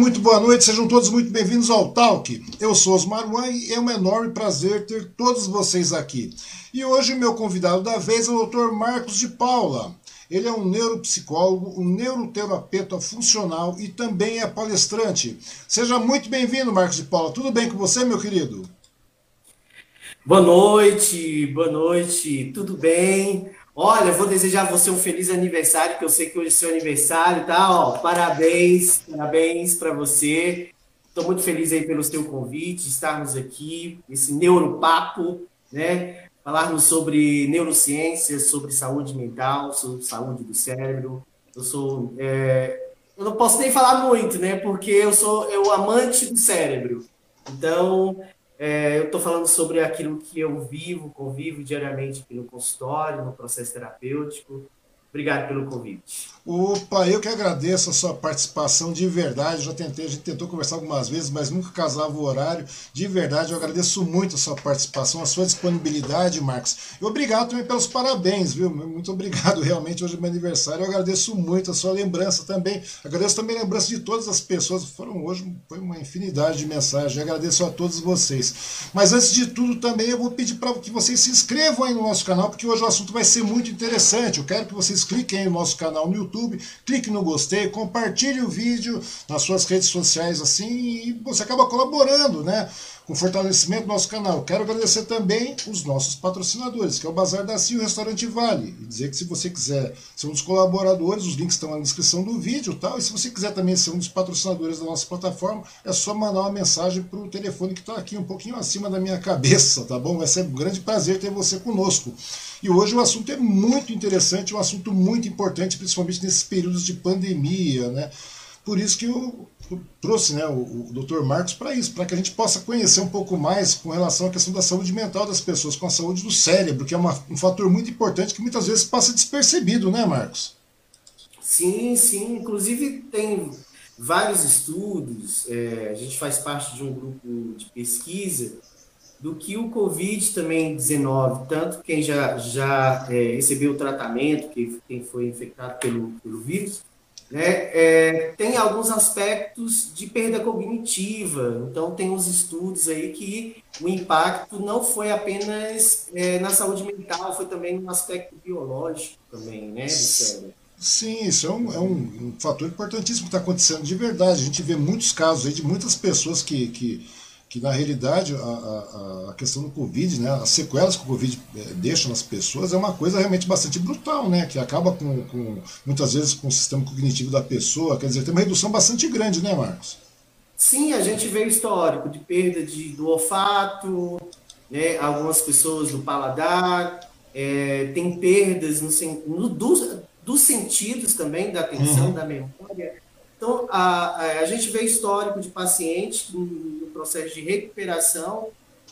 Muito boa noite, sejam todos muito bem-vindos ao Talk. Eu sou Osmar Juan e é um enorme prazer ter todos vocês aqui. E hoje meu convidado da vez é o Dr. Marcos de Paula. Ele é um neuropsicólogo, um neuroterapeuta funcional e também é palestrante. Seja muito bem-vindo, Marcos de Paula. Tudo bem com você, meu querido? Boa noite, boa noite, tudo bem? Olha, vou desejar a você um feliz aniversário, que eu sei que hoje é seu aniversário, tá? Ó, parabéns, parabéns para você. Estou muito feliz aí pelo seu convite, estarmos aqui, esse neuropapo, né? Falarmos sobre neurociências, sobre saúde mental, sobre saúde do cérebro. Eu sou, é... eu não posso nem falar muito, né? Porque eu sou eu amante do cérebro. Então, é, eu estou falando sobre aquilo que eu vivo, convivo diariamente no consultório, no processo terapêutico. Obrigado pelo convite. Opa, eu que agradeço a sua participação de verdade. Já tentei, a gente tentou conversar algumas vezes, mas nunca casava o horário. De verdade, eu agradeço muito a sua participação, a sua disponibilidade, Marcos. E obrigado também pelos parabéns, viu? Muito obrigado, realmente, hoje é meu aniversário. Eu agradeço muito a sua lembrança também. Agradeço também a lembrança de todas as pessoas. Foram hoje, foi uma infinidade de mensagens. Eu agradeço a todos vocês. Mas antes de tudo, também eu vou pedir para que vocês se inscrevam aí no nosso canal, porque hoje o assunto vai ser muito interessante. Eu quero que vocês cliquem aí no nosso canal no YouTube, clique no gostei, compartilhe o vídeo nas suas redes sociais assim e você acaba colaborando, né? Com o fortalecimento do nosso canal. Quero agradecer também os nossos patrocinadores, que é o Bazar da Cia e o Restaurante Vale. E dizer que se você quiser ser um dos colaboradores, os links estão na descrição do vídeo tal. E se você quiser também ser um dos patrocinadores da nossa plataforma, é só mandar uma mensagem para o telefone que está aqui um pouquinho acima da minha cabeça, tá bom? Vai ser um grande prazer ter você conosco. E hoje o assunto é muito interessante, um assunto muito importante, principalmente nesses períodos de pandemia, né? Por isso que eu, trouxe né, o, o Dr. Marcos para isso, para que a gente possa conhecer um pouco mais com relação à questão da saúde mental das pessoas, com a saúde do cérebro, que é uma, um fator muito importante que muitas vezes passa despercebido, né, Marcos? Sim, sim. Inclusive tem vários estudos, é, a gente faz parte de um grupo de pesquisa do que o Covid também 19, tanto quem já, já é, recebeu o tratamento, que, quem foi infectado pelo, pelo vírus, né, é, tem alguns aspectos de perda cognitiva. Então, tem uns estudos aí que o impacto não foi apenas é, na saúde mental, foi também no aspecto biológico também, né, cérebro. Sim, isso é um, é um, um fator importantíssimo que está acontecendo de verdade. A gente vê muitos casos aí de muitas pessoas que, que que na realidade a, a, a, questão do Covid, né, as sequelas que o Covid eh, deixa nas pessoas é uma coisa realmente bastante brutal, né, que acaba com, com, muitas vezes com o sistema cognitivo da pessoa, quer dizer, tem uma redução bastante grande, né, Marcos? Sim, a gente vê o histórico de perda de, do olfato, né, algumas pessoas do paladar, é, tem perdas no, no, dos, dos sentidos também, da atenção, uhum. da memória. Então, a, a, gente vê histórico de pacientes processo de recuperação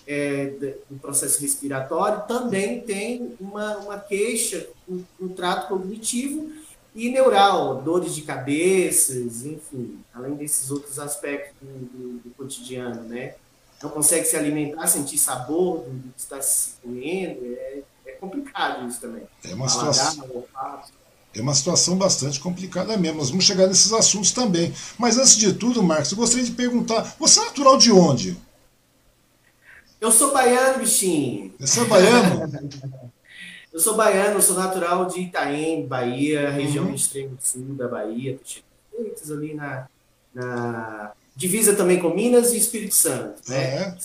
é, do processo respiratório, também tem uma, uma queixa no, no trato cognitivo e neural, dores de cabeças, enfim, além desses outros aspectos do, do, do cotidiano, né? Não consegue se alimentar, sentir sabor do que está se comendo, é, é complicado isso também. É uma situação... É uma situação bastante complicada mesmo. Nós vamos chegar nesses assuntos também. Mas antes de tudo, Marcos, eu gostaria de perguntar: você é natural de onde? Eu sou baiano, bichinho. Você é baiano? eu sou baiano, sou natural de Itaém, Bahia, região uhum. do extremo sul da Bahia. Ali na, na divisa também com Minas e Espírito Santo. Né? É.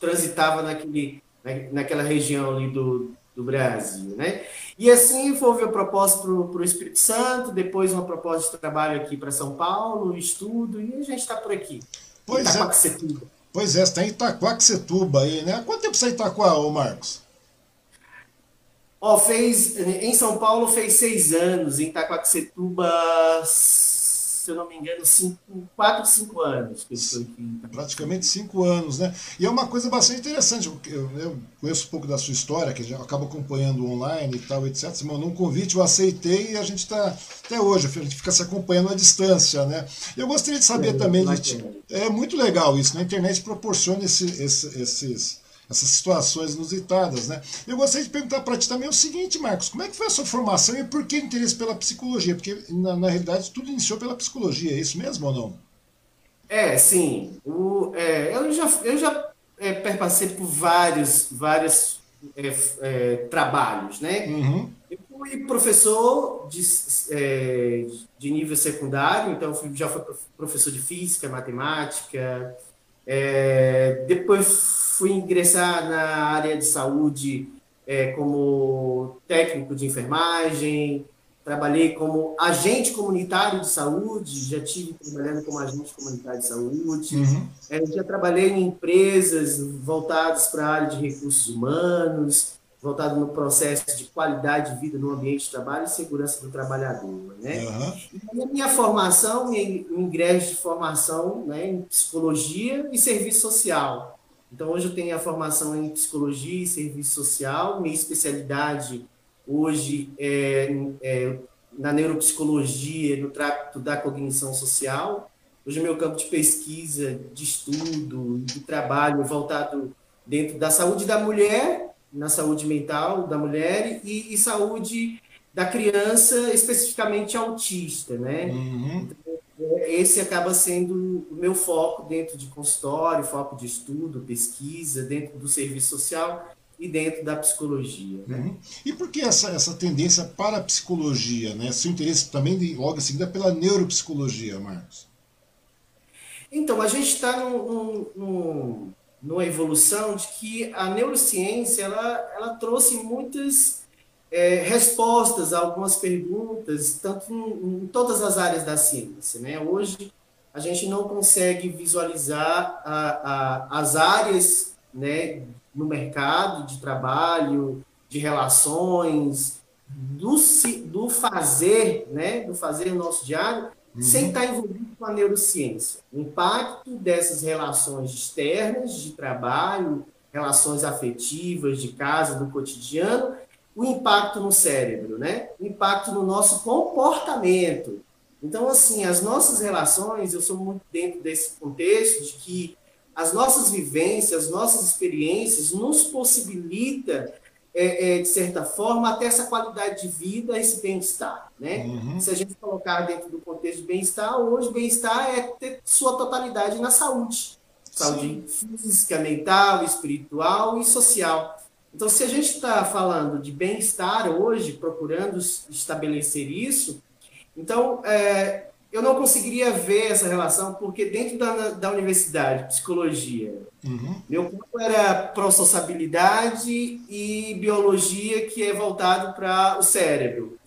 Transitava naquele, naquela região ali do, do Brasil, né? E assim houve a proposta para o Espírito Santo, depois uma proposta de trabalho aqui para São Paulo, estudo, e a gente está por aqui. Pois é. Itaquaquecetuba. é. Pois é, está em Itaquaquecetuba aí, né? Quanto tempo você está em Itaquá, ô Marcos? Ó, fez, em São Paulo fez seis anos, em Itaquaquecetuba se eu não me engano, cinco, quatro, cinco anos que foi aqui. Praticamente cinco anos, né? E é uma coisa bastante interessante. Eu, eu conheço um pouco da sua história, que já acabo acompanhando online e tal, etc. Você mandou um convite, eu aceitei e a gente está até hoje, a gente fica se acompanhando à distância, né? Eu gostaria de saber é, também. De, é muito legal isso, né? A internet proporciona esse, esse, esses essas situações inusitadas, né? Eu gostaria de perguntar para ti também o seguinte, Marcos, como é que foi a sua formação e por que interesse pela psicologia? Porque, na, na realidade, tudo iniciou pela psicologia, é isso mesmo ou não? É, sim. O, é, eu já, eu já é, perpassei por vários, vários é, é, trabalhos, né? Uhum. Eu fui professor de, é, de nível secundário, então já fui professor de física, matemática. É, depois fui ingressar na área de saúde é, como técnico de enfermagem, trabalhei como agente comunitário de saúde, já tive trabalhando como agente comunitário de saúde, uhum. é, já trabalhei em empresas voltadas para a área de recursos humanos, voltado no processo de qualidade de vida no ambiente de trabalho e segurança do trabalhador, né? Uhum. E a minha formação, meu ingresso de formação né, em psicologia e serviço social. Então, hoje eu tenho a formação em psicologia e serviço social, minha especialidade hoje é, é, na neuropsicologia, no trato da cognição social. Hoje, meu campo de pesquisa, de estudo, de trabalho voltado dentro da saúde da mulher, na saúde mental da mulher e, e saúde da criança, especificamente autista, né? Uhum. Então, esse acaba sendo o meu foco dentro de consultório, foco de estudo, pesquisa, dentro do serviço social e dentro da psicologia. Né? Uhum. E por que essa, essa tendência para a psicologia? Né? Seu interesse também, logo em seguida, pela neuropsicologia, Marcos? Então, a gente está num, num, numa evolução de que a neurociência ela, ela trouxe muitas é, respostas a algumas perguntas, tanto em, em, todas as áreas da ciência. Né? Hoje, a gente não consegue visualizar a, a, as áreas né, no mercado de trabalho, de relações, do, do fazer, né, do fazer nosso diário, uhum. sem estar envolvido com a neurociência. O impacto dessas relações externas de trabalho, relações afetivas, de casa, do cotidiano, o impacto no cérebro, né? O impacto no nosso comportamento. Então, assim, as nossas relações, eu sou muito dentro desse contexto de que as nossas vivências, as nossas experiências nos possibilita, é, é, de certa forma, até essa qualidade de vida, esse bem-estar. Né? Uhum. Se a gente colocar dentro do contexto de bem-estar, hoje bem-estar é ter sua totalidade na saúde. Saúde Sim. física, mental, espiritual e social. Então, se a gente está falando de bem-estar hoje, procurando estabelecer isso, então, é, eu não conseguiria ver essa relação, porque dentro da, da universidade, psicologia, uhum. meu campo era pró-sociabilidade e biologia, que é voltado para o cérebro.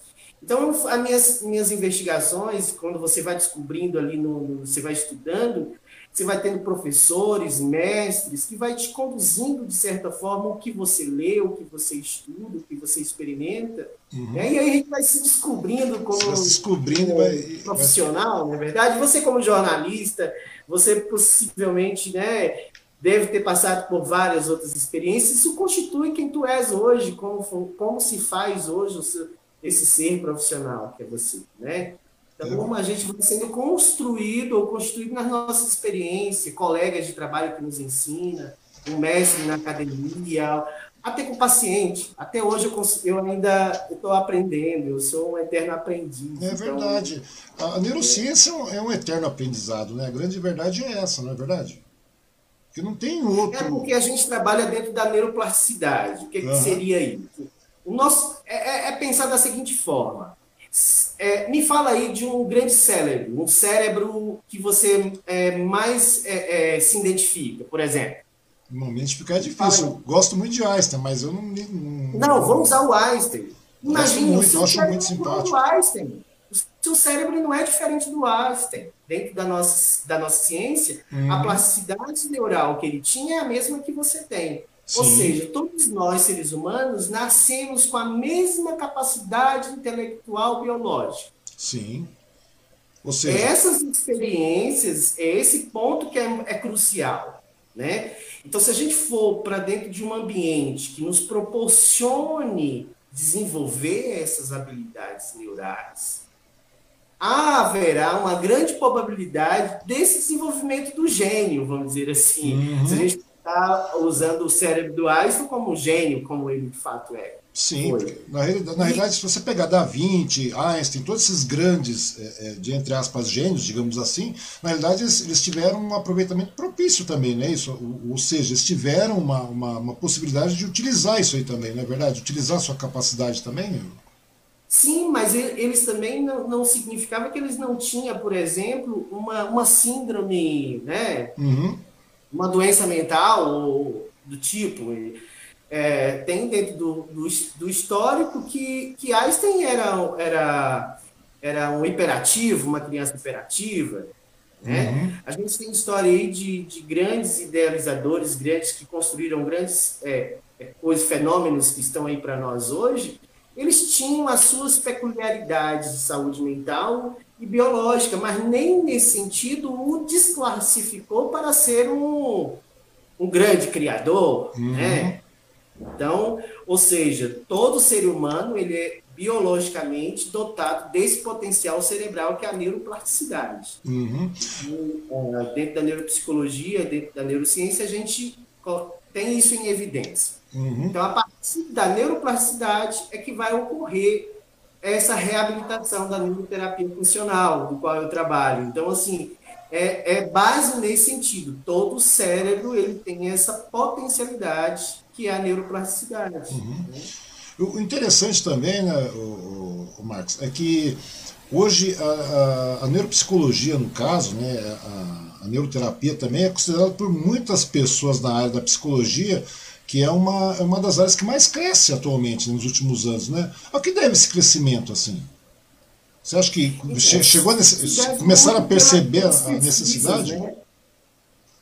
Então, as minhas, minhas investigações, quando você vai descobrindo ali, no, no, você vai estudando, você vai tendo professores, mestres, que vai te conduzindo, de certa forma, o que você lê, o que você estuda, o que você experimenta. Uhum. Né? E aí a gente vai se descobrindo como, descobrindo, como vai, profissional, vai... na é verdade. Você como jornalista, você possivelmente né, deve ter passado por várias outras experiências. Isso constitui quem tu és hoje, como, como se faz hoje esse ser profissional que é você, né? Então, como a gente vai sendo construído ou construído nas nossas experiências, colegas de trabalho que nos ensina, um mestre na academia, até com o paciente. Até hoje eu, eu ainda estou aprendendo, eu sou um eterno aprendiz. É então, verdade. A neurociência é. é um eterno aprendizado, né? A grande verdade é essa, não é verdade? Porque não tem outro. É porque a gente trabalha dentro da neuroplasticidade. O que, uhum. que seria isso? O nosso é, é, é pensar da seguinte forma é, me fala aí de um grande cérebro, um cérebro que você é, mais é, é se identifica, por exemplo. Não, me identificar é difícil. Gosto muito de Einstein, mas eu não. Não, não vamos usar o Einstein. Imagina, muito, eu acho muito simpático. O Einstein. O seu cérebro não é diferente do Einstein. Dentro da nossa, da nossa ciência, a uhum. plasticidade neural que ele tinha é a mesma que você tem. Sim. Ou seja, todos nós, seres humanos, nascemos com a mesma capacidade intelectual biológica. Sim. Ou seja... Essas experiências, é esse ponto que é, é crucial. Né? Então, se a gente for para dentro de um ambiente que nos proporcione desenvolver essas habilidades neurais, haverá uma grande probabilidade desse desenvolvimento do gênio, vamos dizer assim. Uhum. Se a gente está usando o cérebro do Einstein como um gênio, como ele de fato é. Sim, na, realidade, na realidade, se você pegar Da Vinci, Einstein, todos esses grandes, é, é, de entre aspas, gênios, digamos assim, na realidade eles, eles tiveram um aproveitamento propício também, não é isso? Ou, ou seja, eles tiveram uma, uma, uma, possibilidade de utilizar isso aí também, não é verdade? Utilizar sua capacidade também? Sim, mas eles também não, não significava que eles não tinham, por exemplo, uma, uma síndrome, né? Uhum. Uma doença mental do tipo. É, tem dentro do, do, do, histórico que, que Einstein era, era, era um hiperativo, uma criança hiperativa. Né? Uhum. A gente tem história aí de, de grandes idealizadores, grandes que construíram grandes é, é coisas, fenômenos que estão aí para nós hoje, eles tinham as suas peculiaridades de saúde mental e biológica, mas nem nesse sentido o desclassificou para ser um, um grande criador, uhum. né? Então, ou seja, todo ser humano ele é biologicamente dotado desse potencial cerebral que é a neuroplasticidade. Uhum. E, uh, dentro da neuropsicologia, dentro da neurociência, a gente tem isso em evidência. Uhum. Então, a partir da neuroplasticidade é que vai ocorrer essa reabilitação da neuroterapia funcional, do qual eu trabalho. Então, assim, é, é base nesse sentido. Todo cérebro ele tem essa potencialidade que é a neuroplasticidade. Uhum. Né? O interessante também, né, o, o Marcos, é que hoje a, a, a neuropsicologia, no caso, né, a, a neuroterapia também é considerada por muitas pessoas na área da psicologia que é uma, é uma das áreas que mais cresce atualmente nos últimos anos. Né? A que deve esse crescimento assim? Você acha que chegou a necess... começaram a perceber a necessidade? Né?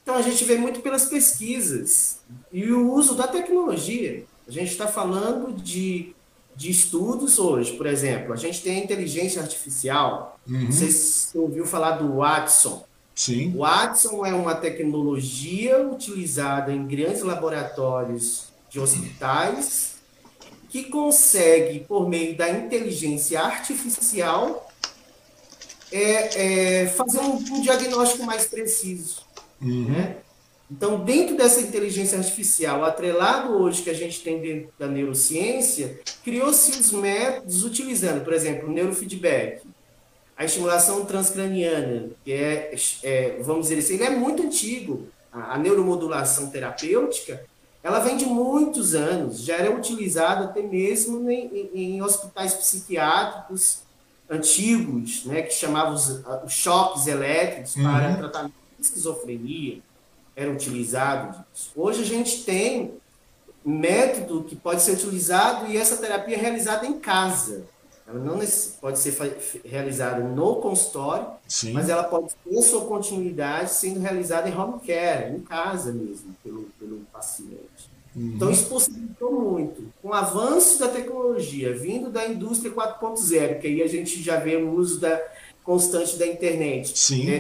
Então a gente vê muito pelas pesquisas e o uso da tecnologia. A gente está falando de, de estudos hoje, por exemplo, a gente tem a inteligência artificial. Uhum. Você ouviu falar do Watson? Sim. O Watson é uma tecnologia utilizada em grandes laboratórios de hospitais que consegue, por meio da inteligência artificial, é, é fazer um, um, diagnóstico mais preciso. Uhum. Né? Então, dentro dessa inteligência artificial, atrelado hoje que a gente tem dentro da neurociência, criou-se os métodos utilizando, por exemplo, o neurofeedback, a estimulação transcraniana, que é, é, vamos dizer assim, ele é muito antigo. A, a, neuromodulação terapêutica, ela vem de muitos anos, já era utilizada até mesmo em, em, em hospitais psiquiátricos antigos, né, que chamavam os, os choques elétricos uhum. para tratamento de esquizofrenia, eram utilizados. Hoje a gente tem método que pode ser utilizado e essa terapia é realizada em casa. Ela não pode ser realizada no consultório, Sim. mas ela pode ter sua continuidade sendo realizada em home care, em casa mesmo, pelo, pelo paciente. Uhum. Então, isso possibilitou muito. Com o avanço da tecnologia, vindo da indústria 4.0, que aí a gente já vê o uso da, constante da internet. Sim. É,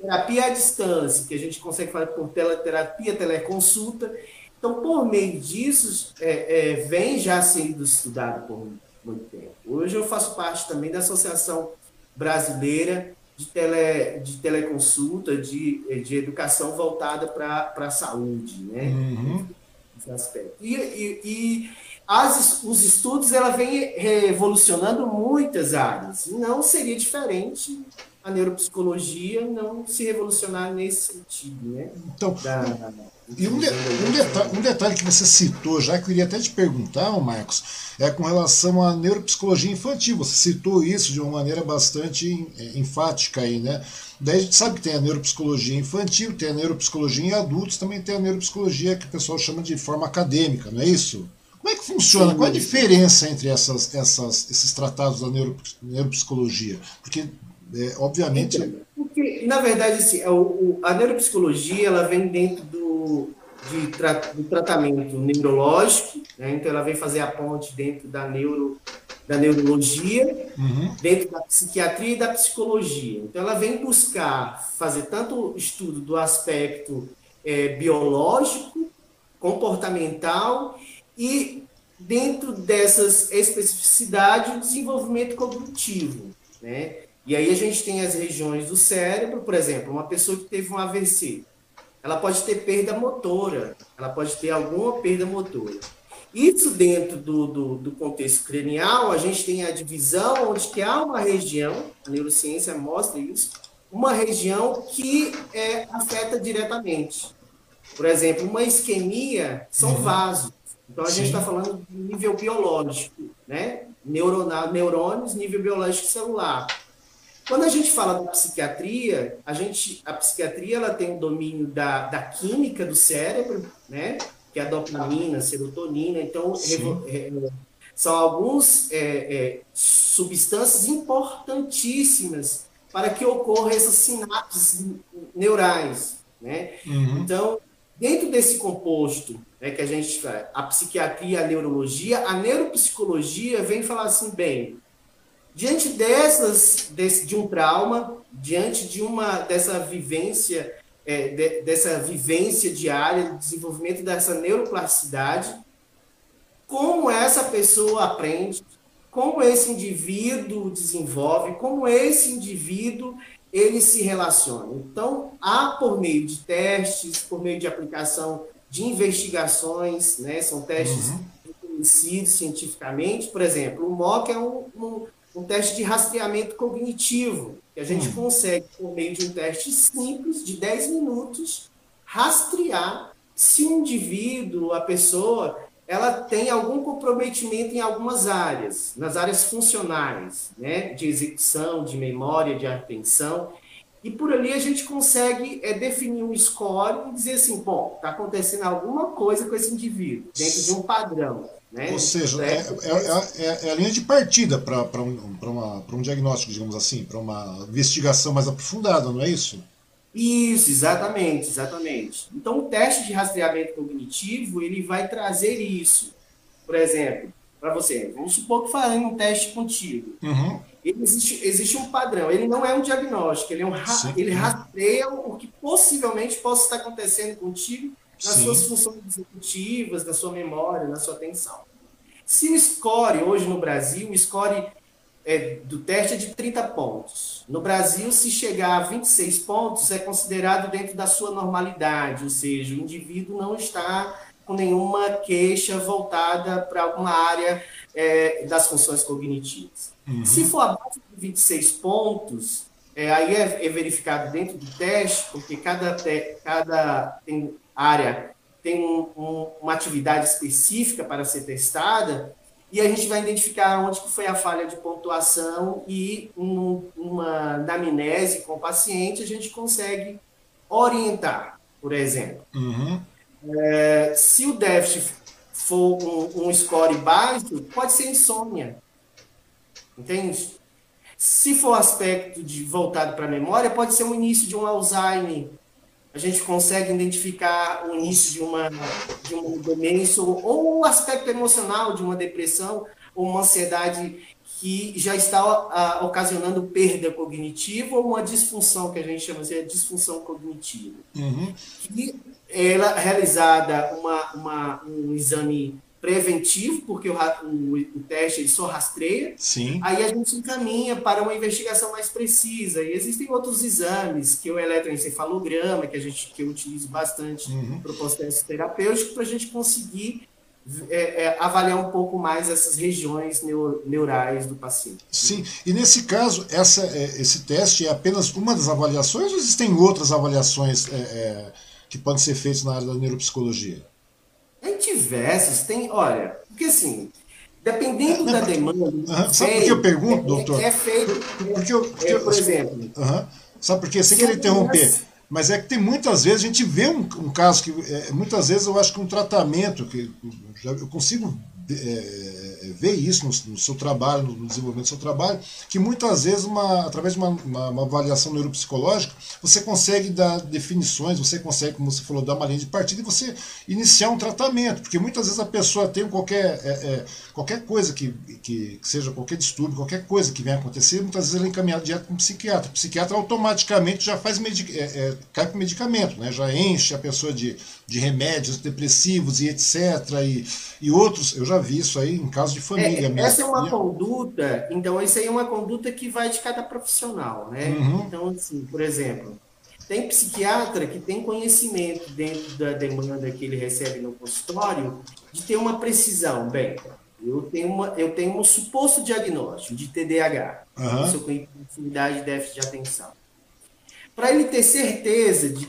terapia à distância, que a gente consegue fazer por teleterapia, teleconsulta. Então, por meio disso, é, é, vem já sendo estudado por muito tempo. Hoje eu faço parte também da Associação Brasileira de, tele, de Teleconsulta, de, de educação voltada para a saúde, né? Uhum. Esse aspecto. E, e, e as, os estudos ela vem revolucionando muitas áreas. Não seria diferente a neuropsicologia não se revolucionar nesse sentido, né? Então, da, e um, de, um, detalhe, um, detalhe, que você citou já, que eu queria até te perguntar, Marcos, é com relação à neuropsicologia infantil. Você citou isso de uma maneira bastante é, enfática aí, né? Daí a gente sabe que tem a neuropsicologia infantil, tem a neuropsicologia em adultos, também tem a neuropsicologia que o pessoal chama de forma acadêmica, não é isso? Como é que funciona? Sim, Qual a diferença entre essas, essas, esses tratados da neuropsicologia? Porque é, obviamente. Então, porque, na verdade, assim, a, a neuropsicologia ela vem dentro do, de tra, do tratamento neurológico, né? então ela vem fazer a ponte dentro da, neuro, da neurologia, uhum. dentro da psiquiatria e da psicologia. Então ela vem buscar fazer tanto o estudo do aspecto é, biológico, comportamental e dentro dessas especificidades o desenvolvimento cognitivo, né? E aí a gente tem as regiões do cérebro, por exemplo, uma pessoa que teve um AVC. ela pode ter perda motora, ela pode ter alguma perda motora. Isso dentro do, do, do, contexto cranial, a gente tem a divisão onde que há uma região, a neurociência mostra isso, uma região que é, afeta diretamente. Por exemplo, uma isquemia são uhum. vasos. Então a Sim. gente está falando de nível biológico, né? Neuronal, neurônios, nível biológico celular. Quando a gente fala da psiquiatria, a gente, a psiquiatria ela tem o domínio da, da química do cérebro, né? Que é a dopamina, a serotonina. Então é, são alguns é, é, substâncias importantíssimas para que ocorram essas sinapses neurais, né? Uhum. Então Dentro desse composto né, que a gente a psiquiatria, a neurologia, a neuropsicologia vem falar assim, bem, diante dessas desse, de um trauma, diante de uma dessa vivência é, de, dessa vivência diária, desenvolvimento dessa neuroplasticidade, como essa pessoa aprende, como esse indivíduo desenvolve, como esse indivíduo ele se relaciona. Então, há por meio de testes, por meio de aplicação de investigações, né, são testes uhum. reconhecidos cientificamente, por exemplo, o MOC é um, um, um, teste de rastreamento cognitivo, que a gente uhum. consegue, por meio de um teste simples, de 10 minutos, rastrear se o indivíduo, a pessoa, ela tem algum comprometimento em algumas áreas, nas áreas funcionais, né, de execução, de memória, de atenção, e por ali a gente consegue é, definir um score e dizer assim, bom, está acontecendo alguma coisa com esse indivíduo, dentro de um padrão. Né? Ou seja, é, é, é, é, a linha de partida para um, um diagnóstico, digamos assim, para uma investigação mais aprofundada, não é isso? Isso, exatamente, exatamente. Então, o teste de rastreamento cognitivo, ele vai trazer isso. Por exemplo, para você, vamos supor que fazendo um teste contigo. Uhum. Existe, existe um padrão, ele não é um diagnóstico, ele, é um ele rastreia o que possivelmente possa estar acontecendo contigo nas Sim. suas funções executivas, na sua memória, na sua atenção. Se o score, hoje no Brasil, o score é, do teste é de 30 pontos. No Brasil, se chegar a 26 pontos, é considerado dentro da sua normalidade, ou seja, o indivíduo não está com nenhuma queixa voltada para alguma área é, das funções cognitivas. Uhum. Se for abaixo de 26 pontos, é, aí é, é, verificado dentro do teste, porque cada, te, cada área tem um, um, uma atividade específica para ser testada, e a gente vai identificar onde que foi a falha de pontuação e um, uma anamnese com o paciente a gente consegue orientar, por exemplo. Uhum. É, se o déficit for um, um score baixo, pode ser insônia, entende? Se for aspecto de voltado para a memória, pode ser o início de um Alzheimer, a gente consegue identificar o início de uma, de uma demência ou o aspecto emocional de uma depressão ou uma ansiedade que já está a, ocasionando perda cognitiva ou uma disfunção que a gente chama de disfunção cognitiva. Uhum. Que ela realizada uma, uma, um exame preventivo, porque o, o, o, teste ele só rastreia. Sim. Aí a gente encaminha para uma investigação mais precisa. E existem outros exames, que é o eletroencefalograma, que a gente que eu utilizo bastante uhum. para o processo terapêutico, para a gente conseguir é, é, avaliar um pouco mais essas regiões neur, neurais do paciente. Sim, e nesse caso, essa, é, esse teste é apenas uma das avaliações ou existem outras avaliações é, é que podem ser feitas na área da neuropsicologia? Tem diversos, tem, olha, porque assim, dependendo é, da demanda. Uh Sabe por que eu pergunto, é, doutor? É feito. Porque eu, porque é, por exemplo. Uh Sabe por quê? Sem querer interromper. Mas é que tem muitas vezes, a gente vê um, um caso que. É, muitas vezes eu acho que um tratamento, que eu consigo é, é, ver isso no, no, seu trabalho, no desenvolvimento do seu trabalho, que muitas vezes, uma, através de uma, uma, uma, avaliação neuropsicológica, você consegue dar definições, você consegue, como você falou, dar uma linha de partida e você iniciar um tratamento, porque muitas vezes a pessoa tem qualquer, é, é, qualquer coisa que, que, que, seja qualquer distúrbio, qualquer coisa que venha acontecer, muitas vezes ela é encaminhada direto para um psiquiatra. O psiquiatra automaticamente já faz medic, é, é, cai para medicamento, né? já enche a pessoa de, de remédios depressivos e etc. E, e outros, eu já vi isso aí em casos de família é, mesmo. Essa é uma conduta, então isso aí é uma conduta que vai de cada profissional, né? Uhum. Então, assim, por exemplo, Tem psiquiatra que tem conhecimento dentro da demanda que ele recebe no consultório de ter uma precisão. Bem, eu tenho, uma, eu tenho um suposto diagnóstico de TDAH, uhum. isso com infinidade de déficit de atenção. Para ele ter certeza de,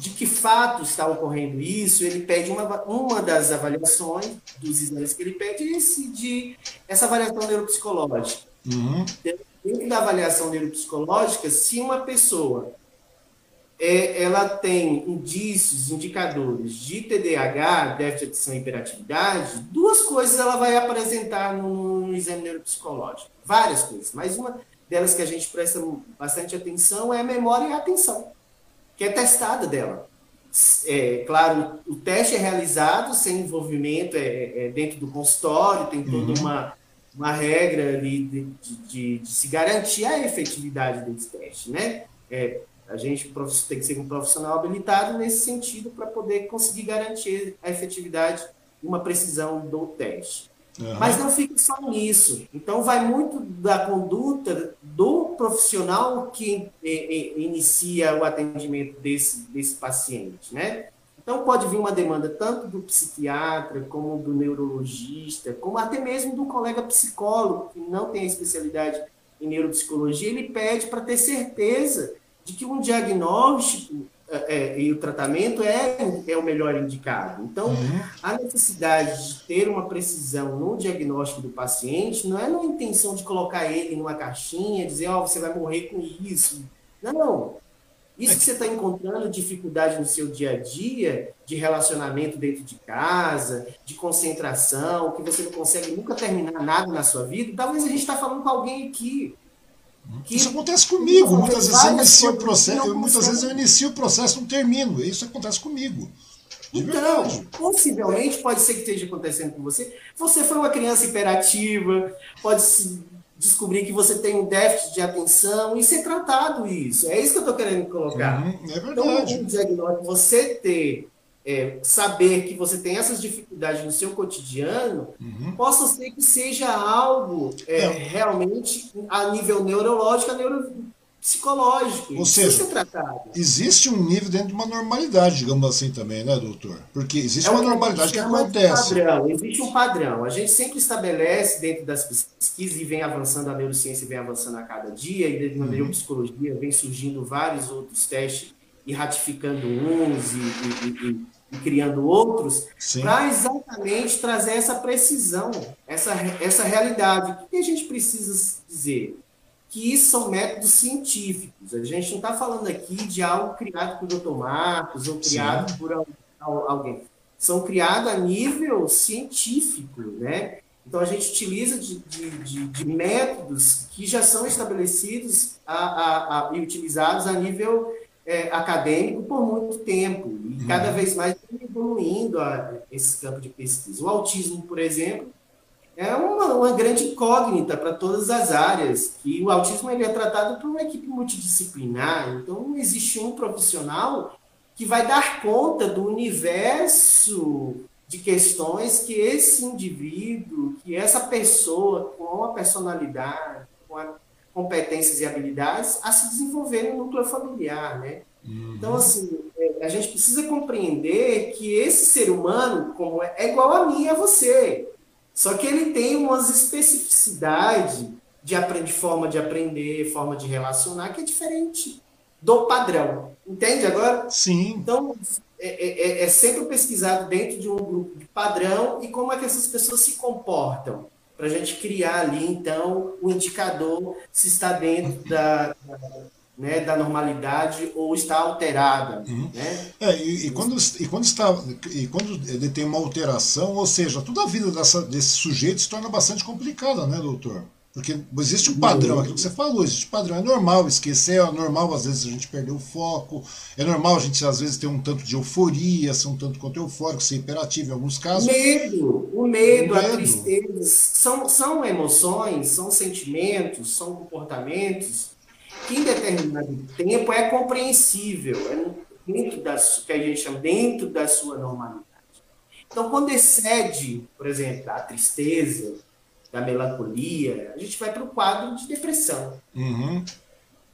de que fato está ocorrendo isso, ele pede uma, uma das avaliações dos exames que ele pede, esse de, essa avaliação neuropsicológica. Uhum. Dentro da avaliação neuropsicológica, se uma pessoa é, ela tem indícios, indicadores de TDAH, déficit de atenção e hiperatividade, duas coisas ela vai apresentar no, no exame neuropsicológico. Várias coisas, mas uma delas que a gente presta bastante atenção é a memória e a atenção, que é testada dela. É, claro, o teste é realizado sem envolvimento, é, é dentro do consultório, tem toda uhum. uma, uma regra ali de, de, de, de, se garantir a efetividade desse teste, né? É, a gente tem que ser um profissional habilitado nesse sentido para poder conseguir garantir a efetividade e uma precisão do teste. Mas não fica só nisso. Então, vai muito da conduta do profissional que inicia o atendimento desse, desse paciente, né? Então, pode vir uma demanda tanto do psiquiatra, como do neurologista, como até mesmo do colega psicólogo, que não tem especialidade em neuropsicologia, ele pede para ter certeza de que um diagnóstico é, é, e o tratamento é, é o melhor indicado. Então, uhum. a necessidade de ter uma precisão no diagnóstico do paciente não é na intenção de colocar ele numa caixinha, dizer, ó, oh, você vai morrer com isso. Não. Isso que você está encontrando dificuldade no seu dia a dia, de relacionamento dentro de casa, de concentração, que você não consegue nunca terminar nada na sua vida, talvez a gente está falando com alguém aqui que isso acontece comigo. Muitas vezes eu inicio o processo, muitas vezes eu inicio o processo e não termino. Isso acontece comigo. Então, verdade. possivelmente pode ser que esteja acontecendo com você. Você foi uma criança hiperativa, pode descobrir que você tem um déficit de atenção e ser tratado isso. É isso que eu estou querendo colocar. Uhum, é verdade. Então, um diagnóstico, você ter é, saber que você tem essas dificuldades no seu cotidiano, uhum. possa ser que seja algo é, realmente a nível neurológico, a neuropsicológico. Ou seja, existe um nível dentro de uma normalidade, digamos assim também, né, doutor? Porque existe é uma normalidade que acontece. Padrão, existe um padrão. A gente sempre estabelece dentro das pesquisas e vem avançando a neurociência, vem avançando a cada dia, e dentro da uhum. neuropsicologia vem surgindo vários outros testes e ratificando uns e, e, e e criando outros, para exatamente trazer essa precisão, essa, essa realidade. O que a gente precisa dizer? Que isso são métodos científicos. A gente não está falando aqui de algo criado por Dr. Marcos ou criado Sim. por alguém. São criados a nível científico, né? Então, a gente utiliza de, de, de, de métodos que já são estabelecidos a, a, a, e utilizados a nível é, acadêmico por muito tempo e uhum. cada vez mais evoluindo a, esse campo de pesquisa. O autismo, por exemplo, é uma, uma grande incógnita para todas as áreas. E o autismo ele é tratado por uma equipe multidisciplinar, então não existe um profissional que vai dar conta do universo de questões que esse indivíduo, que essa pessoa com a personalidade, com a competências e habilidades a se desenvolver no núcleo familiar, né? Uhum. Então, assim, é, a gente precisa compreender que esse ser humano como é, é igual a mim e a você. Só que ele tem umas especificidades de, aprender, forma de aprender, forma de relacionar, que é diferente do padrão. Entende agora? Sim. Então, é, é, é sempre pesquisado dentro de um grupo de padrão e como é que essas pessoas se comportam para a gente criar ali, então, o indicador se está dentro da, né, da normalidade ou está alterada. Uhum. Né? É, e, e, quando, e, quando está, e quando ele tem uma alteração, ou seja, toda a vida dessa, desse sujeito se torna bastante complicada, né, doutor? Porque existe um padrão, aquilo que você falou, existe um padrão. É normal esquecer, é normal às vezes a gente perder o foco, é normal a gente às vezes ter um tanto de euforia, ser um tanto quanto eufórico, ser hiperativo em alguns casos. Medo, o medo, o medo. a tristeza, são, são emoções, são sentimentos, são comportamentos que em determinado tempo é compreensível, é dentro da, que a gente chama dentro da sua normalidade. Então, quando excede, por exemplo, a tristeza, da melancolia, a gente vai para o quadro de depressão. Uhum.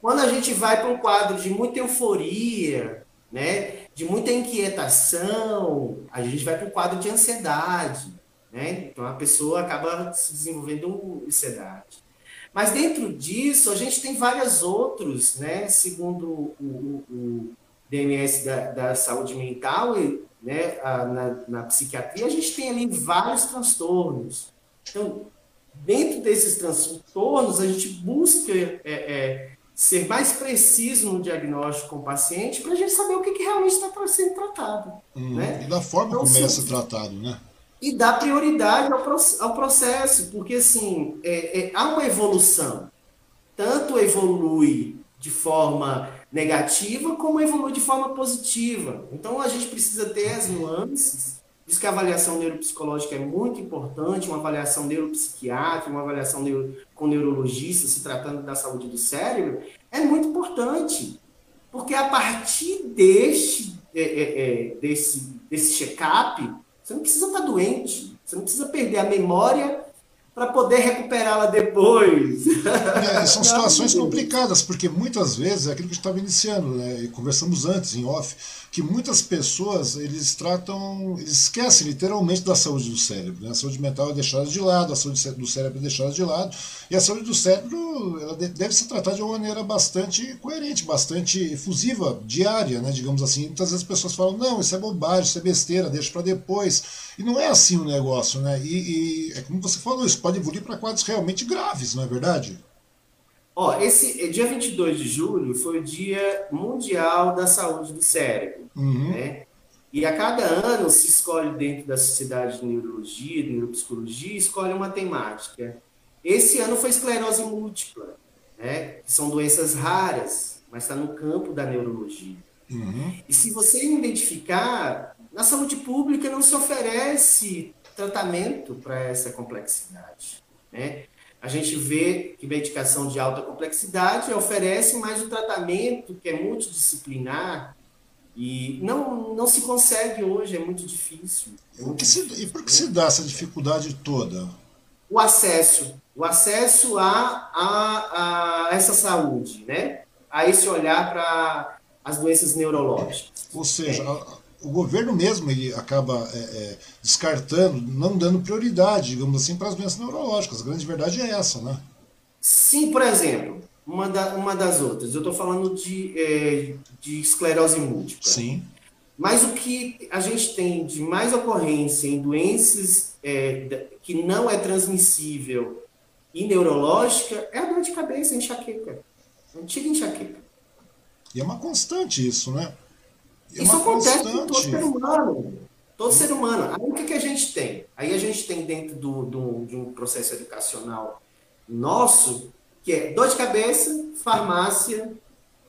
Quando a gente vai para um quadro de muita euforia, né, de muita inquietação, a gente vai para um quadro de ansiedade. Né? Então a pessoa acaba se desenvolvendo ansiedade. Mas dentro disso, a gente tem vários outros, né? segundo o, o, o DMS da, da, saúde mental, né? A, na, na psiquiatria, a gente tem ali vários transtornos. Então, dentro desses transtornos, a gente busca é, é, ser mais preciso no diagnóstico com o paciente para a gente saber o que, que realmente está sendo tratado. Hum, né? E da forma então, como é ser tratado, né? E dar prioridade ao, ao processo, porque assim, é, é, há uma evolução. Tanto evolui de forma negativa, como evolui de forma positiva. Então a gente precisa ter as nuances Diz que a avaliação neuropsicológica é muito importante, uma avaliação neuropsiquiátrica, uma avaliação neuro, com neurologista, se tratando da saúde do cérebro, é muito importante. Porque a partir deste, é, é, é desse, desse check-up, você não precisa estar doente, você não precisa perder a memória para poder recuperá-la depois. É, são situações complicadas, porque muitas vezes é aquilo que a gente estava iniciando, né, e conversamos antes, em off, que muitas pessoas eles tratam, eles esquecem literalmente da saúde do cérebro. Né? A saúde mental é deixada de lado, a saúde do cérebro é deixada de lado, e a saúde do cérebro ela deve ser tratada de uma maneira bastante coerente, bastante efusiva, diária, né, digamos assim. Muitas vezes as pessoas falam, não, isso é bobagem, isso é besteira, deixa para depois. E não é assim o negócio, né? E, e é como você falou, isso pode evoluir para quadros realmente graves, não é verdade? Ó, esse dia 22 de julho foi o Dia Mundial da Saúde do Cérebro, uhum. né? E a cada ano se escolhe dentro da Sociedade de Neurologia, de Neuropsicologia, escolhe uma temática. Esse ano foi esclerose múltipla, né? São doenças raras, mas está no campo da neurologia. Uhum. E se você identificar, na saúde pública não se oferece tratamento para essa complexidade, né? A gente vê que medicação de alta complexidade oferece mais o tratamento que é multidisciplinar e não, não se consegue hoje, é muito difícil. É muito se, difícil, e por que né? se dá essa dificuldade toda? O acesso, o acesso a, a, a essa saúde, né? a esse olhar para as doenças neurológicas. Ou seja, é o governo mesmo ele acaba é, é, descartando, não dando prioridade, digamos assim, para as doenças neurológicas. A grande verdade é essa, né? Sim, por exemplo, uma, da, uma das outras. Eu estou falando de, é, de esclerose múltipla. Sim. Mas o que a gente tem de mais ocorrência em doenças é, que não é transmissível e neurológica é a dor de cabeça, a enxaqueca. A antiga enxaqueca. E é uma constante isso, né? É Isso acontece com todo ser humano. Todo ser humano. Aí o que, que a gente tem? Aí a gente tem dentro do, do, de um processo educacional nosso, que é dor de cabeça, farmácia,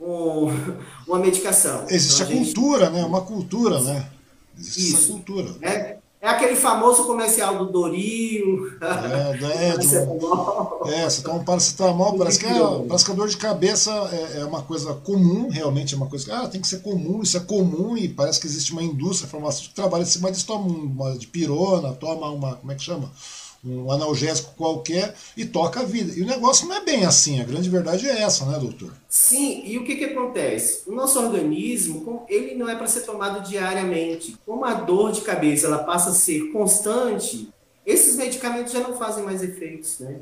um, uma medicação. Existe então, a, gente... cultura, né? Uma cultura, né? Existe Isso. essa cultura. É, é aquele famoso comercial do Doril. É, é, de um, é você toma um paracetamol, parece que, é, parece que a dor de cabeça é, é, uma coisa comum, realmente é uma coisa que ah, tem que ser comum, isso é comum, e parece que existe uma indústria farmacêutica que trabalha assim, mas toma uma de pirona, toma uma, como é que chama? Um analgésico qualquer e toca a vida. E o negócio não é bem assim, a grande verdade é essa, né, doutor? Sim, e o que, que acontece? O nosso organismo, ele não é para ser tomado diariamente. Como a dor de cabeça ela passa a ser constante, esses medicamentos já não fazem mais efeitos, né?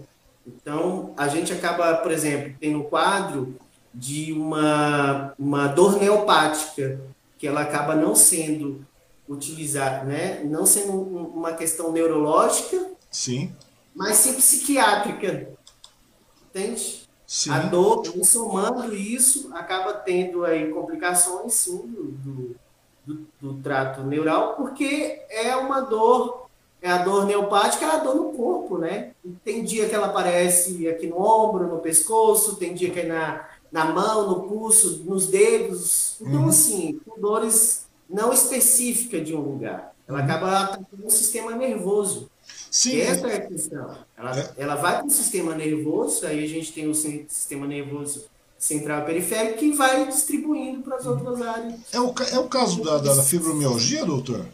Então, a gente acaba, por exemplo, tendo um quadro de uma, uma dor neopática, que ela acaba não sendo utilizada, né? Não sendo uma questão neurológica, sim, mas sim psiquiátrica. Entende? Sim. A dor, somando isso, acaba tendo aí complicações, sim, do, do, do, trato neural, porque é uma dor, é a dor neopática, é a dor no corpo, né? Tem dia que ela aparece aqui no ombro, no pescoço, tem dia que é na, na mão, no pulso, nos dedos. Então, uhum. assim, com dores não específicas de um lugar. Ela uhum. acaba atacando o sistema nervoso. Sim. Essa é a questão. Ela, é. ela vai para o sistema nervoso, aí a gente tem o sistema nervoso central e periférico que vai distribuindo para as outras áreas. É o, é o caso da, da fibromialgia, doutor?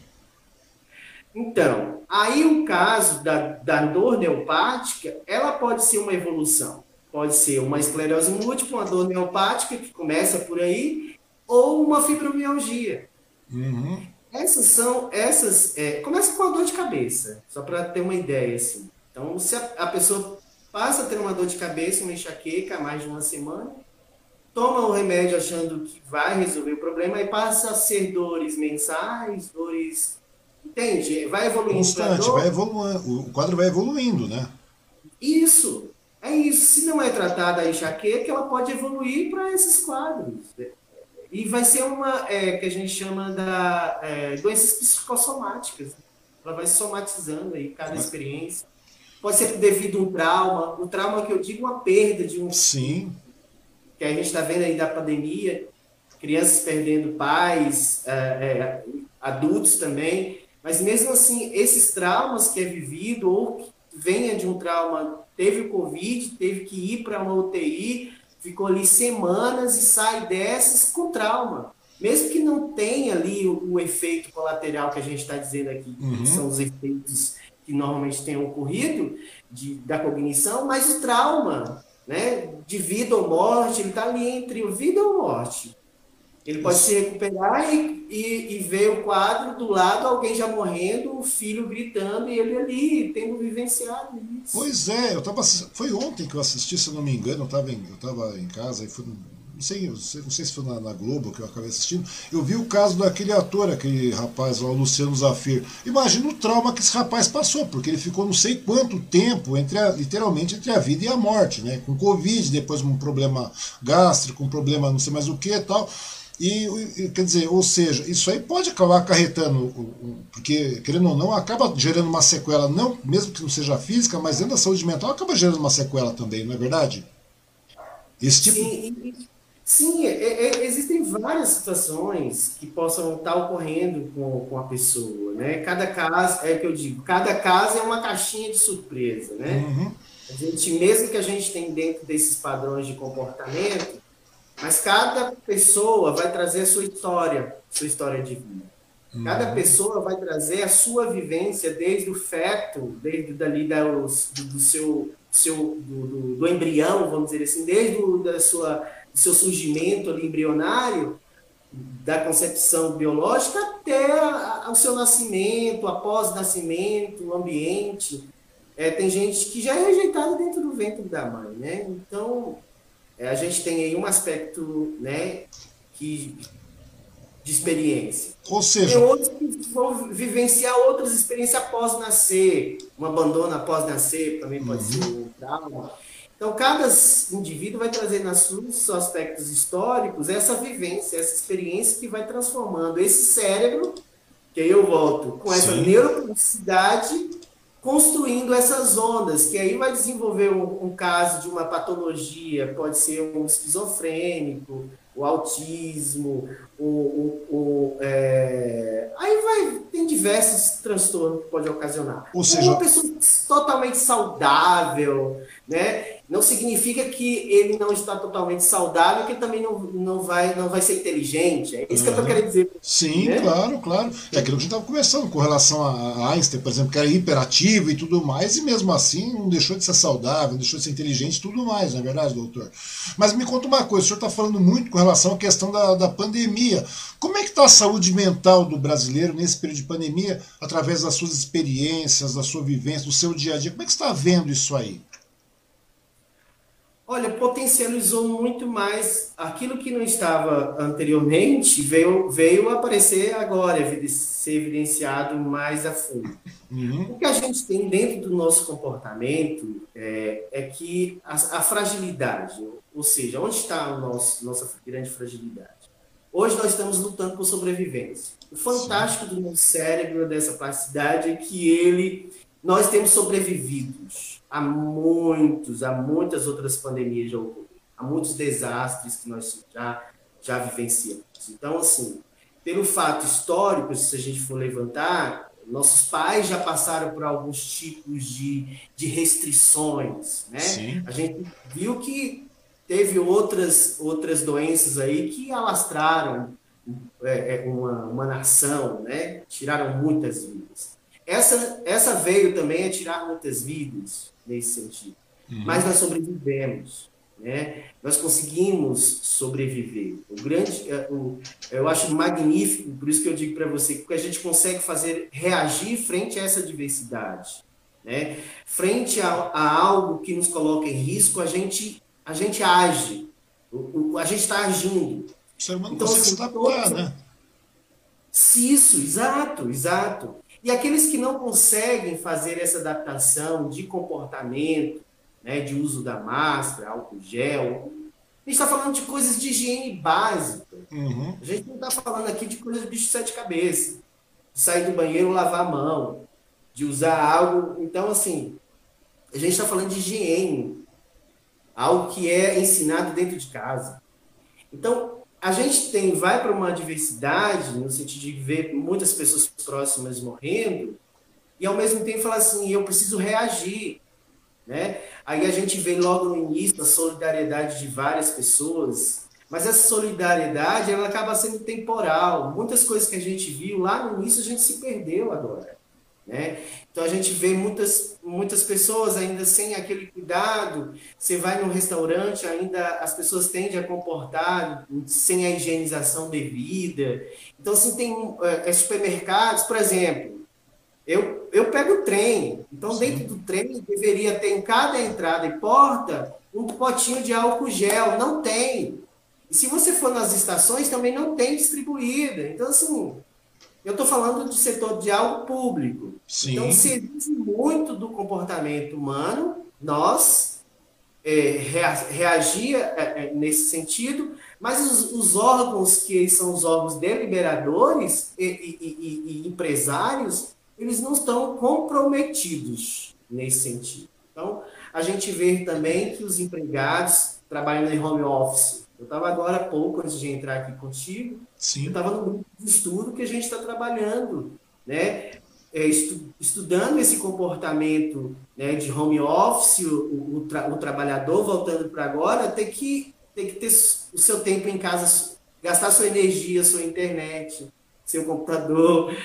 Então, aí o caso da, da dor neopática, ela pode ser uma evolução. pode ser uma esclerose múltipla, uma dor neopática, que começa por aí, ou uma fibromialgia. Uhum. Essas são, essas, é, começa com a dor de cabeça, só para ter uma ideia, assim. Então, se a, a, pessoa passa a ter uma dor de cabeça, uma enxaqueca há mais de uma semana, toma o remédio achando que vai resolver o problema e passa a ser dores mensais, dores... Entende? Vai evoluindo. Constante, vai evoluindo, o quadro vai evoluindo, né? Isso, é isso. Se não é tratada a enxaqueca, ela pode evoluir para esses quadros. E vai ser uma é, que a gente chama da é, doenças psicossomáticas. Ela vai se somatizando aí, cada experiência. Pode ser devido a um trauma. O trauma que eu digo, uma perda de um. Sim. Que a gente está vendo aí da pandemia, crianças perdendo pais, é, é, adultos também. Mas mesmo assim, esses traumas que é vivido ou que venha de um trauma, teve o Covid, teve que ir para uma UTI, ficou ali semanas e sai dessas com trauma. Mesmo que não tenha ali o, o efeito colateral que a gente está dizendo aqui, uhum. que são os efeitos que normalmente têm ocorrido de, da cognição, mas o trauma, né, de vida ou morte, ele está ali entre vida ou morte. Ele pode se recuperar e, e, e, ver o quadro do lado, alguém já morrendo, o filho gritando e ele ali, tendo vivenciado isso. Pois é, eu tava, foi ontem que eu assisti, se eu não me engano, eu estava em, eu em casa e fui, não sei, não sei se foi na, na, Globo que eu acabei assistindo, eu vi o caso daquele ator, aquele rapaz lá, o Luciano Zafir. Imagina o trauma que esse rapaz passou, porque ele ficou não sei quanto tempo, entre a, literalmente entre a vida e a morte, né? Com Covid, depois um problema gástrico, um problema não sei mais o que e tal. E, quer dizer, ou seja, isso aí pode acabar acarretando, porque, querendo ou não, acaba gerando uma sequela, não, mesmo que não seja física, mas dentro da saúde mental acaba gerando uma sequela também, não é verdade? Esse tipo... Sim, sim é, é, existem várias situações que possam estar ocorrendo com, com a pessoa, né? Cada caso, é o que eu digo, cada caso é uma caixinha de surpresa, né? Uhum. A gente, mesmo que a gente tem dentro desses padrões de comportamento, mas cada pessoa vai trazer a sua história, sua história de vida. Cada uhum. pessoa vai trazer a sua vivência desde o feto, desde dali da, do, do seu, seu do, do, do, embrião, vamos dizer assim, desde o da sua, do seu surgimento ali embrionário, da concepção biológica até a, o seu nascimento, após o nascimento, o ambiente. É, tem gente que já é rejeitada dentro do ventre da mãe, né? Então, a gente tem aí um aspecto né, que, de experiência. Ou seja, tem outros que vão vivenciar outras experiências após nascer, um abandono após nascer também pode uhum. ser um trauma. Então, cada indivíduo vai trazer nas seus aspectos históricos essa vivência, essa experiência que vai transformando esse cérebro, que aí eu volto, com essa neuroplasticidade construindo essas ondas, que aí vai desenvolver um, um, caso de uma patologia, pode ser um esquizofrênico, o autismo, o, o, o é... aí vai tem diversos transtornos que pode ocasionar. Ou seja, uma pessoa totalmente saudável, né? Não significa que ele não está totalmente saudável, que ele também não, não, vai, não vai ser inteligente. É isso uhum. que eu estou querendo dizer. Sim, né? claro, claro. É aquilo que a gente estava conversando com relação a Einstein, por exemplo, que era hiperativo e tudo mais, e mesmo assim não deixou de ser saudável, não deixou de ser inteligente e tudo mais, não é verdade, doutor? Mas me conta uma coisa, o senhor está falando muito com relação à questão da, da pandemia. Como é que está a saúde mental do brasileiro nesse período de pandemia, através das suas experiências, da sua vivência, do seu dia a dia? Como é que você está vendo isso aí? Olha, potencializou muito mais aquilo que não estava anteriormente, veio, veio aparecer agora, ser evidenciado mais a fundo. Uhum. O que a gente tem dentro do nosso comportamento é, é que a, a, fragilidade, ou seja, onde está a nossa grande fragilidade? Hoje nós estamos lutando por sobrevivência. O fantástico Sim. do nosso cérebro, dessa plasticidade, é que ele, nós temos sobrevividos há muitos, há muitas outras pandemias já ocorreram, há muitos desastres que nós já, já vivenciamos. Então, assim, pelo fato histórico, se a gente for levantar, nossos pais já passaram por alguns tipos de, de restrições, né? Sim. A gente viu que teve outras, outras doenças aí que alastraram é, é uma, uma nação, né? Tiraram muitas vidas. Essa, essa veio também a tirar muitas vidas nesse sentido. uhum. mas nós sobrevivemos. Né? Nós conseguimos sobreviver. O grande, é, o, eu acho magnífico, por isso que eu digo para você que a gente consegue fazer reagir frente a essa diversidade, né? Frente a, a algo que nos coloca em risco, a gente a gente age, o, o, a gente está agindo. O ser humano então, consegue assim, se adaptar, né? Isso, exato, exato. E aqueles que não conseguem fazer essa adaptação de comportamento, né, de uso da máscara, álcool gel, a gente está falando de coisas de higiene básica. Uhum. A gente não está falando aqui de coisas de bicho de sete cabeças. De sair do banheiro, lavar a mão, de usar algo. Então, assim, a gente está falando de higiene. Algo que é ensinado dentro de casa. Então, a gente tem, vai para uma diversidade, no sentido de ver muitas pessoas próximas morrendo, e ao mesmo tempo falar assim, eu preciso reagir. Né? Aí a gente vê logo no início a solidariedade de várias pessoas, mas essa solidariedade ela acaba sendo temporal. Muitas coisas que a gente viu lá no início a gente se perdeu agora. Né? Então a gente vê muitas, muitas pessoas ainda sem aquele cuidado. Você vai num restaurante, ainda as pessoas tendem a comportar sem a higienização devida. Então, assim, tem é, supermercados, por exemplo, eu, eu pego o trem. Então, Sim. dentro do trem, deveria ter em cada entrada e porta um potinho de álcool gel. Não tem. E se você for nas estações, também não tem distribuída. Então, assim, eu estou falando do setor de algo público. Sim. Então, se exige muito do comportamento humano, nós é, reagir é, é, nesse sentido, mas os, os, órgãos que são os órgãos deliberadores e, e, e, e empresários, eles não estão comprometidos nesse sentido. Então, a gente vê também que os empregados trabalhando em home office, eu estava agora há pouco, antes de entrar aqui contigo, Sim. eu estava no grupo de estudo que a gente está trabalhando, né? É, estu, estudando esse comportamento né, de home office, o, o, tra, o trabalhador voltando para agora, tem que, tem que ter o seu tempo em casa, gastar sua energia, sua internet, seu computador,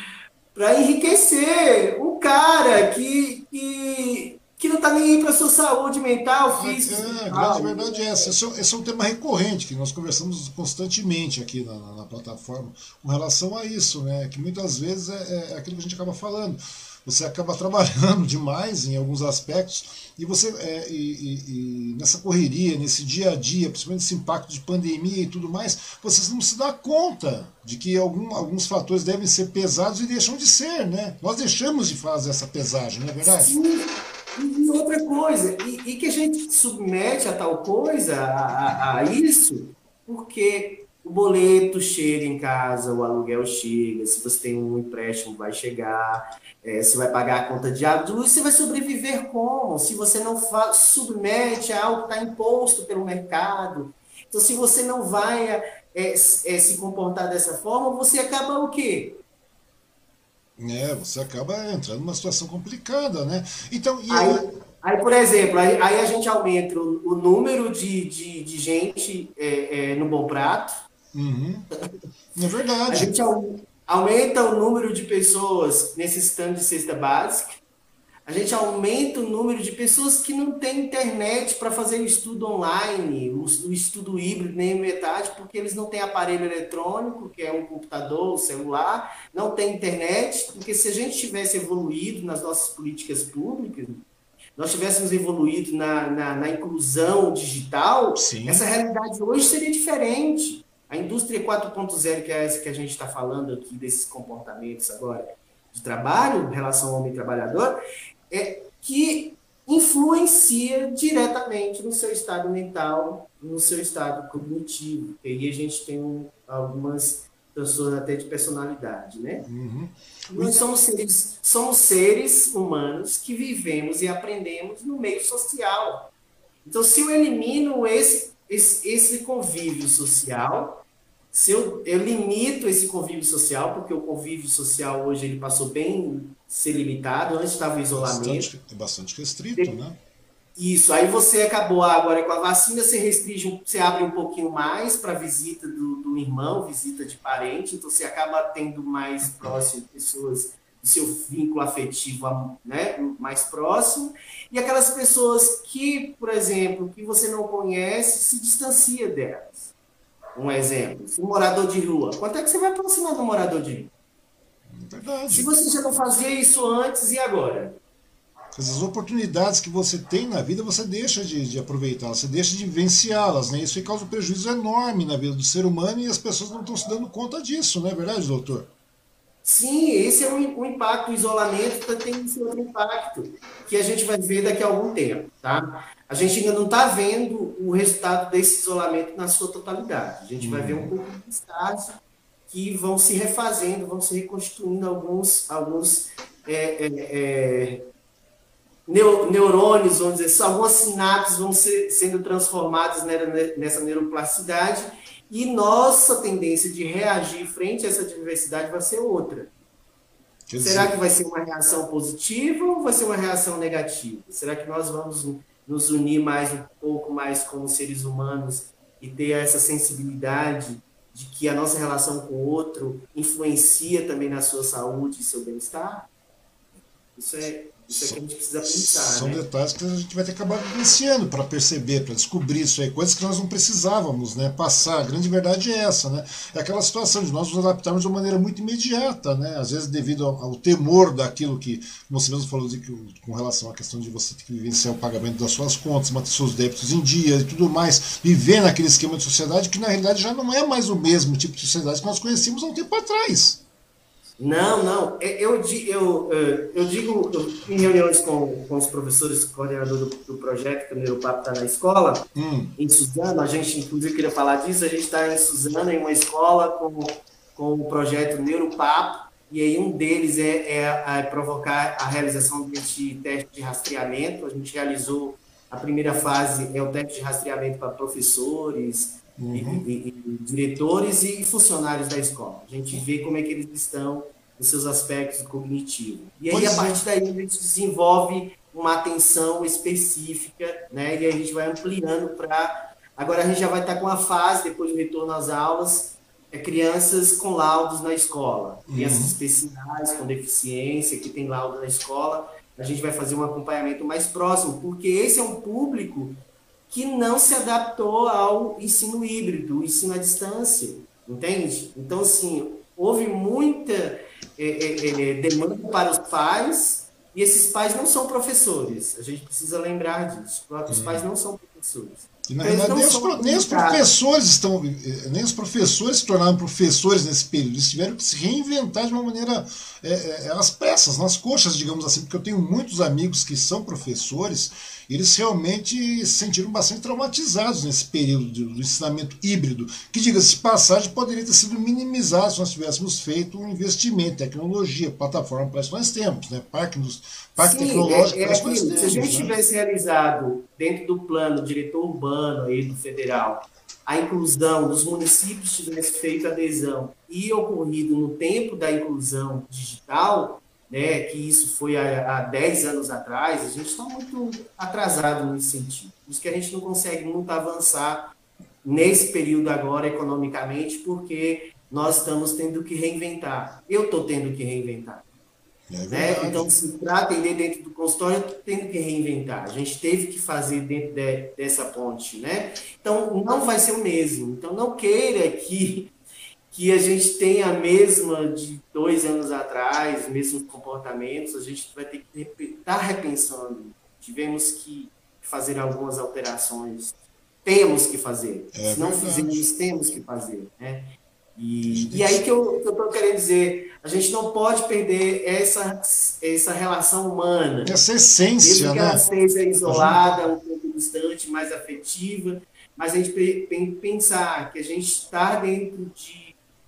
para enriquecer um cara que, que que não está nem aí para sua saúde mental, física. É, a grande verdade é essa. Esse, é, esse é um tema recorrente que nós conversamos constantemente aqui na, na, na, plataforma com relação a isso, né? Que muitas vezes é, é, aquilo que a gente acaba falando. Você acaba trabalhando demais em alguns aspectos e você é, e, e, e nessa correria, nesse dia a dia, principalmente esse impacto de pandemia e tudo mais, você não se dá conta de que algum, alguns fatores devem ser pesados e deixam de ser, né? Nós deixamos de fazer essa pesagem, não é verdade? Sim. E outra coisa, e, e, que a gente submete a tal coisa, a, a, a, isso, porque o boleto chega em casa, o aluguel chega, se você tem um empréstimo, vai chegar, é, você vai pagar a conta de água, você vai sobreviver como? Se você não submete a algo que está imposto pelo mercado. Então, se você não vai é, é, se comportar dessa forma, você acaba o quê? É, você acaba entrando numa situação complicada, né? Então, aí, aí, por exemplo, aí, aí, a gente aumenta o, o número de, de, de gente é, é, no Bom Prato. Uhum. É verdade. A gente aumenta o número de pessoas necessitando de cesta básica a gente aumenta o número de pessoas que não têm internet para fazer o estudo online, o, o, estudo híbrido, nem metade, porque eles não têm aparelho eletrônico, que é um computador, um celular, não tem internet, porque se a gente tivesse evoluído nas nossas políticas públicas, nós tivéssemos evoluído na, na, na inclusão digital, Sim. essa realidade hoje seria diferente. A indústria 4.0, que é essa que a gente está falando aqui, desses comportamentos agora de trabalho, relação ao homem trabalhador, é, que influencia diretamente no seu estado mental, no seu estado cognitivo. E aí a gente tem um, algumas transtornos até de personalidade, né? Uhum. Nós somos seres, somos seres humanos que vivemos e aprendemos no meio social. Então, se eu elimino esse, esse, esse convívio social, se eu, eu limito esse convívio social, porque o convívio social hoje ele passou bem ser limitado, antes estava isolamento. Bastante, é bastante restrito, de, né? Isso, aí você acabou agora com a vacina, você restringe, você abre um pouquinho mais para visita do, do, irmão, visita de parente, então você acaba tendo mais próximo pessoas do seu vínculo afetivo né, mais próximo, e aquelas pessoas que, por exemplo, que você não conhece, se distancia delas. Um exemplo, um morador de rua. Quanto é que você vai aproximar do morador de rua? Verdade. Se você já não fazia isso antes, e agora? As oportunidades que você tem na vida, você deixa de, de aproveitar, você deixa de vivenciá-las, né? Isso causa um prejuízo enorme na vida do ser humano e as pessoas não estão se dando conta disso, não é verdade, doutor? Sim, esse é um, um impacto, o isolamento tem esse outro impacto, que a gente vai ver daqui a algum tempo, tá? A gente ainda não está vendo o resultado desse isolamento na sua totalidade. A gente vai ver um pouco de estágios que vão se refazendo, vão se reconstituindo alguns, alguns é, é, é, neurônios, vamos dizer, algumas sinapses vão ser, sendo transformadas nessa neuroplasticidade e nossa tendência de reagir frente a essa diversidade vai ser outra. Será que vai ser uma reação positiva ou vai ser uma reação negativa? Será que nós vamos nos unir mais um pouco mais como seres humanos e ter essa sensibilidade de que a nossa relação com o outro influencia também na sua saúde e seu bem-estar? Isso é isso é que a gente precisa pensar. São né? detalhes que a gente vai ter que acabar vivenciando para perceber, para descobrir isso aí, coisas que nós não precisávamos né, passar. A grande verdade é essa, né? É aquela situação de nós nos adaptarmos de uma maneira muito imediata, né? Às vezes devido ao, ao temor daquilo que você mesmo falou de que, com relação à questão de você ter que vivenciar o pagamento das suas contas, manter seus débitos em dia e tudo mais, viver naquele esquema de sociedade que na realidade já não é mais o mesmo tipo de sociedade que nós conhecíamos há um tempo atrás. Não, não. É, eu, eu, é, eu digo em reuniões com, com os professores, coordenador do, do projeto, que o Neuropapo está na escola, hum. em Suzano, a gente inclusive queria falar disso, a gente está em Suzano, em uma escola com, com o projeto Neuropapo, e aí um deles é, é, é provocar a realização deste teste de rastreamento. A gente realizou a primeira fase, é o teste de rastreamento para professores, uhum. e, e, e, diretores e funcionários da escola. A gente vê como é que eles estão nos seus aspectos cognitivos. E aí, pois a é. partir daí, a gente desenvolve uma atenção específica, né? E a gente vai ampliando para. Agora a gente já vai estar com a fase, depois do retorno às aulas, é crianças com laudos na escola, crianças uhum. especiais com deficiência que tem laudo na escola. A gente vai fazer um acompanhamento mais próximo, porque esse é um público que não se adaptou ao ensino híbrido, o ensino à distância, entende? Então, assim, houve muita é, é, é, demanda para os pais e esses pais não são professores. A gente precisa lembrar disso. Os pais não são professores. E, na verdade, nem, os, nem os, professores estão, eh, nem os professores se tornaram professores nesse período. Eles tiveram que se reinventar de uma maneira é, é, às pressas, nas coxas, digamos assim, porque eu tenho muitos amigos que são professores eles realmente se sentiram bastante traumatizados nesse período do ensinamento híbrido, que, diga-se passagem, poderia ter sido minimizado se nós tivéssemos feito um investimento em tecnologia, plataforma para isso nós temos, né? parque, dos, parque Sim, tecnológico é, é para isso nós temos. Se a gente né? tivesse realizado dentro do plano diretor urbano aí do federal, a inclusão dos municípios tivesse feito adesão e ocorrido no tempo da inclusão digital, né, que isso foi há, há 10 anos atrás, a gente está muito atrasado nesse sentido. Por isso que a gente não consegue muito avançar nesse período agora economicamente, porque nós estamos tendo que reinventar. Eu estou tendo que reinventar. É né? Então, para atender dentro do consultório, eu estou tendo que reinventar. A gente teve que fazer dentro de, dessa ponte. Né? Então, não vai ser o mesmo. Então, não queira que que a gente tem a mesma de dois anos atrás, mesmos comportamentos, a gente vai ter que estar tá repensando. Tivemos que fazer algumas alterações. Temos que fazer. É Se não fizermos, temos que fazer. Né? E, e aí que eu estou querendo dizer, a gente não pode perder essa, essa relação humana. Essa essência, Mesmo que né? ela seja isolada, um pouco distante, mais afetiva, mas a gente tem que pensar que a gente está dentro de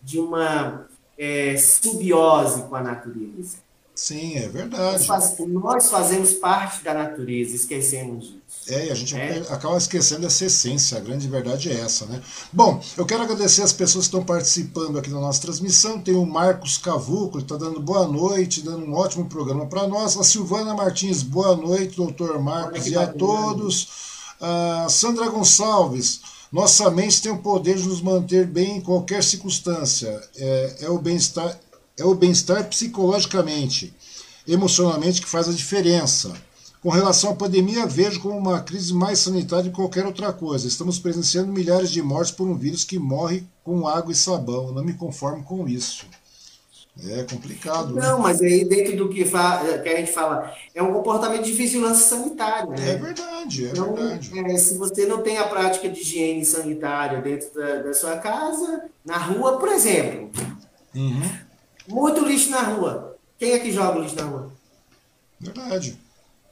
de uma é, simbiose com a natureza. Sim, é verdade. Nós, faz, nós, fazemos parte da natureza, esquecemos disso. É, e a gente é. acaba esquecendo essa essência, a grande verdade é essa, né? Bom, eu quero agradecer as pessoas que estão participando aqui da nossa transmissão. Tem o Marcos Cavuco, ele está dando boa noite, dando um ótimo programa para nós. A Silvana Martins, boa noite, doutor Marcos, e a todos. A Sandra Gonçalves, nossa mente tem o poder de nos manter bem em qualquer circunstância. É, é o bem-estar é o bem-estar psicologicamente, emocionalmente que faz a diferença. Com relação à pandemia, vejo como uma crise mais sanitária que qualquer outra coisa. Estamos presenciando milhares de mortes por um vírus que morre com água e sabão. não me conformo com isso. É complicado. Né? Não, né? mas aí dentro do que, que, a gente fala, é um comportamento de vigilância sanitária. Né? É verdade, é então, verdade. É, se você não tem a prática de higiene sanitária dentro da, da sua casa, na rua, por exemplo. Uhum. Muito lixo na rua. Quem é que joga lixo na rua? Verdade.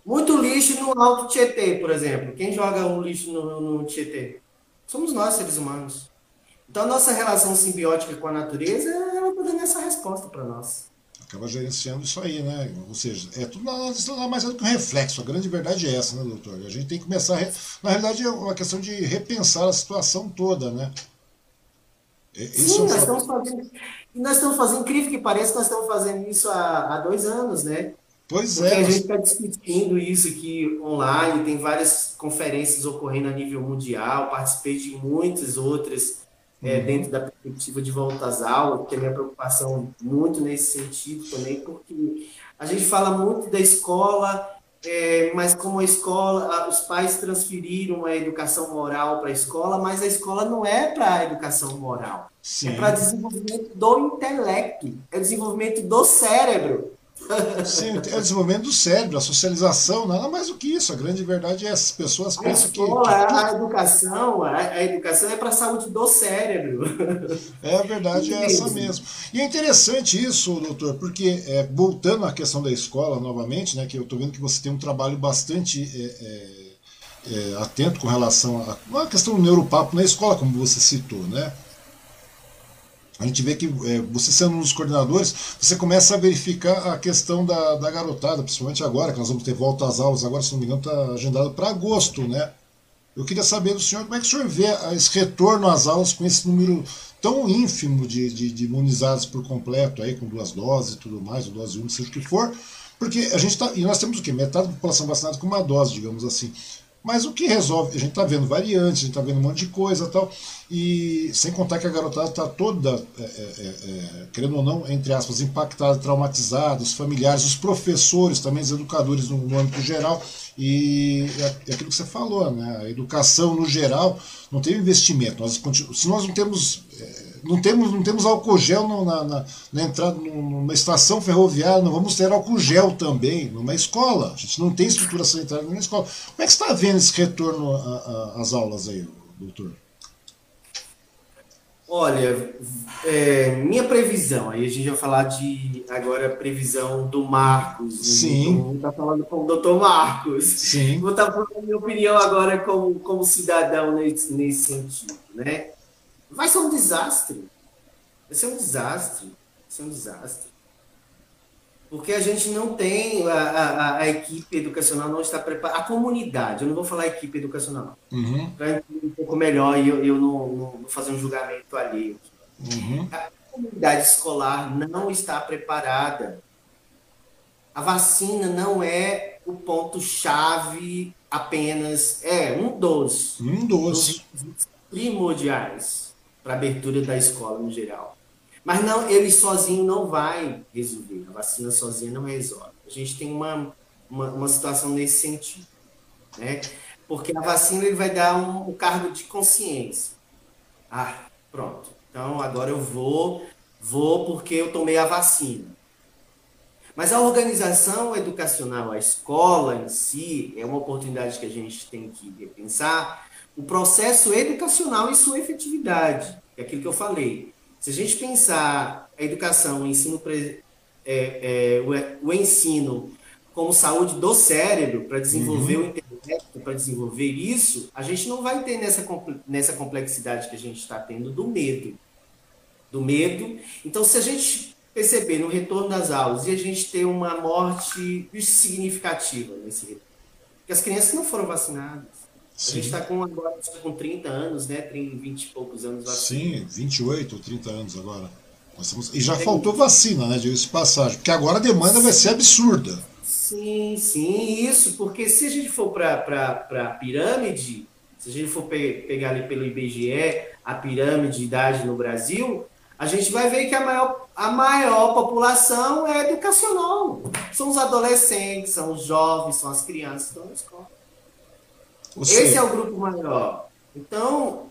Muito lixo no Alto Tietê, por exemplo. Quem joga o lixo no, no Tietê? Somos nós, seres humanos. Então, a nossa relação simbiótica com a natureza, ela está dando essa resposta para nós. Acaba gerenciando isso aí, né? Ou seja, é tudo nada mais do que um reflexo. A grande verdade é essa, né, doutor? A gente tem que começar. A... Na realidade, é uma questão de repensar a situação toda, né? Esse Sim, é nós, estamos fazendo, nós estamos fazendo, incrível que pareça, nós estamos fazendo isso há, há dois anos, né? Pois Porque é. A gente está discutindo isso aqui online, tem várias conferências ocorrendo a nível mundial, participei de muitas outras é, uhum. dentro da perspectiva de volta às aulas, que é minha preocupação muito nesse sentido também, porque a gente fala muito da escola, é, mas como a escola, os pais transferiram a educação moral para a escola, mas a escola não é para a educação moral, é Sim. é para desenvolvimento do intelecto, é desenvolvimento do cérebro. Sim, é o desenvolvimento do cérebro, a socialização, nada mais do que isso. A grande verdade é as pessoas a pensam escola, que, que. A educação, a, a educação é para a saúde do cérebro. É, a verdade é essa mesmo. E é interessante isso, doutor, porque é, voltando à questão da escola novamente, né, que eu estou vendo que você tem um trabalho bastante. É, é, é atento com relação à questão do neuropapo na escola, como você citou, né? A gente vê que é, você sendo um dos coordenadores, você começa a verificar a questão da, da garotada, principalmente agora, que nós vamos ter volta às aulas, agora, se não me engano, está agendado para agosto, né? Eu queria saber do senhor como é que o senhor vê esse retorno às aulas com esse número tão ínfimo de, de, de imunizados por completo, aí, com duas doses e tudo mais, ou dose única, seja o que for, porque a gente está. E nós temos o quê? Metade da população vacinada com uma dose, digamos assim. Mas o que resolve? A gente está vendo variantes, a gente está vendo um monte de coisa tal. E sem contar que a garotada está toda, é, é, é, querendo ou não, entre aspas, impactada, traumatizada, os familiares, os professores, também os educadores no, no âmbito geral. E é, é aquilo que você falou, né? A educação no geral não tem investimento. Nós, se nós não temos é, não temos, não temos álcool gel no, na, na, na, entrada numa estação ferroviária, não vamos ter álcool gel também numa escola. A gente não tem estrutura sanitária numa escola. Como é que você está vendo esse retorno às aulas aí, doutor? Olha, é, minha previsão, aí a gente vai falar de agora previsão do Marcos. Né? Sim. Então, vou estar falando com o doutor Marcos. Sim. Vou estar falando a minha opinião agora como, como cidadão nesse, nesse sentido, né? Vai ser um desastre. Vai ser um desastre. Vai ser um desastre. Porque a gente não tem, a, a, a equipe educacional não está preparada. A comunidade, eu não vou falar equipe educacional. Uhum. Para um pouco melhor e eu, eu não, não, fazer um julgamento alheio. Uhum. A comunidade escolar não está preparada. A vacina não é o ponto-chave apenas. É um dos. Um dos. dos primordiais para abertura da escola no geral. Mas não, ele sozinho não vai resolver. A vacina sozinha não resolve. A gente tem uma, uma, uma situação nesse sentido. Né? Porque a vacina ele vai dar um, um cargo de consciência. Ah, pronto. Então agora eu vou, vou porque eu tomei a vacina. Mas a organização educacional, a escola em si, é uma oportunidade que a gente tem que repensar, o processo educacional e sua efetividade. É aquilo que eu falei. Se a gente pensar a educação, o ensino, é, é, o, o, ensino como saúde do cérebro, para desenvolver uhum. o intelecto, para desenvolver isso, a gente não vai ter nessa, nessa complexidade que a gente está tendo do medo. Do medo. Então, se a gente perceber no retorno das aulas e a gente ter uma morte significativa nesse retorno, porque as crianças não foram vacinadas. Sim. A gente está com agora com 30 anos, né? 30, 20 e poucos anos. Sim, 28 ou 30 anos agora. E já faltou vacina, né? Diga-se passagem. Porque agora a demanda vai ser absurda. Sim, sim, isso. Porque se a gente for para a pirâmide, se a gente for pe pegar ali pelo IBGE a pirâmide de idade no Brasil, a gente vai ver que a maior, a maior população é educacional. São os adolescentes, são os jovens, são as crianças que estão na escola. Esse é o grupo maior. Então,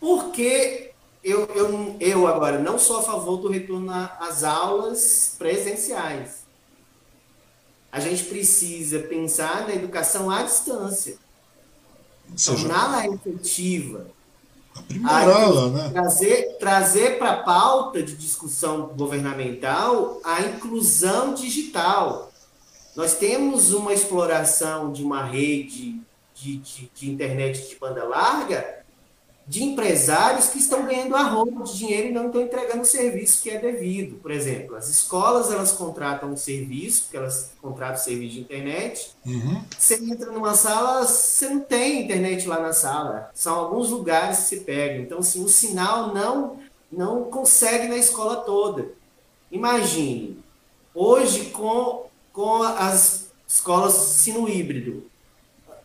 por que eu, eu, eu agora não sou a favor do retorno às aulas presenciais? A gente precisa pensar na educação à distância, torná-la efetiva, Aprimorá-la, né? Trazer, trazer para a pauta de discussão governamental a inclusão digital. Nós temos uma exploração de uma rede de, de, de internet de banda larga de empresários que estão ganhando a roupa de dinheiro e não estão entregando o serviço que é devido. Por exemplo, as escolas elas contratam um serviço, porque elas contratam serviço de internet. Uhum. Você entra numa sala, você não tem internet lá na sala. São alguns lugares que se pegam. Então, assim, o sinal não não consegue na escola toda. Imagine, hoje com, com as escolas ensino híbrido,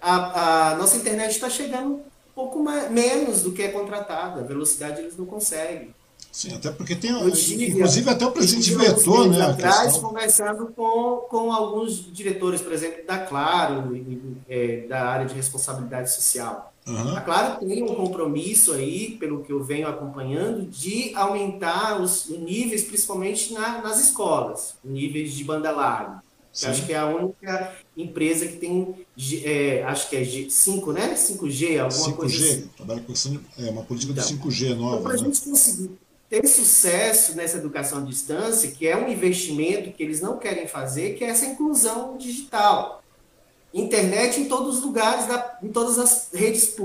a, a nossa internet está chegando pouco mais, menos do que é contratada. A velocidade eles não conseguem. Sim, até porque tem. inclusive, até o presidente vetou, né? atrás, conversando com, com alguns diretores, por exemplo, da Claro, é, da área de responsabilidade social. Uhum. A Claro tem um compromisso aí, pelo que eu venho acompanhando, de aumentar os níveis, principalmente na, nas escolas, níveis de banda larga. Acho que é a única empresa que tem, é, acho que é 5, né? 5G, alguma 5G, coisa assim. trabalha com é, uma política então, de 5G nova. Então, para a né? gente conseguir ter sucesso nessa educação à distância, que é um investimento que eles não querem fazer, que é essa inclusão digital. Internet em todos os lugares, em todas as redes,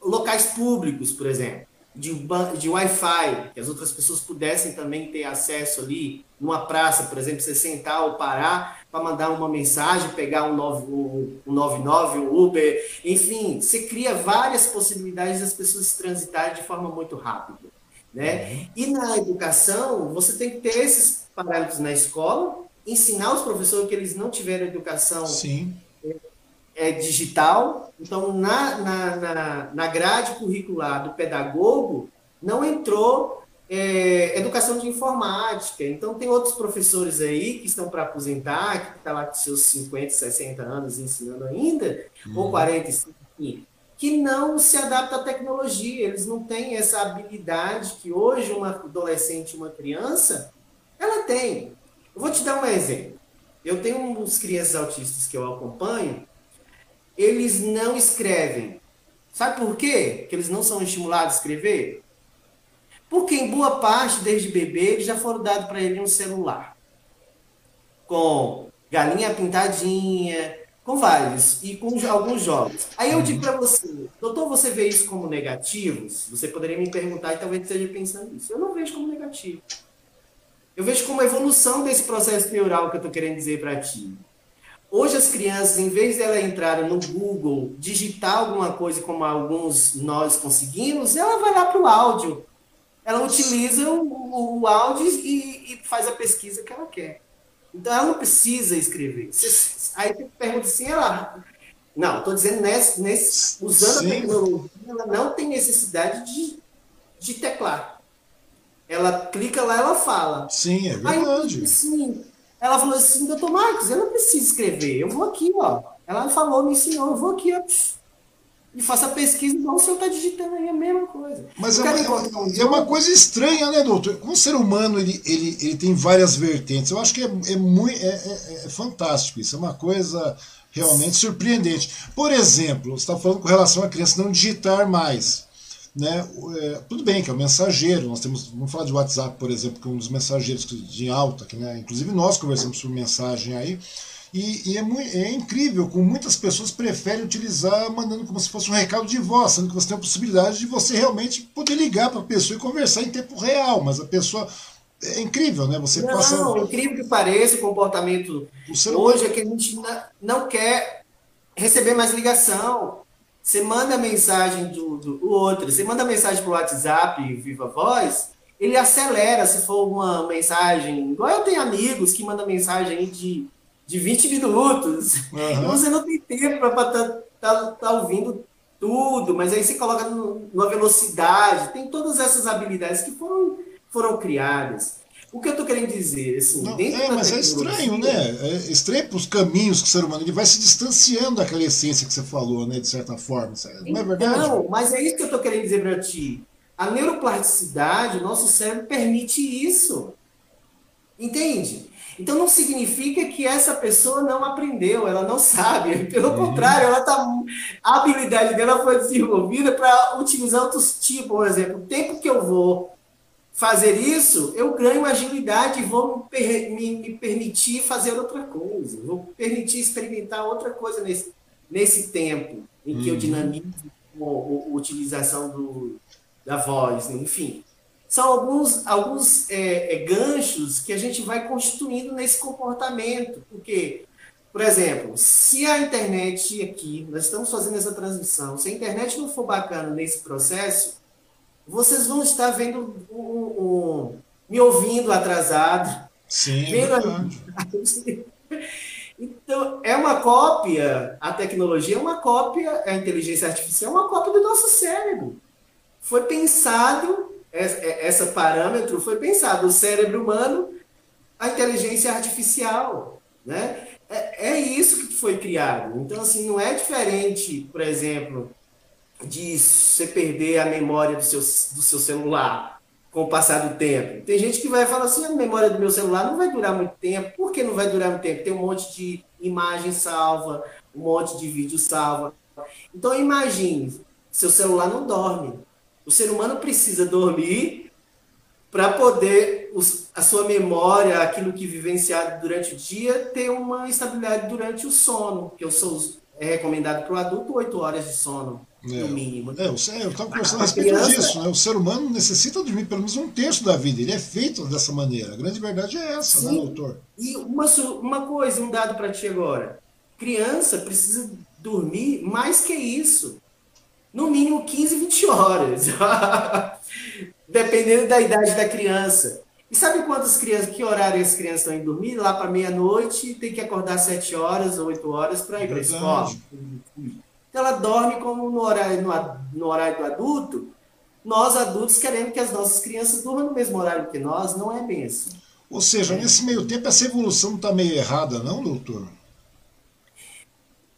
locais públicos, por exemplo de, de Wi-Fi, que as outras pessoas pudessem também ter acesso ali, numa praça, por exemplo, você sentar ou parar para mandar uma mensagem, pegar um, 9, um, um 99, um Uber, enfim, você cria várias possibilidades das pessoas se transitarem de forma muito rápida. Né? Uhum. E na educação, você tem que ter esses parâmetros na escola, ensinar os professores que eles não tiveram educação Sim é, digital. Então, na, na, na, na grade curricular do pedagogo, não entrou é, educação de informática. Então, tem outros professores aí que estão para aposentar, que estão tá lá com seus 50, 60 anos ensinando ainda, uhum. ou 45, que não se adaptam à tecnologia. Eles não têm essa habilidade que hoje uma adolescente, uma criança, ela tem. Eu vou te dar um exemplo. Eu tenho uns crianças autistas que eu acompanho, eles não escrevem. Sabe por quê? Que eles não são estimulados a escrever? Porque em boa parte, desde bebê, já foram dados para ele um celular. Com galinha pintadinha, com vários, e com alguns jogos. Aí eu digo para você, doutor, você vê isso como negativos? Você poderia me perguntar e talvez esteja pensando isso. Eu não vejo como negativo. Eu vejo como evolução desse processo neural que eu estou querendo dizer para ti. Hoje as crianças, em vez de ela entrar no Google, digitar alguma coisa como alguns nós conseguimos, ela vai lá para o áudio. Ela utiliza o, o áudio e, e, faz a pesquisa que ela quer. Então ela não precisa escrever. Você, aí você pergunta assim, ela. Não, estou dizendo nesse, nesse, usando Sim. a tecnologia, ela não tem necessidade de, de teclar. Ela clica lá, ela fala. Sim, é verdade. Aí, sim, ela falou assim, doutor Marcos, eu não preciso escrever, eu vou aqui, ó. Ela falou, me ensinou, eu vou aqui, ó. E faça pesquisa igual o senhor está digitando aí a mesma coisa. Mas é uma, um é uma, coisa estranha, né, doutor? Um ser humano, ele, ele, ele tem várias vertentes. Eu acho que é, é, muito, é, é, é fantástico isso. É uma coisa realmente surpreendente. Por exemplo, você está falando com relação à criança não digitar mais. Né? É, tudo bem que é o mensageiro, nós temos, vamos falar de WhatsApp, por exemplo, que é um dos mensageiros de alta, que, né? inclusive nós conversamos por mensagem aí, e, e é, muito, é, incrível como muitas pessoas preferem utilizar mandando como se fosse um recado de voz, sendo que você tem a possibilidade de você realmente poder ligar para a pessoa e conversar em tempo real, mas a pessoa é incrível, né? Você não, passa. incrível que pareça o comportamento o hoje é que a gente não quer receber mais ligação. Você manda mensagem do, do, outro, você manda mensagem pro WhatsApp, viva voz, ele acelera se for uma mensagem. Igual eu tenho amigos que mandam mensagem de, de 20 minutos. Uhum. E você não tem tempo para estar tá, tá, tá ouvindo tudo, mas aí você coloca no, numa velocidade. Tem todas essas habilidades que foram foram criadas. O que eu estou querendo dizer, assim, não, é, mas é estranho, né? É estranho para os caminhos que o ser humano ele vai se distanciando daquela essência que você falou, né? De certa forma. Não é verdade? Não, mas é isso que eu estou querendo dizer para ti. A neuroplasticidade, o nosso cérebro permite isso. Entende? Então não significa que essa pessoa não aprendeu, ela não sabe. Pelo uhum. contrário, ela tá, a habilidade dela foi desenvolvida para utilizar outros tipos. Por exemplo, o tempo que eu vou fazer isso, eu ganho agilidade e vou me, me, me permitir fazer outra coisa. Vou permitir experimentar outra coisa nesse, nesse tempo em que uhum. eu dinamizo a, a utilização do, da voz, enfim são alguns, alguns é, é, ganchos que a gente vai constituindo nesse comportamento. Porque, por exemplo, se a internet aqui, nós estamos fazendo essa transmissão, se a internet não for bacana nesse processo, vocês vão estar vendo um, um, me ouvindo atrasado. Sim, vendo Então, é uma cópia, a tecnologia é uma cópia, a inteligência artificial é uma cópia do nosso cérebro. Foi pensado essa parâmetro foi pensado, o cérebro humano, a inteligência artificial, né? É, é isso que foi criado. Então, assim, não é diferente, por exemplo, de você perder a memória do seu, do seu celular com o passar do tempo. Tem gente que vai falar assim, a memória do meu celular não vai durar muito tempo. Por que não vai durar muito tempo? Tem um monte de imagem salva, um monte de vídeo salva. Então, imagine, seu celular não dorme. O ser humano precisa dormir para poder os, a sua memória, aquilo que vivenciado durante o dia, ter uma estabilidade durante o sono, que eu sou é recomendado para o adulto oito horas de sono, é, no mínimo. É, eu estava conversando a, respeito criança, disso. Né? O ser humano necessita dormir pelo menos um terço da vida. Ele é feito dessa maneira. A grande verdade é essa, né, sim, né, doutor? E uma, uma coisa, um dado para ti agora. Criança precisa dormir mais que isso no mínimo 15, 20 horas. Dependendo da idade da criança. E sabe quantas crianças, que horário as crianças estão indo dormir? Lá para meia-noite, tem que acordar 7 horas ou 8 horas para ir para a escola. Então ela dorme como no horário, no, no horário do adulto. Nós, adultos, queremos que as nossas crianças durmam no mesmo horário que nós, não é bem assim. Ou seja, nesse meio tempo essa evolução está meio errada, não, doutor?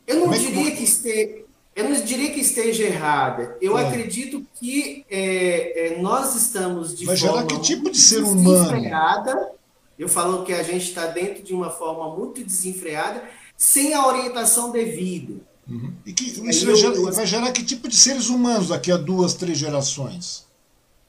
Eu não é diria que, que esteja eu não diria que esteja errada. Eu é. acredito que é, é, nós estamos de Vai forma gerar que tipo de ser humano? Eu falo que a gente está dentro de uma forma muito desenfreada, sem a orientação devida. Uhum. E que, isso vai, gerar, vai gerar que tipo de seres humanos daqui a duas, três gerações?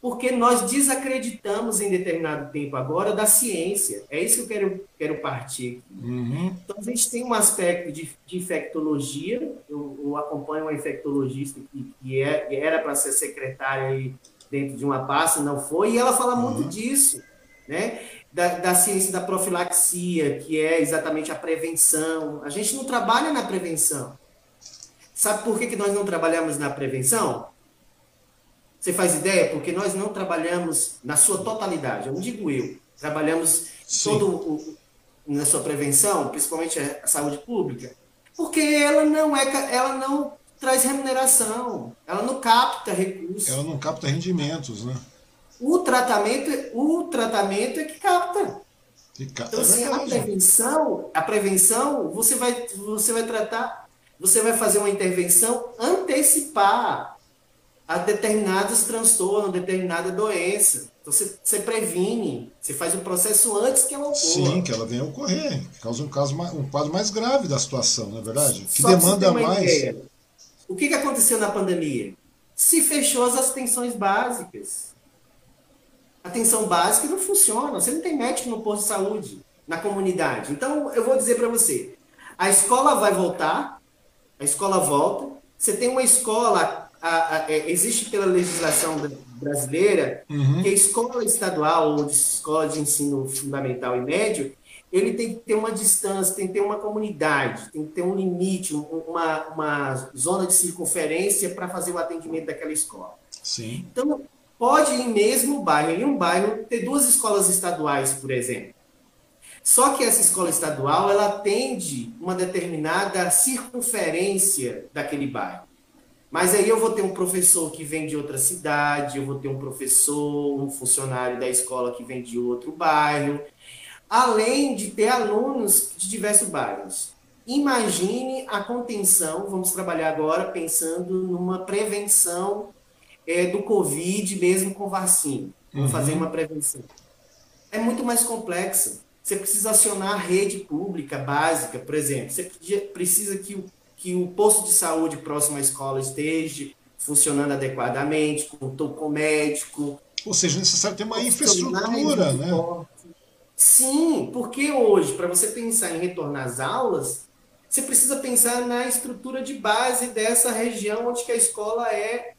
Porque nós desacreditamos em determinado tempo agora da ciência. É isso que eu quero, quero partir. Uhum. Então, a gente tem um aspecto de, de infectologia. Eu, eu, acompanho uma infectologista que, que, é, era para ser secretária aí dentro de uma pasta, não foi, e ela fala uhum. muito disso, né? Da, da ciência da profilaxia, que é exatamente a prevenção. A gente não trabalha na prevenção. Sabe por que, que nós não trabalhamos na prevenção? Você faz ideia? Porque nós não trabalhamos na sua totalidade, eu não digo eu, trabalhamos Sim. todo o, na sua prevenção, principalmente a saúde pública, porque ela não é, ela não traz remuneração, ela não capta recursos. Ela não capta rendimentos, né? O tratamento, o tratamento é que capta. Então, assim, a prevenção, a prevenção, você vai, você vai tratar, você vai fazer uma intervenção antecipar a determinados transtornos, determinada doença. Então você, você, previne, você faz o processo antes que ela ocorra. Sim, que ela venha a ocorrer, que causa um, caso, um quadro mais grave da situação, não é verdade? Que Só demanda mais. Ideia, o que, que aconteceu na pandemia? Se fechou as atenções básicas. A atenção básica não funciona. Você não tem médico no posto de saúde, na comunidade. Então, eu vou dizer para você: a escola vai voltar, a escola volta. Você tem uma escola a, a, é, existe pela legislação brasileira uhum. que a escola estadual ou de escola de ensino fundamental e médio ele tem que ter uma distância, tem que ter uma comunidade, tem que ter um limite, uma, uma zona de circunferência para fazer o atendimento daquela escola. Sim. Então, pode em mesmo bairro, em um bairro, ter duas escolas estaduais, por exemplo. Só que essa escola estadual, ela atende uma determinada circunferência daquele bairro. Mas aí eu vou ter um professor que vem de outra cidade, eu vou ter um professor, um funcionário da escola que vem de outro bairro, além de ter alunos de diversos bairros. Imagine a contenção, vamos trabalhar agora pensando numa prevenção é, do Covid, mesmo com vacina. Vamos uhum. fazer uma prevenção. É muito mais complexa. Você precisa acionar a rede pública básica, por exemplo. Você precisa que o, que o posto de saúde próximo à escola esteja funcionando adequadamente, com, com médico. Ou seja, é necessário ter uma infraestrutura, né? Sim, porque hoje, para você pensar em retornar às aulas, você precisa pensar na estrutura de base dessa região onde a escola é,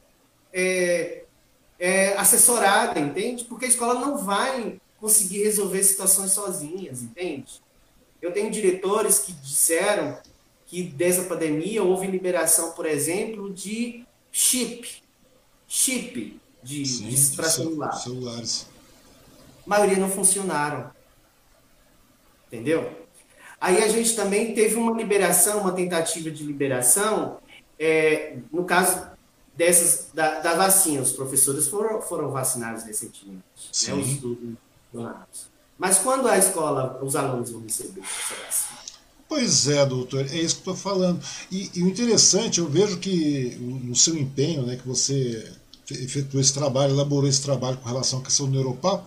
é, é assessorada, entende? Porque a escola não vai conseguir resolver situações sozinhas, entende? Eu tenho diretores que disseram que dessa pandemia houve liberação, por exemplo, de chip, chip de, para celular. celulares. A maioria não funcionaram. Entendeu? Aí a gente também teve uma liberação, uma tentativa de liberação, é, no caso dessas da, da, vacina, os professores foram, foram vacinados recentemente, Sim. né, os donados. Mas quando a escola, os alunos vão receber essa vacina? Pois é, doutor, é isso que eu estou falando. E, e, o interessante, eu vejo que no seu empenho, né, que você efetuou esse trabalho, elaborou esse trabalho com relação à questão do neuropapo,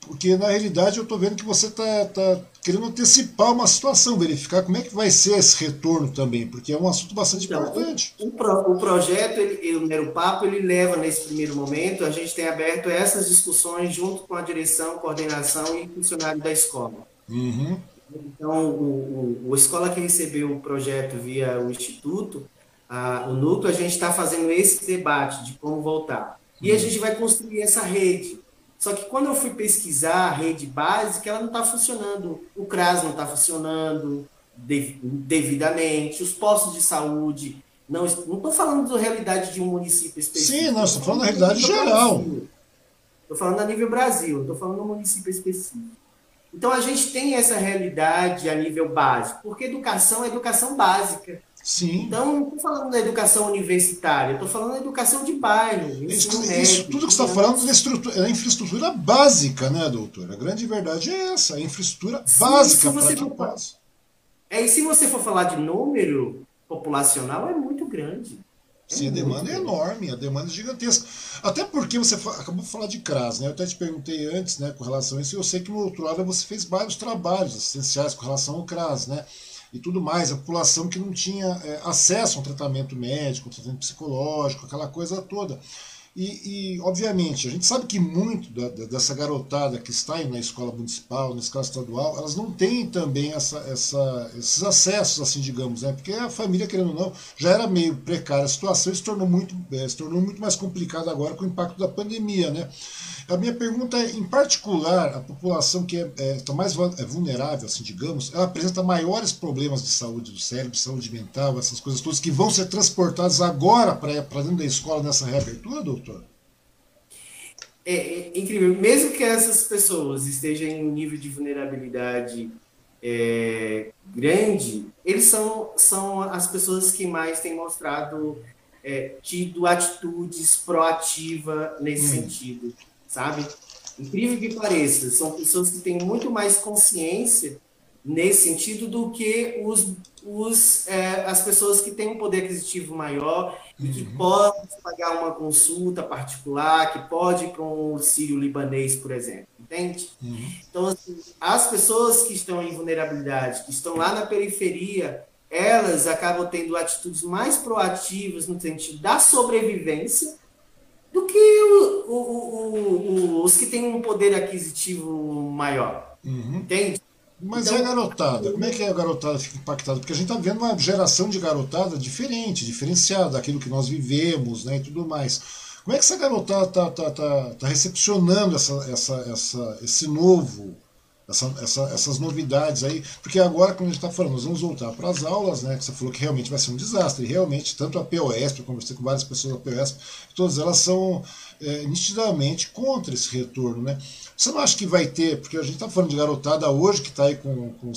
porque na realidade eu estou vendo que você está tá querendo antecipar uma situação, verificar como é que vai ser esse retorno também, porque é um assunto bastante então, importante. O, o, o projeto, ele, o Nero Papo, ele leva nesse primeiro momento, a gente tem aberto essas discussões junto com a direção, coordenação e funcionário da escola. Uhum. Então, o, o, o escola que recebeu o projeto via o Instituto, a, o núcleo, a gente está fazendo esse debate de como voltar. E uhum. a gente vai construir essa rede só que quando eu fui pesquisar a rede básica, ela não está funcionando. O CRAS não está funcionando devidamente, os postos de saúde. Não estou falando da realidade de um município específico. Sim, nós estamos falando da realidade geral. Estou falando a nível Brasil, estou falando do município específico. Então a gente tem essa realidade a nível básico, porque educação é educação básica. Sim. Então, não estou falando da educação universitária, estou falando da educação de bairro. Isso, isso tudo que você está falando é, é infraestrutura básica, né, doutor? A grande verdade é essa, a infraestrutura Sim, básica para que for, É, e se você for falar de número populacional, é muito grande. Sim, a demanda é enorme, a demanda é gigantesca. Até porque você acabou de falar de CRAS, né? Eu até te perguntei antes, né, com relação a isso, e eu sei que no outro lado você fez vários trabalhos assistenciais com relação ao CRAS, né? e tudo mais, a população que não tinha é, acesso a um tratamento médico, um tratamento psicológico, aquela coisa toda. E, e, obviamente, a gente sabe que muito da, da, dessa garotada que está na escola municipal, na escola estadual, elas não têm também essa, essa, esses acessos, assim, digamos, né? porque a família, querendo ou não, já era meio precária a situação e se tornou muito, é, se tornou muito mais complicada agora com o impacto da pandemia. Né? A minha pergunta é, em particular, a população que é, é tá mais é vulnerável, assim, digamos, ela apresenta maiores problemas de saúde do cérebro, de saúde mental, essas coisas todas que vão ser transportadas agora para dentro da escola nessa reabertura, doutor? É, é, incrível. Mesmo que essas pessoas estejam em um nível de vulnerabilidade é, grande, eles são, são as pessoas que mais têm mostrado, é, tido atitudes proativas nesse hum. sentido sabe? Incrível que pareça, são pessoas que têm muito mais consciência nesse sentido do que os, os, é, as pessoas que têm um poder aquisitivo maior e que uhum. podem pagar uma consulta particular, que pode ir para um sírio libanês, por exemplo, entende? Uhum. Então, assim, as pessoas que estão em vulnerabilidade, que estão lá na periferia, elas acabam tendo atitudes mais proativas no sentido da sobrevivência do que o, o, o, os que têm um poder aquisitivo maior. Uhum. Entende? Mas então, e a garotada? Como é que a garotada fica impactada? Porque a gente está vendo uma geração de garotada diferente, diferenciada daquilo que nós vivemos né, e tudo mais. Como é que essa garotada está tá, tá, tá recepcionando essa, essa, essa, esse novo essa, essa, essas novidades aí, porque agora, como a gente está falando, nós vamos voltar para as aulas, né? Que você falou que realmente vai ser um desastre, e realmente, tanto a POS, eu conversei com várias pessoas da POS, todas elas são é, nitidamente contra esse retorno, né? Você não acha que vai ter, porque a gente está falando de garotada hoje que está aí com, com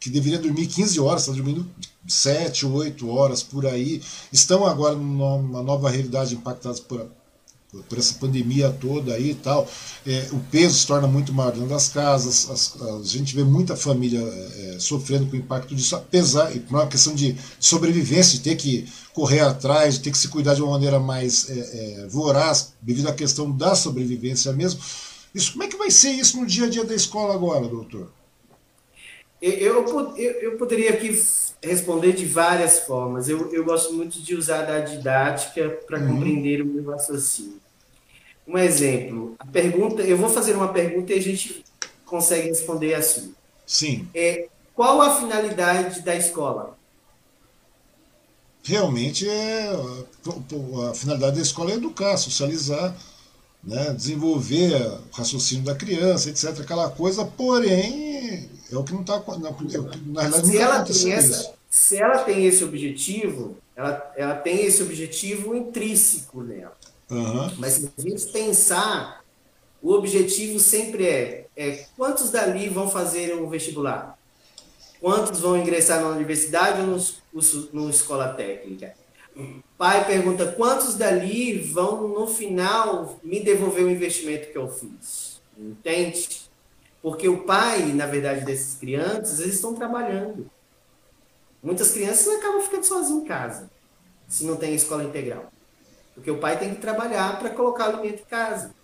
que deveria dormir 15 horas, está dormindo 7, 8 horas por aí, estão agora numa nova realidade impactadas por, por essa pandemia toda aí e tal, é, o peso se torna muito maior dentro das casas, as, a gente vê muita família é, é, sofrendo com o impacto disso, apesar, e por uma questão de sobrevivência, de ter que correr atrás, de ter que se cuidar de uma maneira mais é, é, voraz, devido à questão da sobrevivência mesmo. Isso, como é que vai ser isso no dia a dia da escola agora, doutor? Eu, eu, eu poderia aqui responder de várias formas. Eu, eu gosto muito de usar da didática para uhum. compreender o meu raciocínio. Um exemplo, a pergunta, eu vou fazer uma pergunta e a gente consegue responder assim. Sim. É, qual a finalidade da escola? Realmente é a finalidade da escola é educar, socializar, né, desenvolver o raciocínio da criança, etc. Aquela coisa, porém é o que não está. Na, na realidade, se, ela tem essa, se ela tem esse objetivo, ela, ela tem esse objetivo intrínseco nela. Uhum. Mas se a gente pensar, o objetivo sempre é, é quantos dali vão fazer um vestibular? Quantos vão ingressar na universidade ou no, no escola técnica? Pai pergunta quantos dali vão, no final, me devolver o investimento que eu fiz. Entende? Porque o pai, na verdade, desses crianças, eles estão trabalhando. Muitas crianças acabam ficando sozinhas em casa, se não tem escola integral. Porque o pai tem que trabalhar para colocar alimento em casa.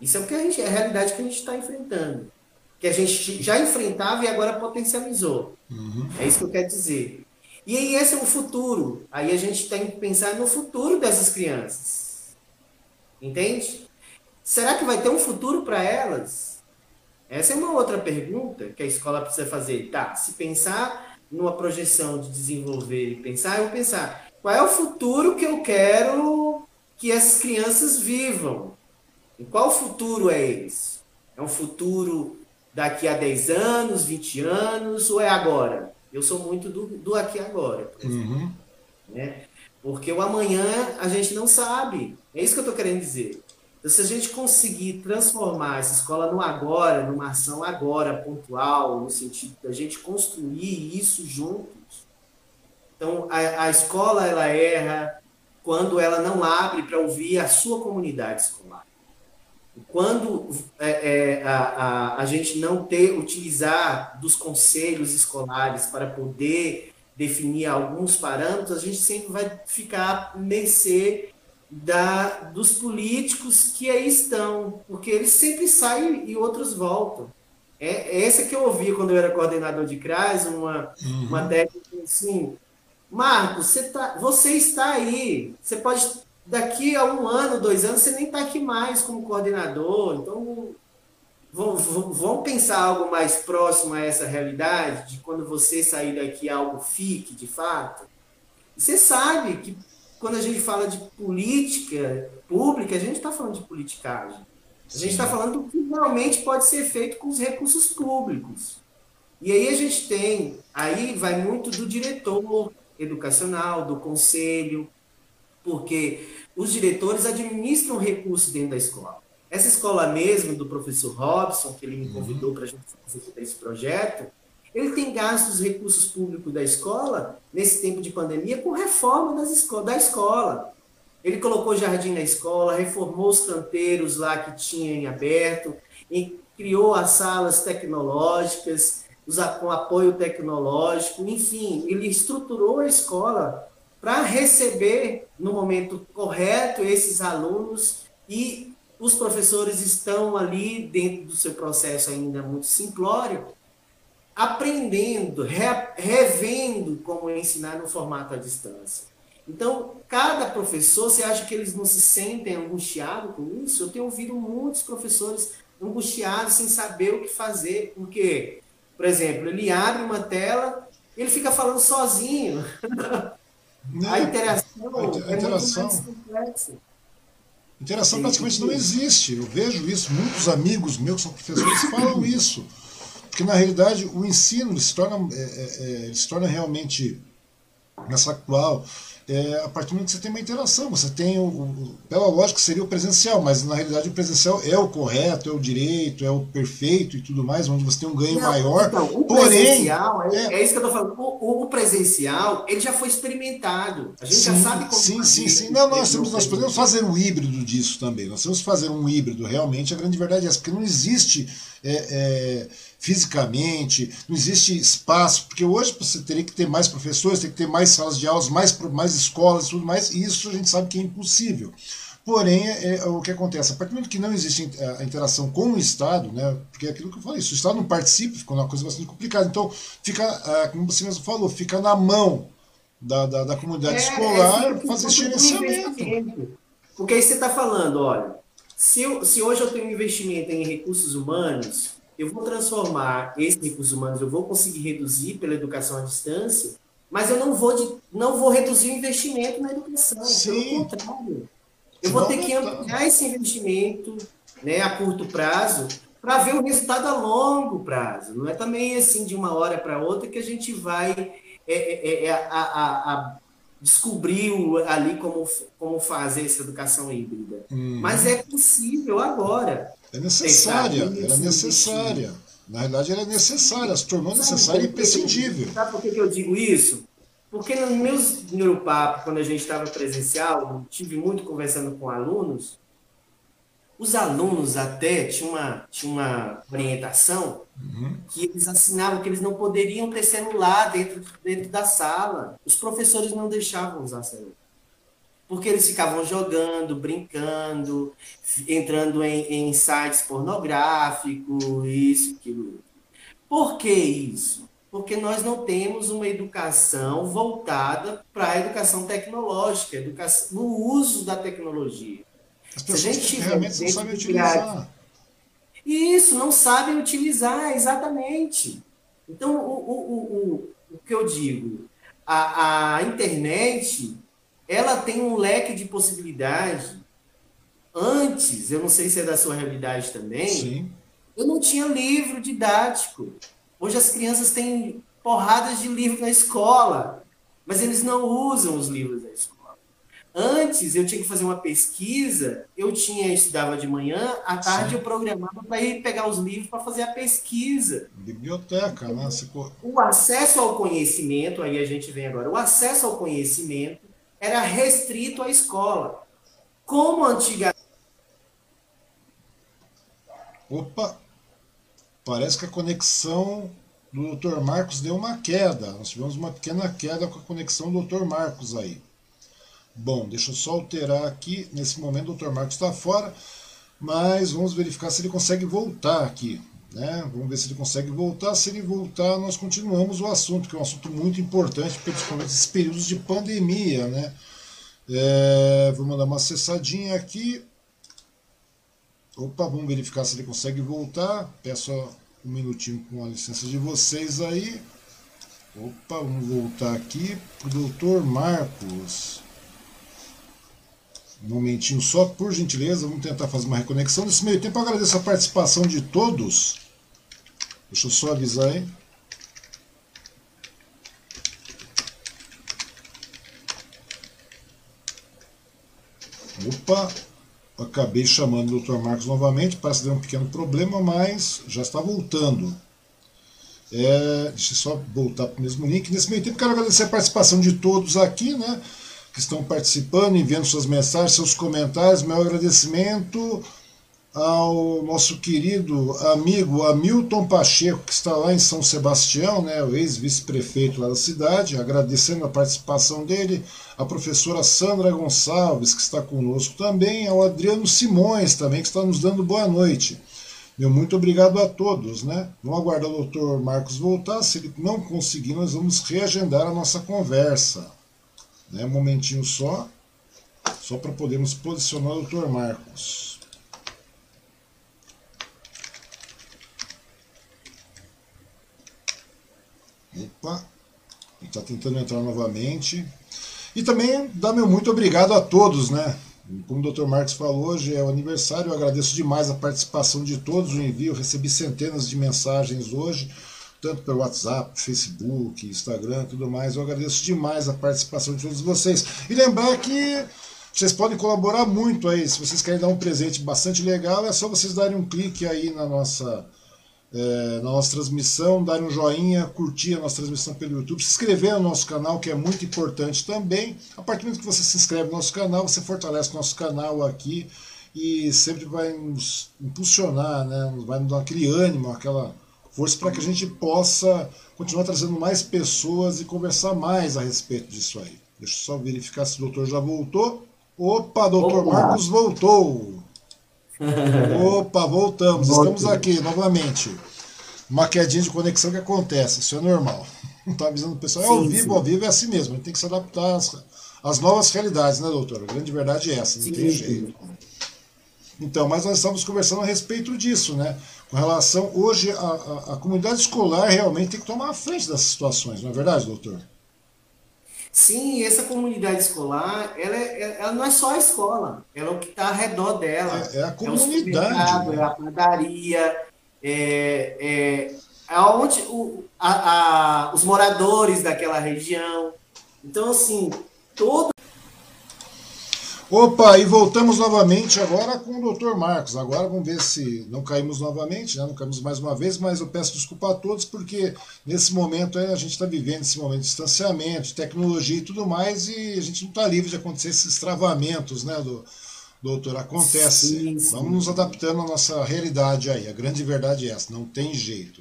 Isso é o que a, gente, é a realidade que a gente está enfrentando. Que a gente já enfrentava e agora potencializou. Uhum. É isso que eu quero dizer. E aí esse é o futuro. Aí a gente tem que pensar no futuro dessas crianças. Entende? Será que vai ter um futuro para elas? Essa é uma outra pergunta que a escola precisa fazer. Tá, se pensar numa projeção de desenvolver e pensar, eu vou pensar qual é o futuro que eu quero que essas crianças vivam. E qual futuro é esse? É um futuro daqui a 10 anos, 20 anos, ou é agora? Eu sou muito do, do aqui agora, por exemplo. Uhum. Né? Porque o amanhã a gente não sabe. É isso que eu estou querendo dizer. Então, se a gente conseguir transformar essa escola no agora, numa ação agora, pontual, no sentido da gente construir isso juntos. Então, a, a escola, ela erra quando ela não abre para ouvir a sua comunidade escolar. Quando é, é, a, a, a gente não ter, utilizar dos conselhos escolares para poder definir alguns parâmetros, a gente sempre vai ficar mercê da, dos políticos que aí estão, porque eles sempre saem e outros voltam. É, é essa que eu ouvi quando eu era coordenador de CRAS, uma, uhum. uma técnica assim, Marcos, você, tá, você está aí, você pode, daqui a um ano, dois anos, você nem está aqui mais como coordenador, então vamos, vamos pensar algo mais próximo a essa realidade, de quando você sair daqui algo fique, de fato. Você sabe que quando a gente fala de política pública, a gente está falando de politicagem. A gente está falando do que realmente pode ser feito com os recursos públicos. E aí a gente tem, aí vai muito do diretor educacional, do conselho, porque os diretores administram recursos dentro da escola. Essa escola mesmo, do professor Robson, que ele me convidou uhum. para a gente fazer esse projeto, ele tem gasto os recursos públicos da escola, nesse tempo de pandemia, com reforma das esco da escola. Ele colocou jardim na escola, reformou os canteiros lá que tinha em aberto, e criou as salas tecnológicas, com apoio tecnológico, enfim, ele estruturou a escola para receber no momento correto esses alunos e os professores estão ali dentro do seu processo ainda muito simplório, aprendendo, re, revendo como ensinar no formato à distância. Então, cada professor, você acha que eles não se sentem angustiados com isso? Eu tenho ouvido muitos professores angustiados sem saber o que fazer, porque, por exemplo, ele abre uma tela, ele fica falando sozinho. Não, a interação, a, a interação é complexa. Interação praticamente não existe. Eu vejo isso, muitos amigos meus que são professores falam isso. Porque, na realidade, o ensino se torna, é, é, é se torna realmente nessa atual é, a partir do momento que você tem uma interação, você tem o, o, pela lógica seria o presencial, mas na realidade o presencial é o correto, é o direito, é o perfeito e tudo mais, onde você tem um ganho Não, maior. Então, o porém, presencial, é, é, é, isso que eu estou falando. O, o, presencial, ele já foi experimentado. A gente sim, já sabe como Sim, sim, sim. Não, nós, temos, nós podemos fazer um híbrido disso também. Nós temos que fazer um híbrido, realmente. A grande verdade é essa, porque não existe. É, é fisicamente, não existe espaço, porque hoje você teria que ter mais professores, teria que ter mais salas de aulas, mais, mais escolas e tudo mais, e isso a gente sabe que é impossível. Porém, é, é, o que acontece? A partir do momento que não existe a interação com o Estado, né, porque é aquilo que eu falei, se o Estado não participa, fica uma coisa bastante complicada. Então, fica, é, como você mesmo falou, fica na mão da, da, da comunidade é, escolar é, fazer esse gerenciamento. Porque aí você está falando, olha, se, eu, se hoje eu tenho um investimento em recursos humanos, eu vou transformar esses recursos humanos, eu vou conseguir reduzir pela educação à distância, mas eu não vou, de, não vou reduzir o investimento na educação. Sim. Pelo contrário. Eu vou ter que ampliar esse investimento né, a curto prazo para ver o resultado a longo prazo. Não é também assim de uma hora para outra que a gente vai é, é, é, é a, a, a descobrir ali como, como fazer essa educação híbrida. Hum. Mas é possível agora. É necessária, era necessária. Na verdade, era necessária, se tornou necessária e imprescindível. Sabe por que, eu digo isso? Porque nos meus neuropapos, quando a gente estava presencial, tive muito conversando com alunos, os alunos até tinham uma, tinham uma orientação uhum. que eles assinavam que eles não poderiam ter celular dentro, dentro da sala. Os professores não deixavam usar celular porque eles ficavam jogando, brincando, entrando em, em sites pornográficos, isso, aquilo. Por que isso? Porque nós não temos uma educação voltada para a educação tecnológica, educação, no uso da tecnologia. As pessoas Se a gente realmente não sabem utilizar. Isso, não sabem utilizar, exatamente. Então, o, o, o, o que eu digo, a, a internet ela tem um leque de possibilidade. Antes, eu não sei se é da sua realidade também, Sim. eu não tinha livro didático. Hoje as crianças têm porradas de livro na escola, mas eles não usam os livros da escola. Antes eu tinha que fazer uma pesquisa, eu tinha estudava de manhã, à tarde Sim. eu programava para ir pegar os livros para fazer a pesquisa. Biblioteca, né? O acesso ao conhecimento, aí a gente vem agora, o acesso ao conhecimento era restrito à escola. Como antigamente. Opa! Parece que a conexão do Dr. Marcos deu uma queda. Nós tivemos uma pequena queda com a conexão do Dr. Marcos aí. Bom, deixa eu só alterar aqui. Nesse momento o Dr. Marcos está fora, mas vamos verificar se ele consegue voltar aqui. Né? Vamos ver se ele consegue voltar. Se ele voltar, nós continuamos o assunto, que é um assunto muito importante, principalmente nesses períodos de pandemia. Né? É, vamos dar uma acessadinha aqui. Opa, vamos verificar se ele consegue voltar. Peço um minutinho com a licença de vocês aí. Opa, vamos voltar aqui para o doutor Marcos. Um momentinho só, por gentileza, vamos tentar fazer uma reconexão. Nesse meio tempo, agradeço a participação de todos. Deixa eu só avisar aí. Opa, acabei chamando o Dr. Marcos novamente, parece que deu um pequeno problema, mas já está voltando. É, deixa eu só voltar para o mesmo link. Nesse meio tempo, quero agradecer a participação de todos aqui, né? Que estão participando, enviando suas mensagens, seus comentários. Meu agradecimento ao nosso querido amigo Hamilton Pacheco, que está lá em São Sebastião, né, o ex-vice-prefeito lá da cidade, agradecendo a participação dele, a professora Sandra Gonçalves, que está conosco também, ao Adriano Simões também, que está nos dando boa noite. Meu muito obrigado a todos, né? Vamos aguardar o doutor Marcos voltar, se ele não conseguir, nós vamos reagendar a nossa conversa. Né? Um momentinho só, só para podermos posicionar o doutor Marcos. Opa, está tentando entrar novamente. E também dá meu muito obrigado a todos, né? Como o Dr. Marcos falou, hoje é o aniversário, eu agradeço demais a participação de todos, o envio, recebi centenas de mensagens hoje, tanto pelo WhatsApp, Facebook, Instagram, tudo mais. Eu agradeço demais a participação de todos vocês. E lembrar que vocês podem colaborar muito aí. Se vocês querem dar um presente bastante legal, é só vocês darem um clique aí na nossa é, na nossa transmissão, dar um joinha, curtir a nossa transmissão pelo YouTube, se inscrever no nosso canal, que é muito importante também. A partir do momento que você se inscreve no nosso canal, você fortalece o nosso canal aqui e sempre vai nos impulsionar, né? vai nos dar aquele ânimo, aquela força para que a gente possa continuar trazendo mais pessoas e conversar mais a respeito disso aí. Deixa eu só verificar se o doutor já voltou. Opa, doutor Opa. Marcos voltou! Opa, voltamos. Estamos aqui novamente. Uma quedinha de conexão que acontece, isso é normal. Não está avisando o pessoal. É ao vivo, sim. ao vivo é assim mesmo. A gente tem que se adaptar às, às novas realidades, né, doutor? A grande verdade é essa, não sim, tem jeito. Então, mas nós estamos conversando a respeito disso, né? Com relação, hoje, a, a, a comunidade escolar realmente tem que tomar a frente dessas situações, não é verdade, doutor? Sim, essa comunidade escolar, ela, é, é, ela não é só a escola, ela é o que está ao redor dela. É, é a comunidade. É, né? é a padaria, é, é aonde o, a, a, os moradores daquela região. Então, assim, todo Opa, e voltamos novamente agora com o Dr. Marcos. Agora vamos ver se não caímos novamente, né? não caímos mais uma vez, mas eu peço desculpa a todos, porque nesse momento a gente está vivendo esse momento de distanciamento, de tecnologia e tudo mais, e a gente não está livre de acontecer esses travamentos, né, do, doutor? Acontece. Sim, sim. Vamos nos adaptando à nossa realidade aí. A grande verdade é essa, não tem jeito.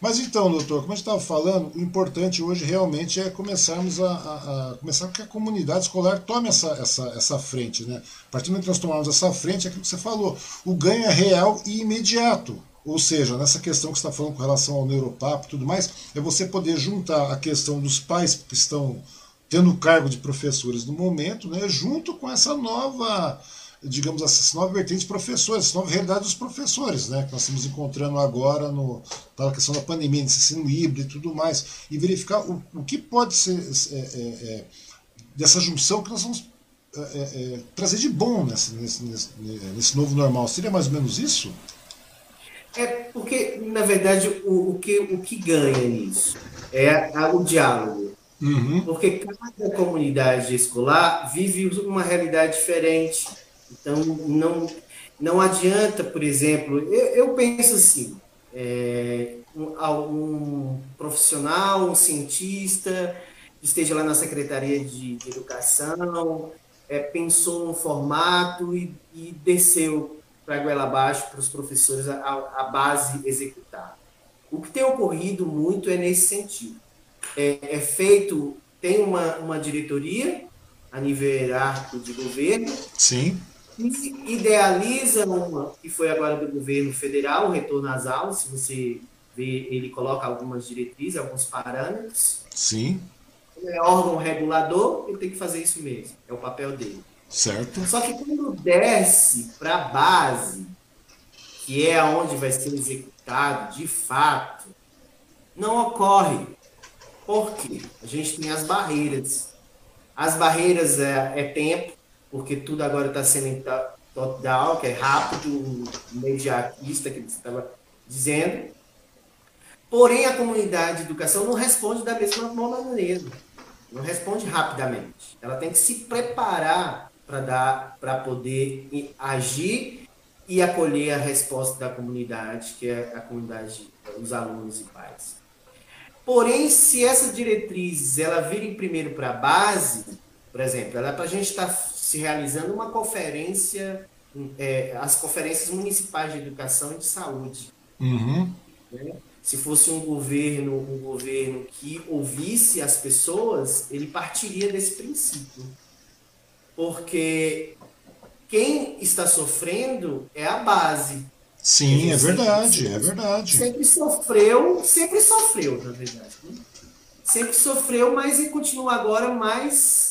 Mas então, doutor, como a gente estava falando, o importante hoje realmente é começarmos a, a, a começar que a comunidade escolar tome essa, essa, essa frente. Né? A partir do momento que nós tomarmos essa frente, é aquilo que você falou, o ganho é real e imediato. Ou seja, nessa questão que você está falando com relação ao neuropapo e tudo mais, é você poder juntar a questão dos pais que estão tendo o cargo de professores no momento, né, junto com essa nova digamos assim, essa nova vertente professores, essa nova realidade dos professores, né, que nós estamos encontrando agora no, pela questão da pandemia, nesse ensino híbrido e tudo mais, e verificar o, o que pode ser é, é, é dessa junção que nós vamos é, é, é, trazer de bom nesse, nesse, nesse, nesse, novo normal. Seria mais ou menos isso? É porque, na verdade, o, o, que, o que ganha nisso é o diálogo. Uhum. Porque cada comunidade escolar vive uma realidade diferente então, não, não adianta, por exemplo, eu, eu penso assim, é, um, profissional, um cientista, que esteja lá na Secretaria de, de Educação, é, pensou um formato e, e desceu para a goela abaixo para os professores a, a, base executar. O que tem ocorrido muito é nesse sentido. É, é feito, tem uma, uma diretoria a nível hierárquico de governo. Sim idealiza uma, que foi agora do governo federal, o retorno às aulas, se você vê, ele coloca algumas diretrizes, alguns parâmetros. Sim. é órgão regulador, ele tem que fazer isso mesmo, é o papel dele. Certo. Só que quando desce para a base, que é onde vai ser executado de fato, não ocorre. Por quê? A gente tem as barreiras. As barreiras é, é tempo, porque tudo agora está sendo top-down, que é rápido, imediatista, que você estava dizendo. Porém, a comunidade de educação não responde da mesma maneira, não responde rapidamente. Ela tem que se preparar para dar, para poder agir e acolher a resposta da comunidade, que é a comunidade dos alunos e pais. Porém, se essa diretriz ela vir primeiro para a base, por exemplo, ela é para a gente estar tá se realizando uma conferência, é, as conferências municipais de educação e de saúde. Uhum. Né? Se fosse um governo, um governo que ouvisse as pessoas, ele partiria desse princípio. Porque quem está sofrendo é a base. Sim, é verdade, sempre, é verdade. Sempre sofreu, sempre sofreu, na verdade. Né? Sempre sofreu, mas e continua agora mais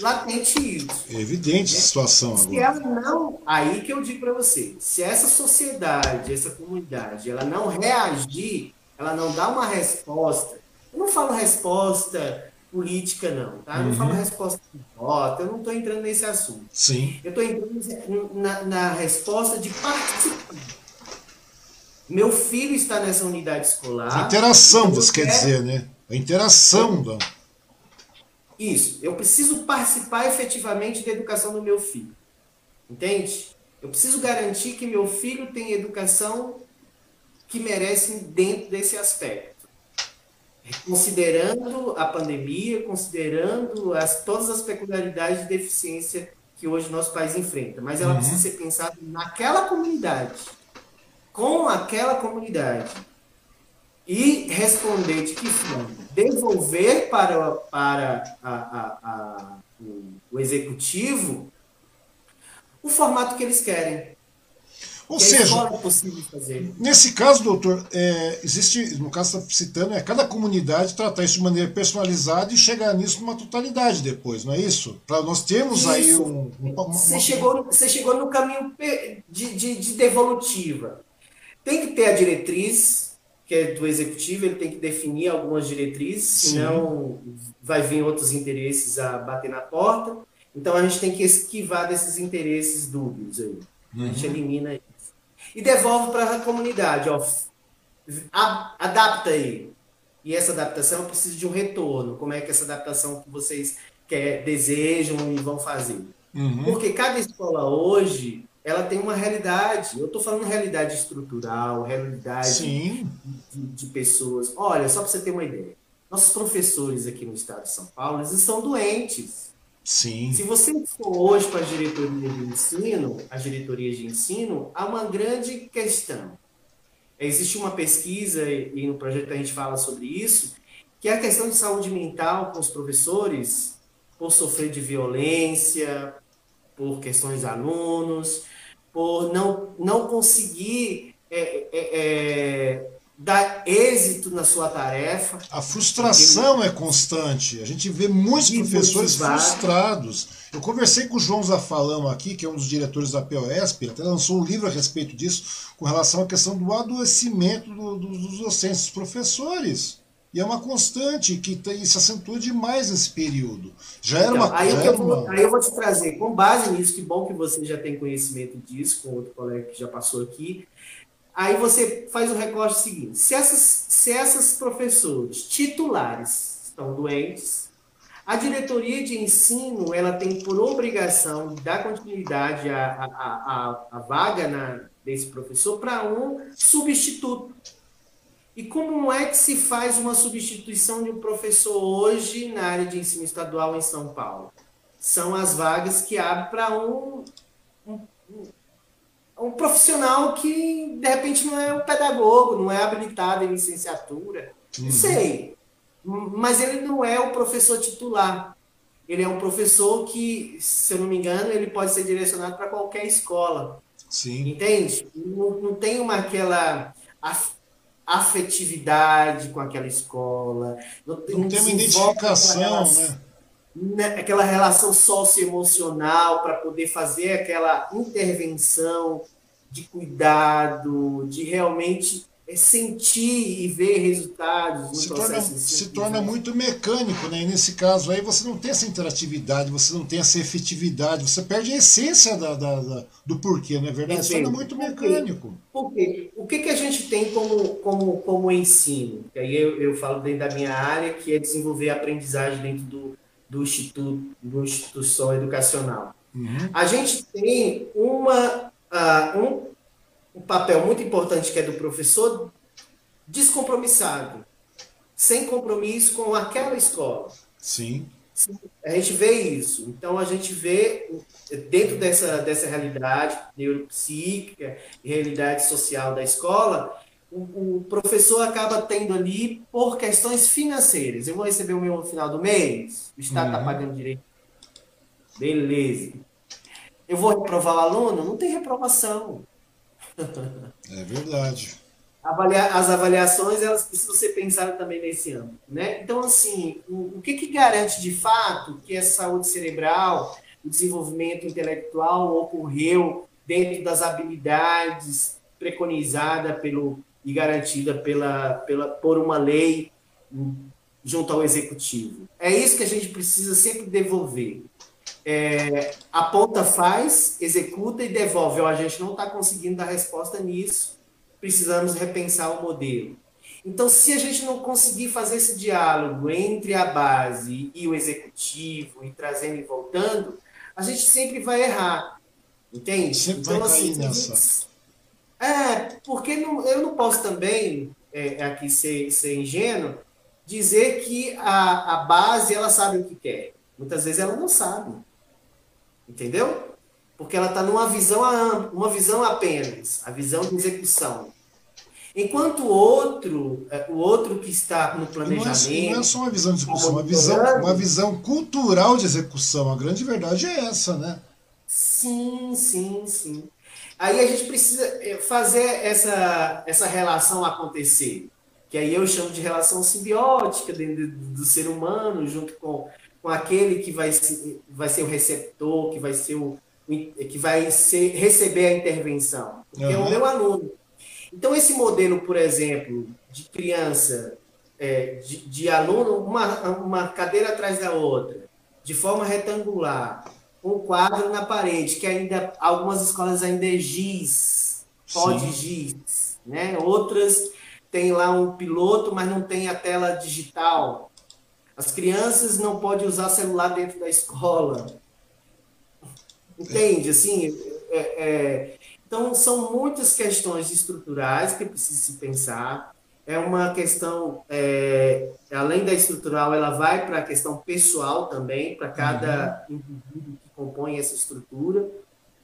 latente isso. É evidente a situação se agora. ela não, aí que eu digo para você, se essa sociedade, essa comunidade, ela não reagir, ela não dá uma resposta, eu não falo resposta política não, tá? Eu não falo uhum. resposta de voto, eu não estou entrando nesse assunto. Sim. Eu estou entrando na, na resposta de participar. Meu filho está nessa unidade escolar. A interação, você quer dizer, né? A interação. Da... Isso. Eu preciso participar efetivamente da educação do meu filho. Entende? Eu preciso garantir que meu filho tem educação que merece dentro desse aspecto. Considerando a pandemia, considerando as, todas as peculiaridades de deficiência que hoje nosso país enfrenta. Mas ela uhum. precisa ser pensada naquela comunidade, com aquela comunidade. E responder de que forma? Devolver para, para a, a, a, o, o executivo o formato que eles querem. Ou que seja, é nesse caso, doutor, é, existe, no caso está citando, é cada comunidade tratar isso de maneira personalizada e chegar nisso numa totalidade depois, não é isso? Para nós termos isso. aí um. Uma, você, uma... Chegou, você chegou no caminho de, de, de devolutiva. Tem que ter a diretriz, que é do executivo, ele tem que definir algumas diretrizes, Sim. senão vai vir outros interesses a bater na porta. Então a gente tem que esquivar desses interesses dúbios aí. Uhum. A gente uhum. elimina isso. E devolve para a comunidade, ó. Adapta aí. E essa adaptação precisa de um retorno. Como é que essa adaptação que vocês quer, desejam e vão fazer? Uhum. Porque cada escola hoje ela tem uma realidade. Eu estou falando realidade estrutural, realidade de, de, pessoas. Olha, só para você ter uma ideia. Nossos professores aqui no estado de São Paulo, eles estão doentes. Sim. Se você for hoje para a diretoria de ensino, a diretoria de ensino, há uma grande questão. Existe uma pesquisa, e no projeto a gente fala sobre isso, que é a questão de saúde mental com os professores, por sofrer de violência, por questões de alunos, por não, não conseguir é, é, é, dar êxito na sua tarefa. A frustração é constante. A gente vê muitos professores frustrados. Eu conversei com o João Zafalão aqui, que é um dos diretores da POSP, ele até lançou um livro a respeito disso, com relação à questão do adoecimento do, do, dos docentes, dos professores. E é uma constante que tem, se acentua demais nesse período. Já era então, uma aí, eu vou, uma... aí eu vou te trazer, com base nisso, que bom que você já tem conhecimento disso, com outro colega que já passou aqui. Aí você faz o recorte seguinte: se essas, se essas professores titulares estão doentes, a diretoria de ensino ela tem por obrigação dar continuidade à, à, à, à vaga na, desse professor para um substituto. E como é que se faz uma substituição de um professor hoje na área de ensino estadual em São Paulo? São as vagas que abrem para um, um, um profissional que, de repente, não é um pedagogo, não é habilitado em licenciatura. Uhum. Não sei. Mas ele não é o professor titular. Ele é um professor que, se eu não me engano, ele pode ser direcionado para qualquer escola. Sim. Entende? Não, não tem uma aquela afetividade com aquela escola. Não tem, não tem uma identificação, né? né, aquela relação socioemocional para poder fazer aquela intervenção de cuidado, de realmente sentir e ver resultados se. Torna, se torna muito mecânico, né? E nesse caso aí você não tem essa interatividade, você não tem essa efetividade, você perde a essência da, da, da do porquê, não é verdade? Se torna muito mecânico. Por quê? O que, que a gente tem como, como, como ensino? E aí eu, eu falo dentro da minha área, que é desenvolver a aprendizagem dentro do, do instituto, do instituição educacional. Uhum. A gente tem uma, uh, um, um papel muito importante que é do professor descompromissado, sem compromisso com aquela escola. Sim. A gente vê isso. Então, a gente vê, dentro dessa, dessa realidade neuropsíquica e realidade social da escola, o, o, professor acaba tendo ali por questões financeiras. Eu vou receber o meu no final do mês, o Estado está uhum. pagando direito. Beleza. Eu vou reprovar o aluno? Não tem reprovação. É verdade. Avaliar, as avaliações elas precisam ser pensadas também nesse âmbito. Né? Então, assim, o, o que, que garante de fato que essa saúde cerebral, o desenvolvimento intelectual ocorreu dentro das habilidades preconizada pelo e garantida pela, pela, por uma lei junto ao executivo. É isso que a gente precisa sempre devolver. É, a ponta faz, executa e devolve. Ó, a gente não está conseguindo dar resposta nisso. precisamos repensar o modelo. Então, se a gente não conseguir fazer esse diálogo entre a base e o executivo, e trazendo e voltando, a gente sempre vai errar. Entende? Sempre então, vai assim, nessa. É, porque não, eu não posso também, é, aqui ser, ser ingênuo, dizer que a, a base ela sabe o que quer. Muitas vezes ela não sabe. Entendeu? Porque ela está numa visão, uma visão apenas, a visão de execução. Enquanto o outro, é, o outro que está no planejamento. Não é, não é só uma visão de execução, uma visão, uma visão cultural de execução. A grande verdade é essa, né? Sim, sim, sim. Aí a gente precisa é, fazer essa, essa relação acontecer, que aí eu chamo de relação simbiótica dentro do ser humano, junto com, com aquele que vai ser, vai ser o receptor, que vai ser o, que vai ser, receber a intervenção, porque uhum. é o meu aluno. Então, esse modelo, por exemplo, de criança, é, de, de, aluno, uma, uma cadeira atrás da outra, de forma retangular, um quadro na parede, que ainda algumas escolas ainda é giz, pode giz, né? Outras tem lá um piloto, mas não tem a tela digital. As crianças não podem usar celular dentro da escola. Entende? Assim, é, é, então, são muitas questões estruturais que precisa se pensar. É uma questão, é, além da estrutural, ela vai para a questão pessoal também, para cada uhum. indivíduo que compõe essa estrutura,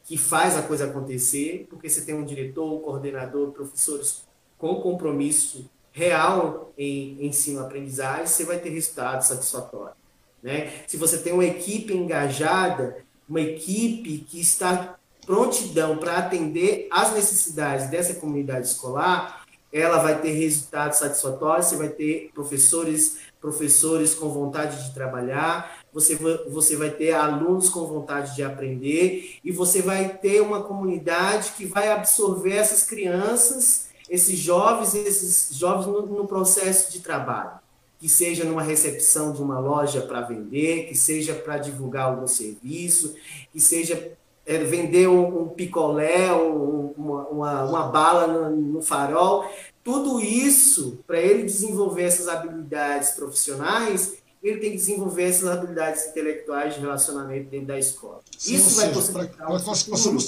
que faz a coisa acontecer, porque você tem um diretor, um coordenador, professores com compromisso real em ensino-aprendizagem, você vai ter resultados satisfatórios. Né? Se você tem uma equipe engajada, uma equipe que está prontidão para atender às necessidades dessa comunidade escolar, ela vai ter resultados satisfatórios, você vai ter professores, professores com vontade de trabalhar, você, você vai ter alunos com vontade de aprender e você vai ter uma comunidade que vai absorver essas crianças, esses jovens, esses jovens no, no processo de trabalho que seja numa recepção de uma loja para vender, que seja para divulgar algum serviço, que seja é, vender um, um picolé, um, uma, uma, uma, bala no, no farol. Tudo isso, para ele desenvolver essas habilidades profissionais, ele tem que desenvolver essas habilidades intelectuais de relacionamento dentro da escola. Sim, isso vai possibilitar. Para nós possamos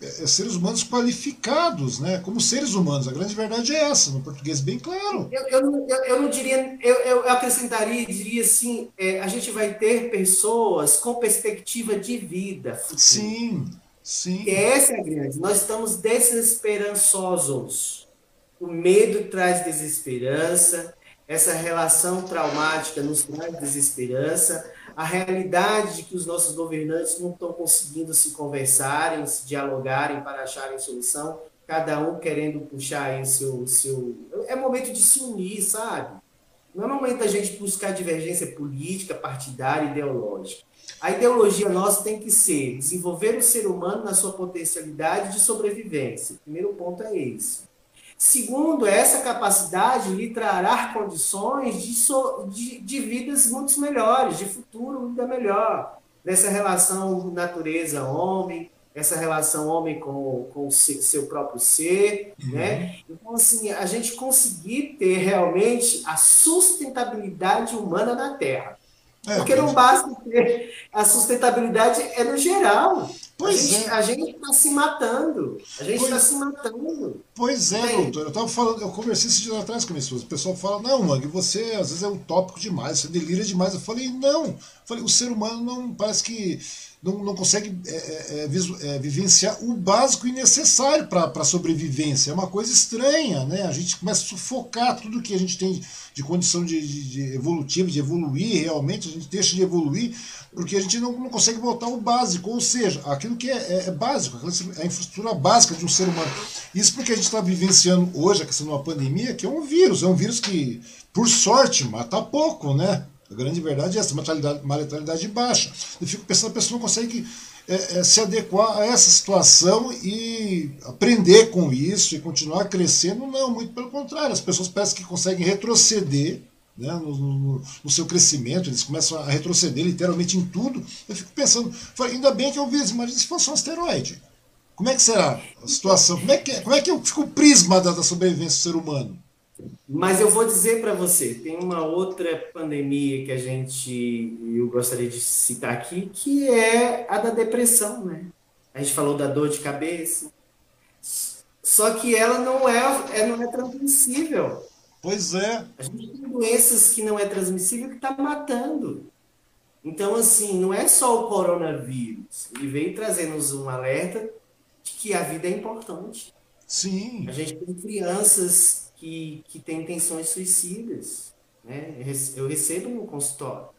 é, seres humanos qualificados, né? Como seres humanos. A grande verdade é essa, no português bem claro. Eu, eu, eu, eu não diria, eu, eu acrescentaria, diria assim, é, a gente vai ter pessoas com perspectiva de vida. Futura. Sim, sim. E essa é a grande. Nós estamos desesperançosos. O medo traz desesperança, essa relação traumática nos traz desesperança a realidade de que os nossos governantes não estão conseguindo se conversarem, se dialogarem para acharem solução, cada um querendo puxar em seu, seu. É momento de se unir, sabe? Não é momento da gente buscar divergência política, partidária, ideológica. A ideologia nossa tem que ser desenvolver o ser humano na sua potencialidade de sobrevivência. O primeiro ponto é esse. Segundo, essa capacidade lhe trará condições de, so, de, de vidas muito melhores, de futuro ainda melhor. Nessa relação natureza-homem, essa relação homem com, com o seu próprio ser, uhum. né? Então, assim, a gente conseguir ter realmente a sustentabilidade humana na Terra. É, Porque não basta ter a sustentabilidade, é no geral. Pois a gente, é. está se matando. A gente está se matando. Pois é, doutor. Eu tava falando, eu conversei esse dia atrás com a minha esposa. O pessoal fala, não, Mangue, você às vezes é utópico demais, você delira demais. Eu falei, não. Eu falei, o ser humano não parece que não, não consegue é, é, é, é vivenciar o básico e necessário para a sobrevivência. É uma coisa estranha, né? A gente começa a sufocar tudo que a gente tem de, condição de, de, de evolutiva, de evoluir realmente, a gente deixa de evoluir porque a gente não, não consegue voltar ao básico, ou seja, aquilo que é, é, é básico, a infraestrutura básica de um ser humano. Isso porque a gente está vivenciando hoje a questão de uma pandemia, que é um vírus, é um vírus que, por sorte, mata pouco, né? A grande verdade é essa, mortalidade, mortalidade baixa. Eu fico pensando, a pessoa não consegue é, é, se adequar a essa situação e aprender com isso e continuar crescendo. Não, muito pelo contrário. As pessoas parecem que conseguem retroceder né, no, no, no, seu crescimento, eles começam a retroceder literalmente em tudo. Eu fico pensando, ainda bem que eu vi, imagina se fosse um asteroide Como é que será a situação? Como é que, como é que fica o prisma da, da sobrevivência do ser humano? Mas eu vou dizer para você, tem uma outra pandemia que a gente, eu gostaria de citar aqui, que é a da depressão, né? A gente falou da dor de cabeça. Só que ela não é, ela não é transmissível. Pois é. A gente tem doenças que não é transmissível que está matando. Então, assim, não é só o coronavírus. Ele veio trazendo-nos um alerta de que a vida é importante. Sim. A gente tem crianças que, que têm intenções suicidas. Né? Eu recebo no consultório.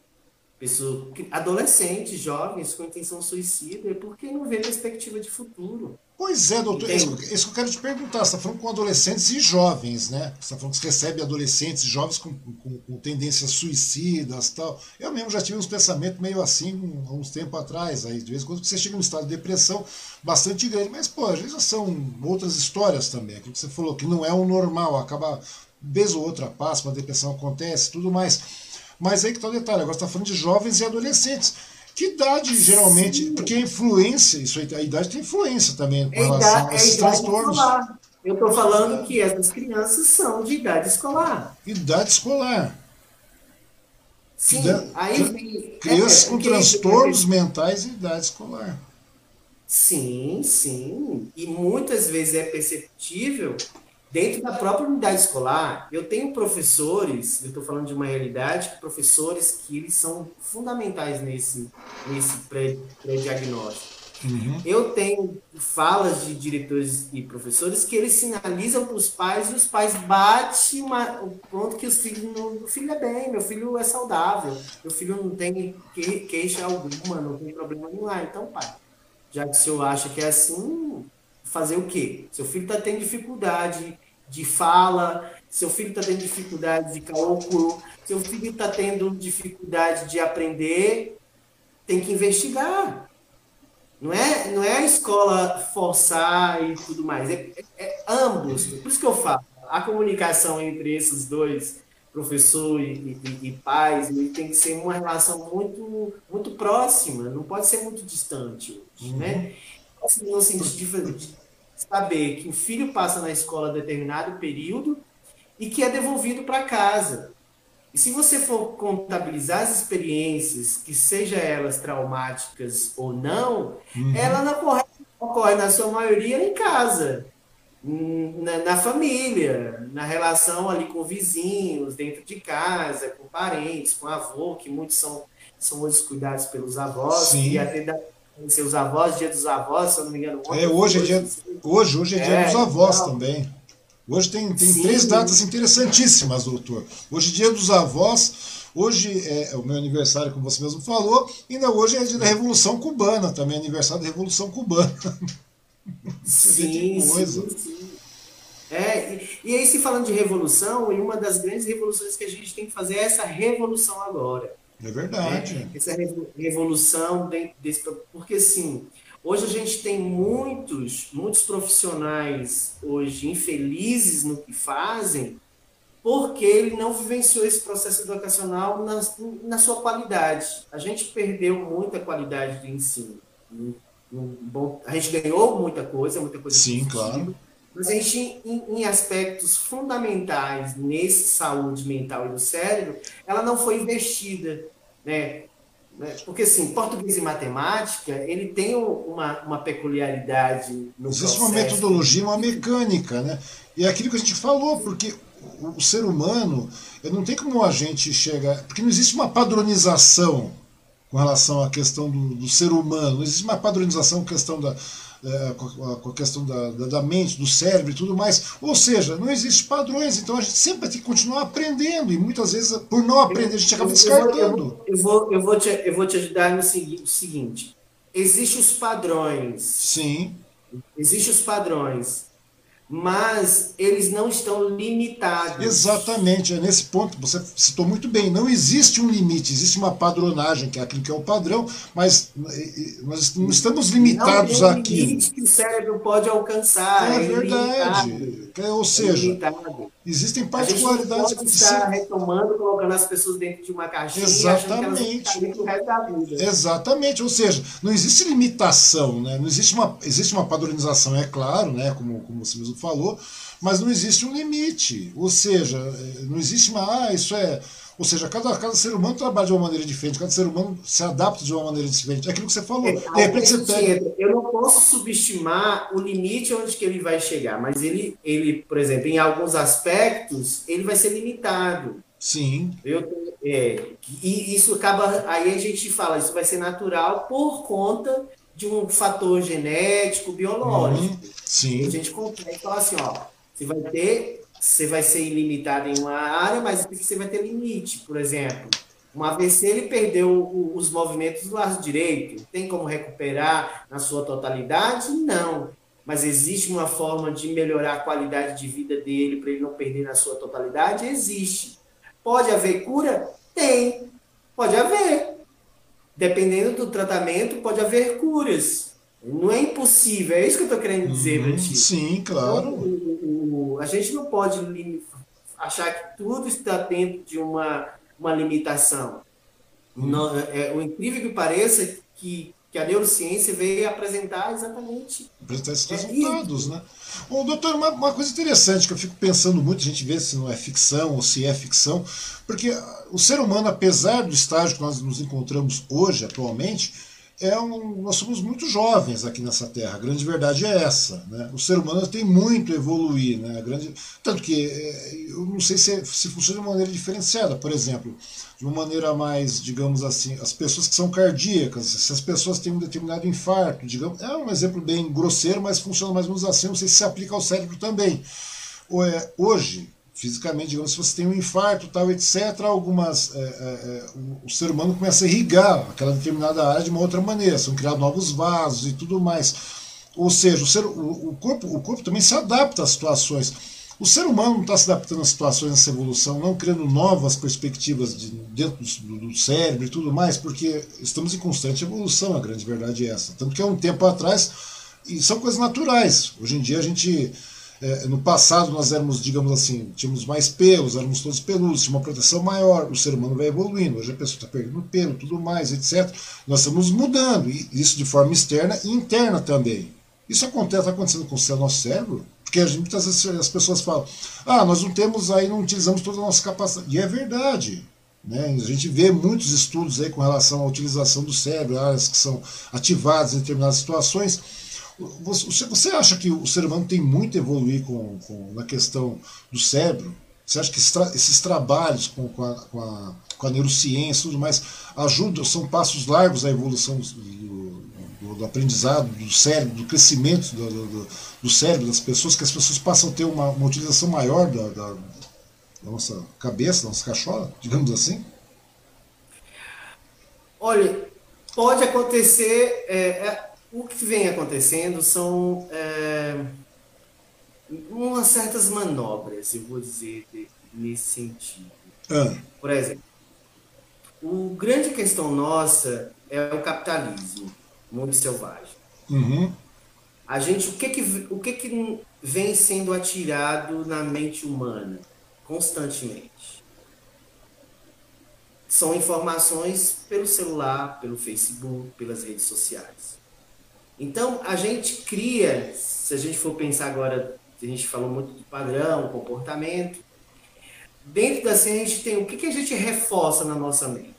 Pessoa, adolescentes, jovens com intenção suicida, porque não vê perspectiva de futuro. Pois é, doutor. Isso, isso, que eu quero te perguntar. Você está falando com adolescentes e jovens, né? Você está falando que você recebe adolescentes e jovens com, com, com, tendências suicidas tal. Eu mesmo já tive uns pensamentos meio assim há uns tempos atrás. Aí, de vez em quando você chega num estado de depressão bastante grande. Mas, pô, às vezes já são outras histórias também. Aquilo que você falou, que não é o normal. Acaba, vez ou outra passa, uma depressão acontece tudo mais. Mas aí que está o detalhe. Agora você está falando de jovens e adolescentes que idade, geralmente? Sim. Porque a influência, isso aí, a idade tem influência também com é relação idade, a esses transtornos. Escolar. Eu estou falando que essas crianças são de idade escolar. Idade escolar. Sim, aí vem. Crianças é, com transtornos mentais e idade escolar. Sim, sim. E muitas vezes é perceptível Dentro da própria unidade escolar, eu tenho professores, eu estou falando de uma realidade, professores que eles são fundamentais nesse, nesse pré-diagnóstico. Uhum. Eu tenho falas de diretores e professores que eles sinalizam para os pais e os pais batem uma, o ponto que os filhos não, o filho é bem, meu filho é saudável, meu filho não tem que, queixa alguma, não tem problema nenhum. Ah, então, pai, já que o senhor acha que é assim, fazer o quê? Seu filho está tendo dificuldade de fala, seu filho está tendo dificuldade de cálculo, seu filho está tendo dificuldade de aprender, tem que investigar. Não é, não é a escola forçar e tudo mais, é, é, é ambos. Por isso que eu falo, a comunicação entre esses dois, professor e, e, e pais, tem que ser uma relação muito, muito próxima, não pode ser muito distante, né? Assim, no sentido de, saber que o filho passa na escola determinado período e que é devolvido para casa. E se você for contabilizar as experiências, que seja elas traumáticas ou não, uhum. ela não ocorre, ocorre, na sua maioria em casa, na, na, família, na relação ali com vizinhos, dentro de casa, com parentes, com avô, que muitos são, são muitos cuidados pelos avós, Sim. e até da, seus avós, dia dos avós, se eu não me engano. É, hoje é dia, hoje, hoje é dia é, dos avós então, também. Hoje tem, tem três datas interessantíssimas, doutor. Hoje é dia dos avós, hoje é, é o meu aniversário, como você mesmo falou, e ainda hoje é dia da Revolução Cubana, também aniversário da Revolução Cubana. sim, sim, sim. É, e, e aí, se falando de revolução, e uma das grandes revoluções que a gente tem que fazer é essa revolução agora. É verdade. Né? Essa revolução desse, porque assim, hoje a gente tem muitos, muitos profissionais hoje infelizes no que fazem, porque ele não vivenciou esse processo educacional na, na sua qualidade. A gente perdeu muita qualidade do ensino. Bom, a gente ganhou muita coisa, muita coisa. Sim, claro. Mas a gente, em, em, aspectos fundamentais nesse saúde mental e do cérebro, ela não foi investida, né? né? Porque, assim, português e matemática, ele tem uma, uma peculiaridade no Existe processo. uma metodologia, uma mecânica, né? E é aquilo que a gente falou, porque o, o ser humano, não tem como a gente chegar... Porque não existe uma padronização com relação à questão do, do ser humano, não existe uma padronização questão da é, com, a, questão da, da, da, mente, do cérebro e tudo mais. Ou seja, não existem padrões, então a gente sempre tem que continuar aprendendo, e muitas vezes, por não aprender, a gente acaba descartando. Eu vou, eu vou, te, eu vou te ajudar no seguinte: existem os padrões. Sim. Existem os padrões mas eles não estão limitados. Exatamente, é nesse ponto você citou muito bem. Não existe um limite, existe uma padronagem, que é aquilo que é o padrão, mas nós não estamos limitados não tem limite que o cérebro pode alcançar. É, é verdade. É, ou seja, Existem particularidades. A gente estar retomando, colocando as pessoas dentro de uma caixinha Exatamente. E resto da vida. Exatamente. Ou seja, não existe limitação, né? Não existe uma, existe uma padronização, é claro, né? Como, como você mesmo falou, mas não existe um limite. Ou seja, eh, não existe uma. Ah, isso é ou seja, cada, cada ser humano trabalha de uma maneira diferente, cada ser humano se adapta de uma maneira diferente. É aquilo que você falou. É, de repente você pega... Eu não posso subestimar o limite onde que ele vai chegar, mas ele, ele, por exemplo, em alguns aspectos, ele vai ser limitado. Sim. Eu, é, e isso acaba. Aí a gente fala, isso vai ser natural por conta de um fator genético, biológico. Uhum, sim. a gente consegue falar assim, ó, você vai ter você vai ser ilimitado em uma área, mas você vai ter limite. Por exemplo, uma AVC ele perdeu os movimentos do lado direito. Tem como recuperar na sua totalidade? Não. Mas existe uma forma de melhorar a qualidade de vida dele para ele não perder na sua totalidade? Existe. Pode haver cura? Tem. Pode haver. Dependendo do tratamento, pode haver curas. Não é impossível. É isso que eu estou querendo dizer uhum. Sim, claro. Então, a gente não pode achar que tudo está dentro de uma, uma limitação. Hum. Não, é, o incrível que pareça que, que a neurociência veio apresentar exatamente. Apresentar esses é resultados, é né? Bom, doutor, uma, uma, coisa interessante que eu fico pensando muito, a gente vê se não é ficção ou se é ficção, porque o ser humano, apesar do estágio que nós nos encontramos hoje, atualmente, é um, nós somos muito jovens aqui nessa Terra. A grande verdade é essa. Né? O ser humano tem muito a evoluir. Né? A grande, tanto que é, eu não sei se, se funciona de maneira diferenciada. Por exemplo, de uma maneira mais, digamos assim, as pessoas que são cardíacas, se as pessoas têm um determinado infarto, digamos, é um exemplo bem grosseiro, mas funciona mais ou menos assim. Não sei se se aplica ao cérebro também. É, hoje, fisicamente, digamos, se você tem um infarto, tal, etc., algumas, é, é, é, o, o, ser humano começa a irrigar aquela determinada área de uma outra maneira, são criados novos vasos e tudo mais. Ou seja, o, ser, o, o corpo, o corpo também se adapta às situações. O ser humano não está se adaptando às situações nessa evolução, não criando novas perspectivas de, dentro do, do, cérebro e tudo mais, porque estamos em constante evolução, a grande verdade é essa. Tanto que há um tempo atrás, e são coisas naturais. Hoje em dia a gente é, no passado nós éramos, digamos assim, tínhamos mais pelos, éramos todos peludos, tinha uma proteção maior, o ser humano vai evoluindo, hoje a pessoa está perdendo pelo, tudo mais, etc. Nós estamos mudando, e isso de forma externa e interna também. Isso acontece, está acontecendo com o nosso cérebro, porque a gente, muitas vezes as pessoas falam, ah, nós não temos aí, não utilizamos toda a nossa capacidade. E é verdade. Né? A gente vê muitos estudos aí com relação à utilização do cérebro, áreas que são ativadas em determinadas situações você, você acha que o ser humano tem muito a evoluir com, com, na questão do cérebro? Você acha que esses trabalhos com, com, a, com, a, com a neurociência e tudo mais ajudam, são passos largos à evolução do, do, do aprendizado, do cérebro, do crescimento do, do, do, cérebro das pessoas, que as pessoas passam a ter uma, uma utilização maior da, da, da nossa cabeça, da nossa cachola, digamos assim? Olha, pode acontecer. É, é o que vem acontecendo são é, umas certas manobras, eu vou dizer, nesse sentido. Ah. Por exemplo, o grande questão nossa é o capitalismo, muito selvagem. Uhum. A gente, o que que, o que que vem sendo atirado na mente humana constantemente? São informações pelo celular, pelo Facebook, pelas redes sociais. Então, a gente cria, se a gente for pensar agora, a gente falou muito do padrão, comportamento, dentro da ciência a gente tem o que, que a gente reforça na nossa mente.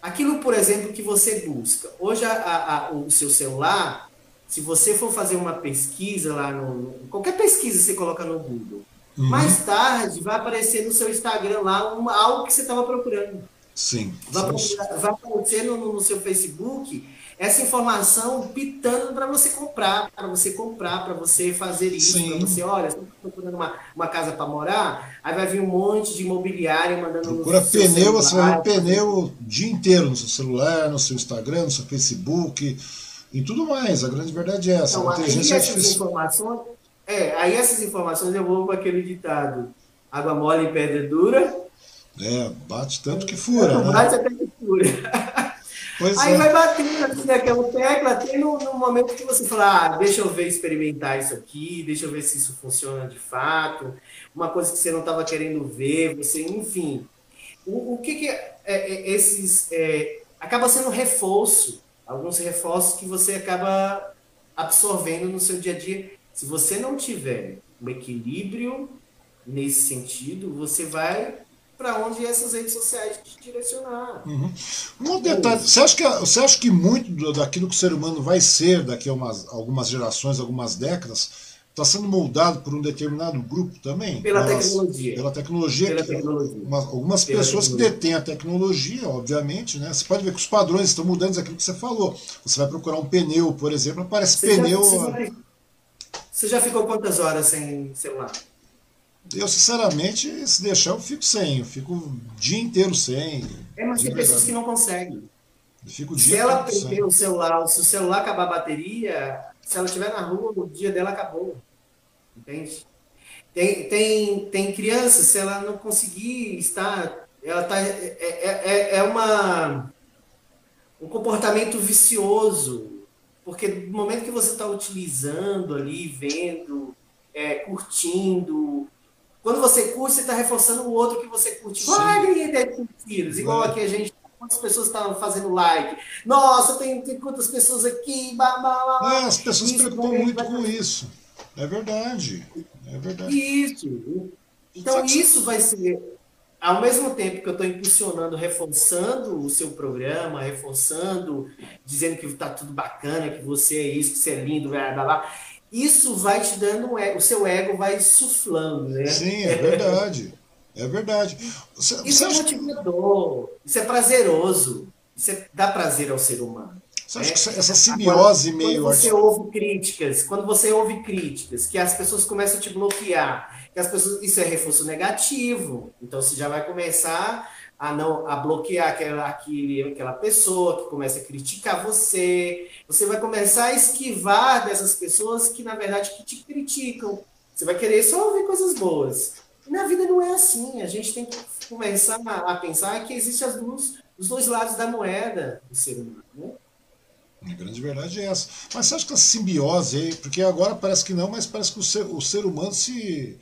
Aquilo, por exemplo, que você busca. Hoje, a, a, o seu celular, se você for fazer uma pesquisa lá no. no qualquer pesquisa você coloca no Google, uhum. mais tarde vai aparecer no seu Instagram lá uma, algo que você estava procurando. Sim. Vai, vai aparecer no, no seu Facebook essa informação pitando para você comprar, para você comprar, para você fazer isso, para você, olha, você está procurando uma, uma casa para morar, aí vai vir um monte de imobiliário mandando Procura pneu, você vai ver pneu o dia inteiro no seu celular, no seu Instagram, no seu Facebook e tudo mais. A grande verdade é essa. Então, a inteligência essas informações, é, aí essas informações eu vou com aquele ditado: água mole em pedra dura. É, bate tanto que fura. Né? Bate até que fura. Pois Aí é. vai batendo assim naquela tecla, até no, no, momento que você fala, ah, deixa eu ver, experimentar isso aqui, deixa eu ver se isso funciona de fato, uma coisa que você não estava querendo ver, você, enfim. O, o que, que é, é, esses. É, acaba sendo reforço, alguns reforços que você acaba absorvendo no seu dia a dia. Se você não tiver um equilíbrio nesse sentido, você vai para onde essas redes sociais te direcionar. Uhum. Um outro detalhe, você acha, que, você acha que muito daquilo que o ser humano vai ser daqui a umas, algumas gerações, algumas décadas, está sendo moldado por um determinado grupo também? Pela Elas, tecnologia. Pela tecnologia. Pela que, tecnologia. Uma, algumas pela pessoas tecnologia. que detêm a tecnologia, obviamente, né? Você pode ver que os padrões estão mudando aquilo que você falou. Você vai procurar um pneu, por exemplo, aparece você pneu. Já, você, já, você já ficou quantas horas sem celular? Eu, sinceramente, se deixar, eu fico sem. Eu fico o dia inteiro sem. É, mas tem pessoas que não conseguem. Eu fico o dia se ela perder o celular, se o celular acabar a bateria, se ela estiver na rua, o dia dela acabou. Entende? Tem, tem, tem crianças, se ela não conseguir estar. Ela tá, é, é, é, é uma, um comportamento vicioso. Porque no momento que você está utilizando ali, vendo, é, curtindo, quando você curte, você está reforçando o outro que você curte. Vai, com filhos. Igual aqui a gente quantas pessoas estavam fazendo like. Nossa, tem, tem quantas pessoas aqui. Blá, blá, blá. É, as pessoas se preocupam muito com isso. É verdade. É verdade. Isso. Então, isso vai ser. Ao mesmo tempo que eu estou impulsionando, reforçando o seu programa, reforçando, dizendo que está tudo bacana, que você é isso, que você é lindo, blá, blá, blá isso vai te dando o seu ego vai suflando, né? Sim, é verdade. É verdade. Você, isso é motivador, que... isso é prazeroso, isso é, dá prazer ao ser humano. Você acha que essa simbiose Agora, meio. Quando você ouve críticas, quando você ouve críticas, que as pessoas começam a te bloquear, que as pessoas. Isso é reforço negativo. Então você já vai começar a não a bloquear aquela, aquele, aquela pessoa que começa a criticar você. Você vai começar a esquivar dessas pessoas que, na verdade, que te criticam. Você vai querer só ouvir coisas boas. E na vida não é assim. A gente tem que começar a, a pensar que existem as duas, os dois lados da moeda do ser humano. Né? A grande verdade é essa. Mas você acha que a simbiose aí, porque agora parece que não, mas parece que o ser, o ser humano se.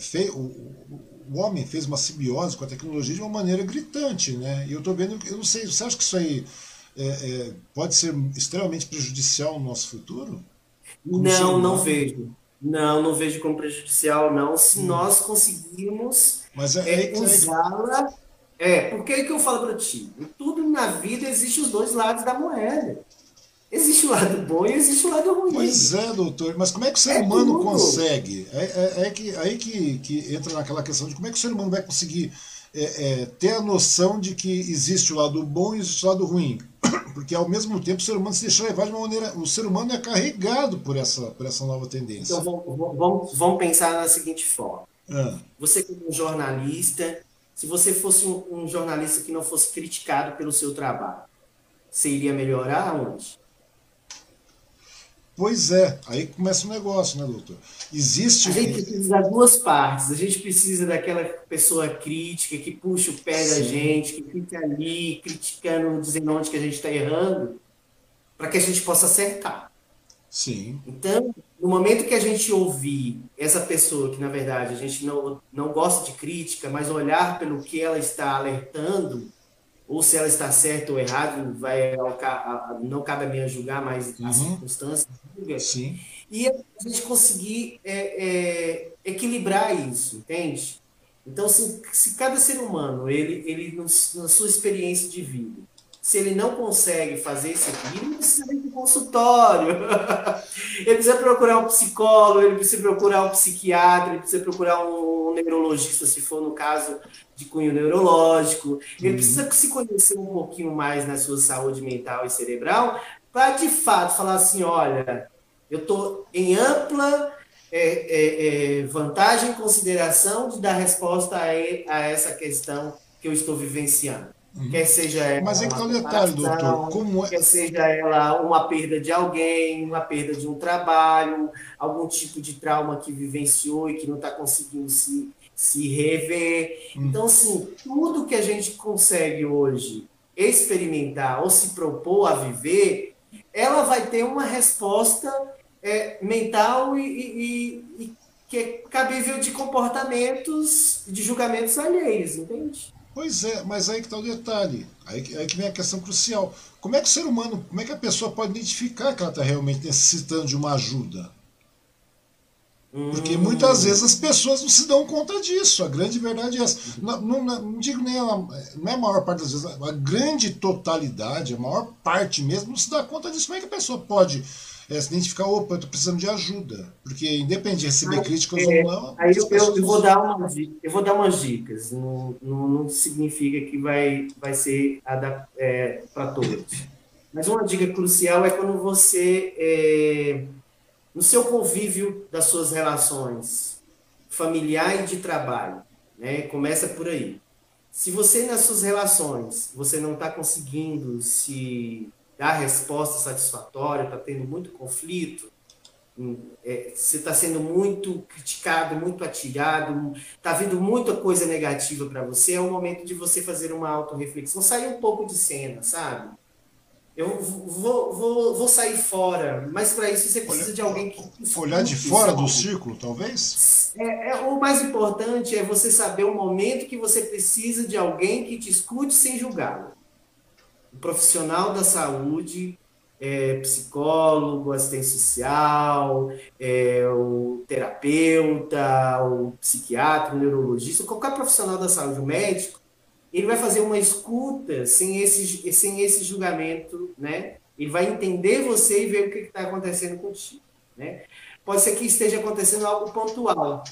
Fez, o, o homem fez uma simbiose com a tecnologia de uma maneira gritante, né? E eu estou vendo, eu não sei, você acha que isso aí é, é, pode ser extremamente prejudicial no nosso futuro? Como não, não vejo. Não, não vejo como prejudicial, não. Se hum. nós conseguirmos Mas é, é, é usá-la. É, porque é que eu falo para ti? Tudo na vida existe os dois lados da moeda. Existe o lado bom e existe o lado ruim. Pois é, doutor, mas como é que o ser é humano tudo. consegue? É, é, é, que, aí que, que entra naquela questão de como é que o ser humano vai conseguir é, é, ter a noção de que existe o lado bom e existe o lado ruim. Porque ao mesmo tempo o ser humano se deixa levar de uma maneira. O ser humano é carregado por essa, por essa nova tendência. Então vamos, pensar na seguinte forma. Ah. Você como um jornalista, se você fosse um, um jornalista que não fosse criticado pelo seu trabalho, você iria melhorar onde? Pois é, aí começa o negócio, né, doutor? Existe. A gente precisa das duas partes. A gente precisa daquela pessoa crítica que puxa o pé Sim. da gente, que fica ali criticando, dizendo onde que a gente está errando, para que a gente possa acertar. Sim. Então, no momento que a gente ouvir essa pessoa que, na verdade, a gente não, não gosta de crítica, mas olhar pelo que ela está alertando, ou se ela está certa ou errada, vai, não cabe a mim julgar, mas uhum. as circunstâncias Sim. E a gente conseguir é, é, equilibrar isso, entende? Então, se, se cada ser humano, ele, ele na sua experiência de vida, se ele não consegue fazer esse equilíbrio, ele precisa ir para consultório. ele precisa procurar um psicólogo, ele precisa procurar um psiquiatra, ele precisa procurar um neurologista, se for no caso de cunho neurológico. Ele uhum. precisa se conhecer um pouquinho mais na sua saúde mental e cerebral para de fato falar assim, olha, eu estou em ampla é, é, é, vantagem e consideração de dar resposta a, a, essa questão que eu estou vivenciando. Uhum. Quer seja ela Mas é que tá detalhe, doutor. Como é... Quer seja ela uma perda de alguém, uma perda de um trabalho, algum tipo de trauma que vivenciou e que não está conseguindo se, se rever. Uhum. Então, assim, tudo que a gente consegue hoje experimentar ou se propor a viver, ela vai ter uma resposta é, mental e, e, e, que é cabível de comportamentos, de julgamentos alheios, entende? Pois é, mas aí que está o detalhe, aí, aí que vem a questão crucial. Como é que o ser humano, como é que a pessoa pode identificar que ela está realmente necessitando de uma ajuda? Porque muitas vezes as pessoas não se dão conta disso. A grande verdade é essa. Não, não, não digo nem a, não é a maior parte das vezes, a grande totalidade, a maior parte mesmo, não se dá conta disso. Como é que a pessoa pode é, se identificar, opa, eu estou precisando de ajuda? Porque independente de receber aí, críticas é, ou não. Aí eu, eu, eu, vou dar uma, eu vou dar umas dicas. Não, não, não significa que vai, vai ser é, para todos. Mas uma dica crucial é quando você é, no seu convívio das suas relações familiar e de trabalho, né? Começa por aí. Se você nas suas relações você não está conseguindo se dar resposta satisfatória, está tendo muito conflito, hum, é, você está sendo muito criticado, muito atirado, está vindo muita coisa negativa para você, é o momento de você fazer uma autorreflexão, sair um pouco de cena, sabe? Eu vou, vou, vou sair fora, mas para isso você precisa Olha, de alguém que. Olhar de fora do círculo, talvez? É, é, o mais importante é você saber o momento que você precisa de alguém que te escute sem julgá-lo. O profissional da saúde, é, psicólogo, assistente social, é, o terapeuta, o psiquiatra, o neurologista, qualquer profissional da saúde, o médico, ele vai fazer uma escuta sem esse, sem esse julgamento, né? Ele vai entender você e ver o que está acontecendo contigo, né? Pode ser que esteja acontecendo algo pontual.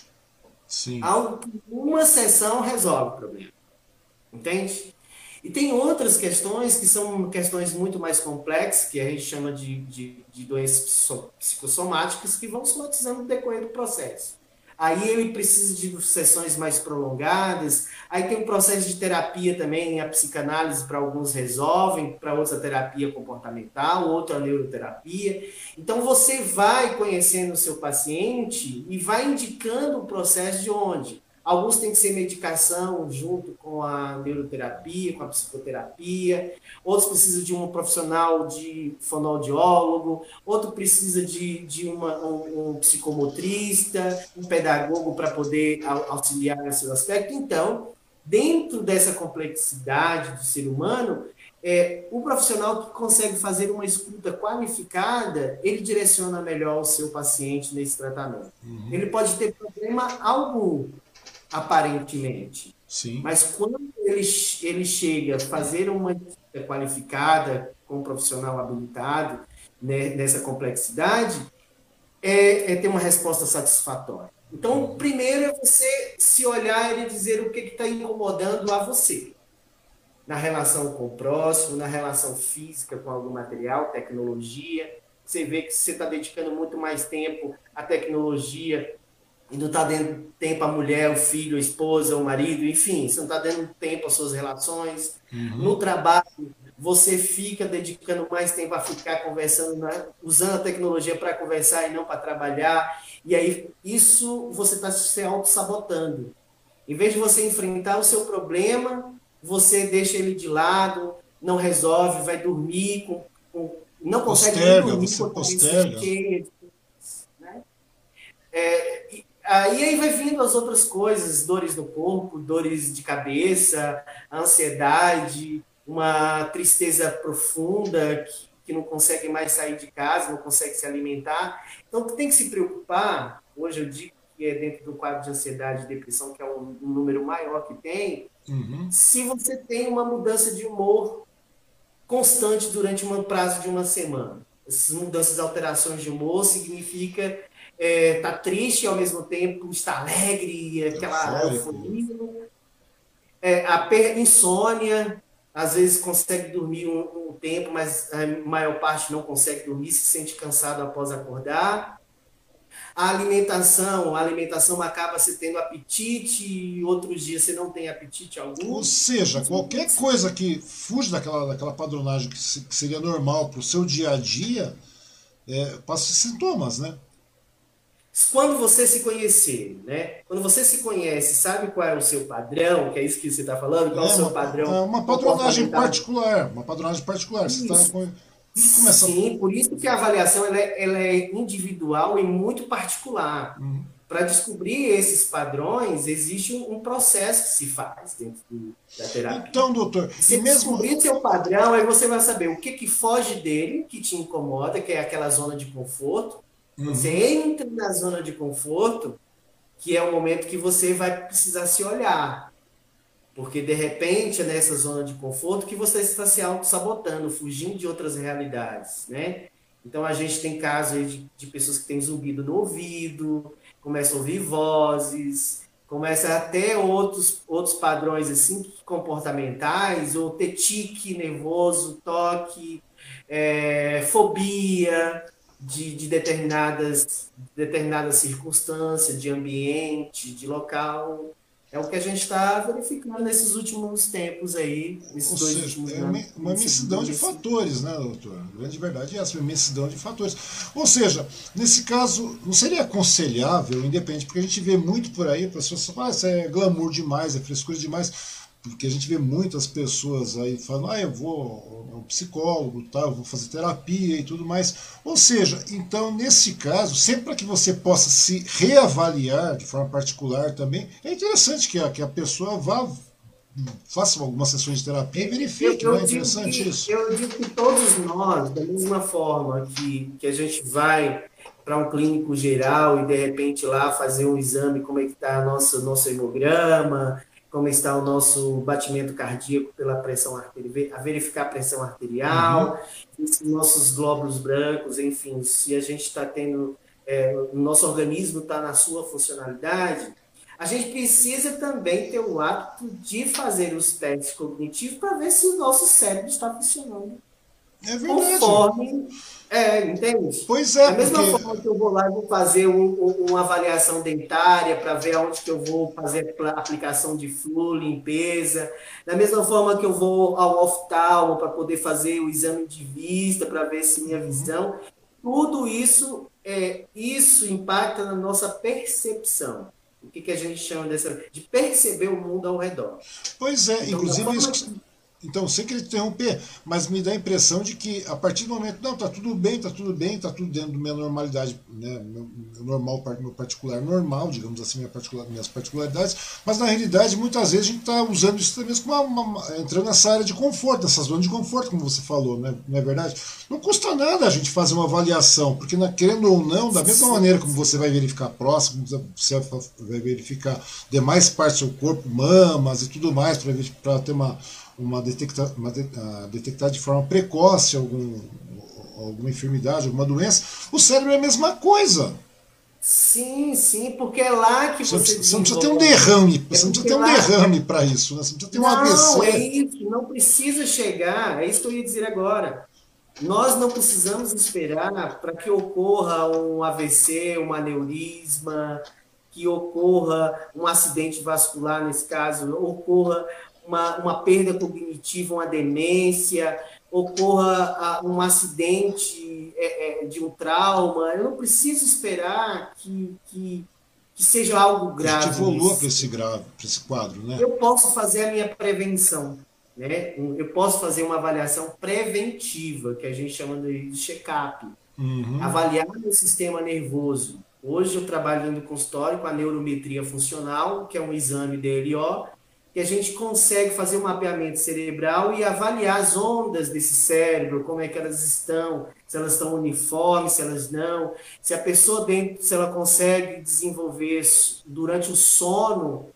Sim. Algo que uma sessão resolve o problema. Entende? E tem outras questões que são questões muito mais complexas, que a gente chama de, de, de doenças psicossomáticas, que vão somatizando no decorrer do processo aí ele precisa de sessões mais prolongadas, aí tem um processo de terapia também, a psicanálise para alguns resolvem, para outros a terapia comportamental, outra a neuroterapia. Então você vai conhecendo o seu paciente e vai indicando o processo de onde Alguns têm que ser medicação junto com a neuroterapia, com a psicoterapia. Outros precisam de um profissional de fonoaudiólogo. Outro precisa de, de uma, um, um psicomotrista, um pedagogo para poder auxiliar nesse aspecto. Então, dentro dessa complexidade do ser humano, é, o profissional que consegue fazer uma escuta qualificada, ele direciona melhor o seu paciente nesse tratamento. Uhum. Ele pode ter problema algum, aparentemente. Sim. Mas quando ele, ele chega a fazer uma qualificada com um profissional habilitado né, nessa complexidade, é, é, ter uma resposta satisfatória. Então, o primeiro é você se olhar e dizer o que está incomodando a você. Na relação com o próximo, na relação física com algum material, tecnologia. Você vê que você está dedicando muito mais tempo à tecnologia e não está dando tempo à mulher, o filho, a esposa, o marido, enfim, você não está dando tempo às suas relações. Uhum. No trabalho, você fica dedicando mais tempo a ficar conversando, né? usando a tecnologia para conversar e não para trabalhar. E aí, isso você está se auto-sabotando. Em vez de você enfrentar o seu problema, você deixa ele de lado, não resolve, vai dormir, com, com não consegue posterga, dormir você posterga. Cheia, né? É, Aí, aí vai vindo as outras coisas, dores no corpo, dores de cabeça, ansiedade, uma tristeza profunda que, que não consegue mais sair de casa, não consegue se alimentar. Então, tem que se preocupar, hoje eu digo que é dentro do quadro de ansiedade e depressão, que é um, um número maior que tem, uhum. se você tem uma mudança de humor constante durante um prazo de uma semana. Essas mudanças, alterações de humor significa é, tá triste ao mesmo tempo está alegre, aquela euforia. É, a insônia, às vezes consegue dormir um, um, tempo, mas a maior parte não consegue dormir, se sente cansado após acordar. A alimentação, a alimentação acaba se tendo apetite e outros dias você não tem apetite algum. Ou seja, qualquer coisa que fuja daquela, daquela padronagem que, seria normal para o seu dia a dia, é, passa sintomas, né? Quando você se conhecer, né? Quando você se conhece, sabe qual é o seu padrão, que é isso que você está falando, qual é, o seu uma, padrão? É uma padronagem particular, uma padronagem particular. Você tá com... Começa... Sim, por isso que a avaliação ela é, ela é individual e muito particular. Uhum. Para descobrir esses padrões, existe um processo que se faz dentro do, da terapia. Então, doutor, se mesmo... descobrir seu padrão, aí você vai saber o que, que foge dele, que te incomoda, que é aquela zona de conforto, Uhum. Você entra na zona de conforto, que é o momento que você vai precisar se olhar. Porque, de repente, é nessa zona de conforto que você está se auto-sabotando, fugindo de outras realidades, né? Então, a gente tem casos de, de pessoas que têm zumbido no ouvido, começam a ouvir vozes, começa a ter outros, outros padrões assim comportamentais, ou ter tique nervoso, toque, é, fobia, de, de determinadas, determinadas circunstâncias, de ambiente, de local. É o que a gente está verificando nesses últimos tempos aí, nesses Ou dois seja, últimos é anos. Uma imensidão de fatores, né, doutor? A grande verdade é essa, uma imensidão de fatores. Ou seja, nesse caso, não seria aconselhável, independente, porque a gente vê muito por aí, pessoas falam, ah, isso é glamour demais, é frescura demais porque a gente vê muitas pessoas aí falando, ah, eu vou ao psicólogo, tá, eu vou fazer terapia e tudo mais. Ou seja, então nesse caso, sempre para que você possa se reavaliar de forma particular também, é interessante que a, que a pessoa vá faça algumas sessões de terapia e verifique, não é interessante que, isso? Eu digo que todos nós, da mesma forma que, que a gente vai para um clínico geral e de repente lá fazer um exame, como é que está nosso, nosso hemograma, como está o nosso batimento cardíaco pela pressão arterial, a verificar a pressão arterial, uhum. nossos glóbulos brancos, enfim, se a gente está tendo, é, o nosso organismo está na sua funcionalidade, a gente precisa também ter o hábito de fazer os testes cognitivos para ver se o nosso cérebro está funcionando. É verdade. Conforme é, entende? Pois é. Da mesma porque... forma que eu vou lá e vou fazer um, um, uma avaliação dentária para ver aonde que eu vou fazer a aplicação de flu, limpeza. Da mesma forma que eu vou ao oftalmo para poder fazer o exame de vista, para ver se minha uhum. visão. Tudo isso, é, isso impacta na nossa percepção. O que, que a gente chama dessa, de perceber o mundo ao redor. Pois é, então, inclusive isso, então, sem querer interromper, mas me dá a impressão de que a partir do momento, não, tá tudo bem, tá tudo bem, tá tudo dentro da minha normalidade, né, meu, normal, meu particular normal, digamos assim, minha particular, minhas particularidades, mas na realidade, muitas vezes a gente está usando isso também como uma, uma, entrando nessa área de conforto, nessa zona de conforto, como você falou, né, não é verdade? Não custa nada a gente fazer uma avaliação, porque na, querendo ou não, da mesma maneira como você vai verificar próximo, você vai verificar demais partes do seu corpo, mamas e tudo mais, para ter uma uma detectar, uma de, uh, detectar de forma precoce algum, alguma enfermidade, alguma doença, o cérebro é a mesma coisa. Sim, sim, porque é lá que você. Você, você não precisa ter um derrame, é você não precisa ter um derrame para isso, né? você não precisa ter um AVC. Não, é isso, não precisa chegar, é isso que eu ia dizer agora. Nós não precisamos esperar para que ocorra um AVC, um aneurisma, que ocorra um acidente vascular, nesse caso, ocorra uma, uma perda cognitiva, uma demência, ocorra um acidente é, é, de um trauma, eu não preciso esperar que, que, que seja algo grave. A gente evolua para esse grave, para esse quadro, né? Eu posso fazer a minha prevenção, né? Eu posso fazer uma avaliação preventiva, que a gente chama de check-up. Uhum. Avaliar o sistema nervoso. Hoje eu trabalho no consultório com a neurometria funcional, que é um exame DLO, que a gente consegue fazer um mapeamento cerebral e avaliar as ondas desse cérebro, como é que elas estão, se elas estão uniformes, se elas não, se a pessoa dentro, se ela consegue desenvolver durante o sono,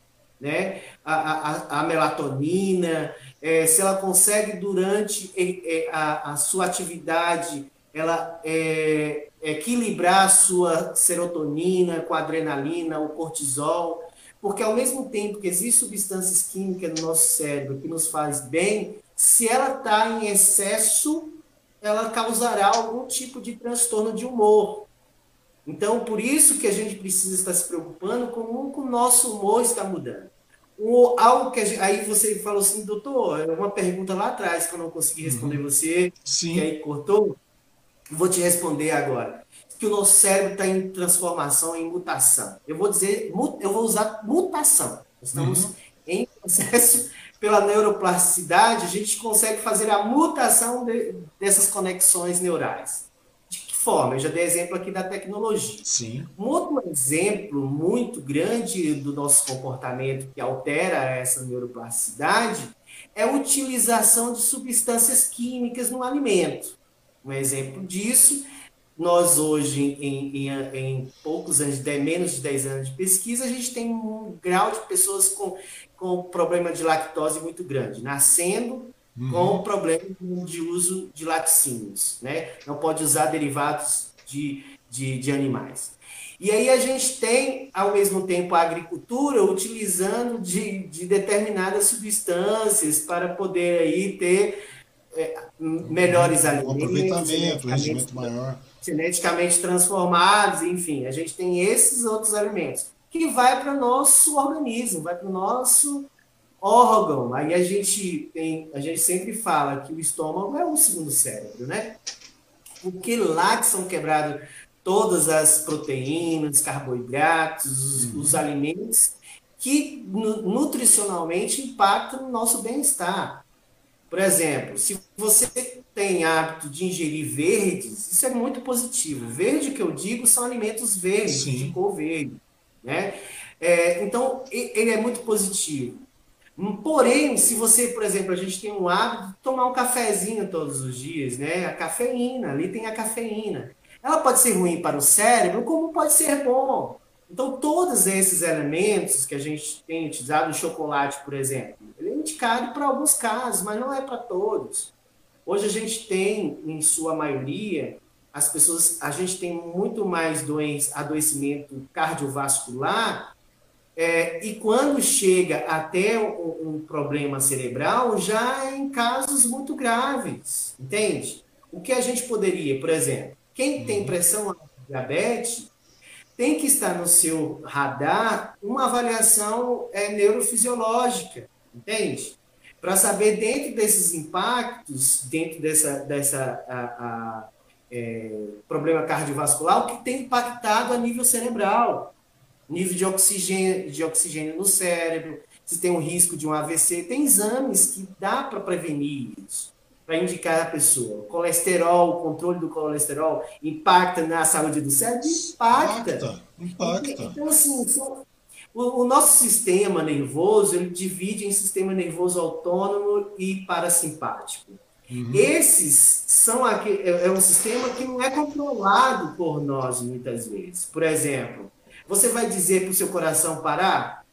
né, a, a, a melatonina, é, se ela consegue durante é, a, a sua atividade, ela é, equilibrar a sua serotonina com a adrenalina, o cortisol, porque ao mesmo tempo que existem substâncias químicas no nosso cérebro que nos faz bem, se ela está em excesso, ela causará algum tipo de transtorno de humor. Então, por isso que a gente precisa estar se preocupando com como o nosso humor está mudando. O, algo que gente, aí você falou assim, doutor, uma pergunta lá atrás que eu não consegui responder uhum. você, Sim. que aí cortou, vou te responder agora. Que o nosso cérebro está em transformação, em mutação. Eu vou dizer, eu vou usar mutação. Estamos uhum. em processo pela neuroplasticidade, a gente consegue fazer a mutação de, dessas conexões neurais. De que forma? Eu já dei exemplo aqui da tecnologia. Sim. Um outro exemplo muito grande do nosso comportamento que altera essa neuroplasticidade é a utilização de substâncias químicas no alimento. Um exemplo disso, nós hoje, em, em, em poucos anos, de menos de 10 anos de pesquisa, a gente tem um grau de pessoas com, com problema de lactose muito grande, nascendo uhum. com problema de uso de laticínios, né? Não pode usar derivados de, de, de animais. E aí a gente tem, ao mesmo tempo, a agricultura utilizando de, de determinadas substâncias para poder aí ter é, melhores alimentos. Um aproveitamento, um rendimento maior. Geneticamente transformados, enfim, a gente tem esses outros alimentos que vai para o nosso organismo, vai para o nosso órgão. Aí a gente tem, a gente sempre fala que o estômago é o segundo cérebro, né? Porque lá que são quebrados todas as proteínas, carboidratos, uhum. os alimentos que nutricionalmente impactam no nosso bem-estar. Por exemplo, se você tem hábito de ingerir verdes, isso é muito positivo. Verde que eu digo são alimentos verdes, Sim. de cor verde. Né? É, então, ele é muito positivo. Porém, se você, por exemplo, a gente tem um hábito de tomar um cafezinho todos os dias, né? A cafeína, ali tem a cafeína. Ela pode ser ruim para o cérebro, como pode ser bom. Então, todos esses elementos que a gente tem utilizado, o chocolate, por exemplo, ele é indicado para alguns casos, mas não é para todos. Hoje a gente tem, em sua maioria, as pessoas, a gente tem muito mais doença, adoecimento cardiovascular, é, e quando chega até um, um, problema cerebral, já é em casos muito graves, entende? O que a gente poderia, por exemplo, quem tem uhum. pressão diabetes tem que estar no seu radar uma avaliação é, neurofisiológica, entende? Para saber dentro desses impactos, dentro dessa, dessa a, a, é, problema cardiovascular, o que tem impactado a nível cerebral, nível de oxigênio, de oxigênio no cérebro, se tem um risco de um AVC, tem exames que dá para prevenir isso para indicar a pessoa. O colesterol, o controle do colesterol impacta na saúde do cérebro? Impacta. Impacta. impacta. Então, assim, o, o, nosso sistema nervoso, ele divide em sistema nervoso autônomo e parasimpático. Uhum. Esses são aqui, é, é um sistema que não é controlado por nós muitas vezes. Por exemplo, você vai dizer para o seu coração parar?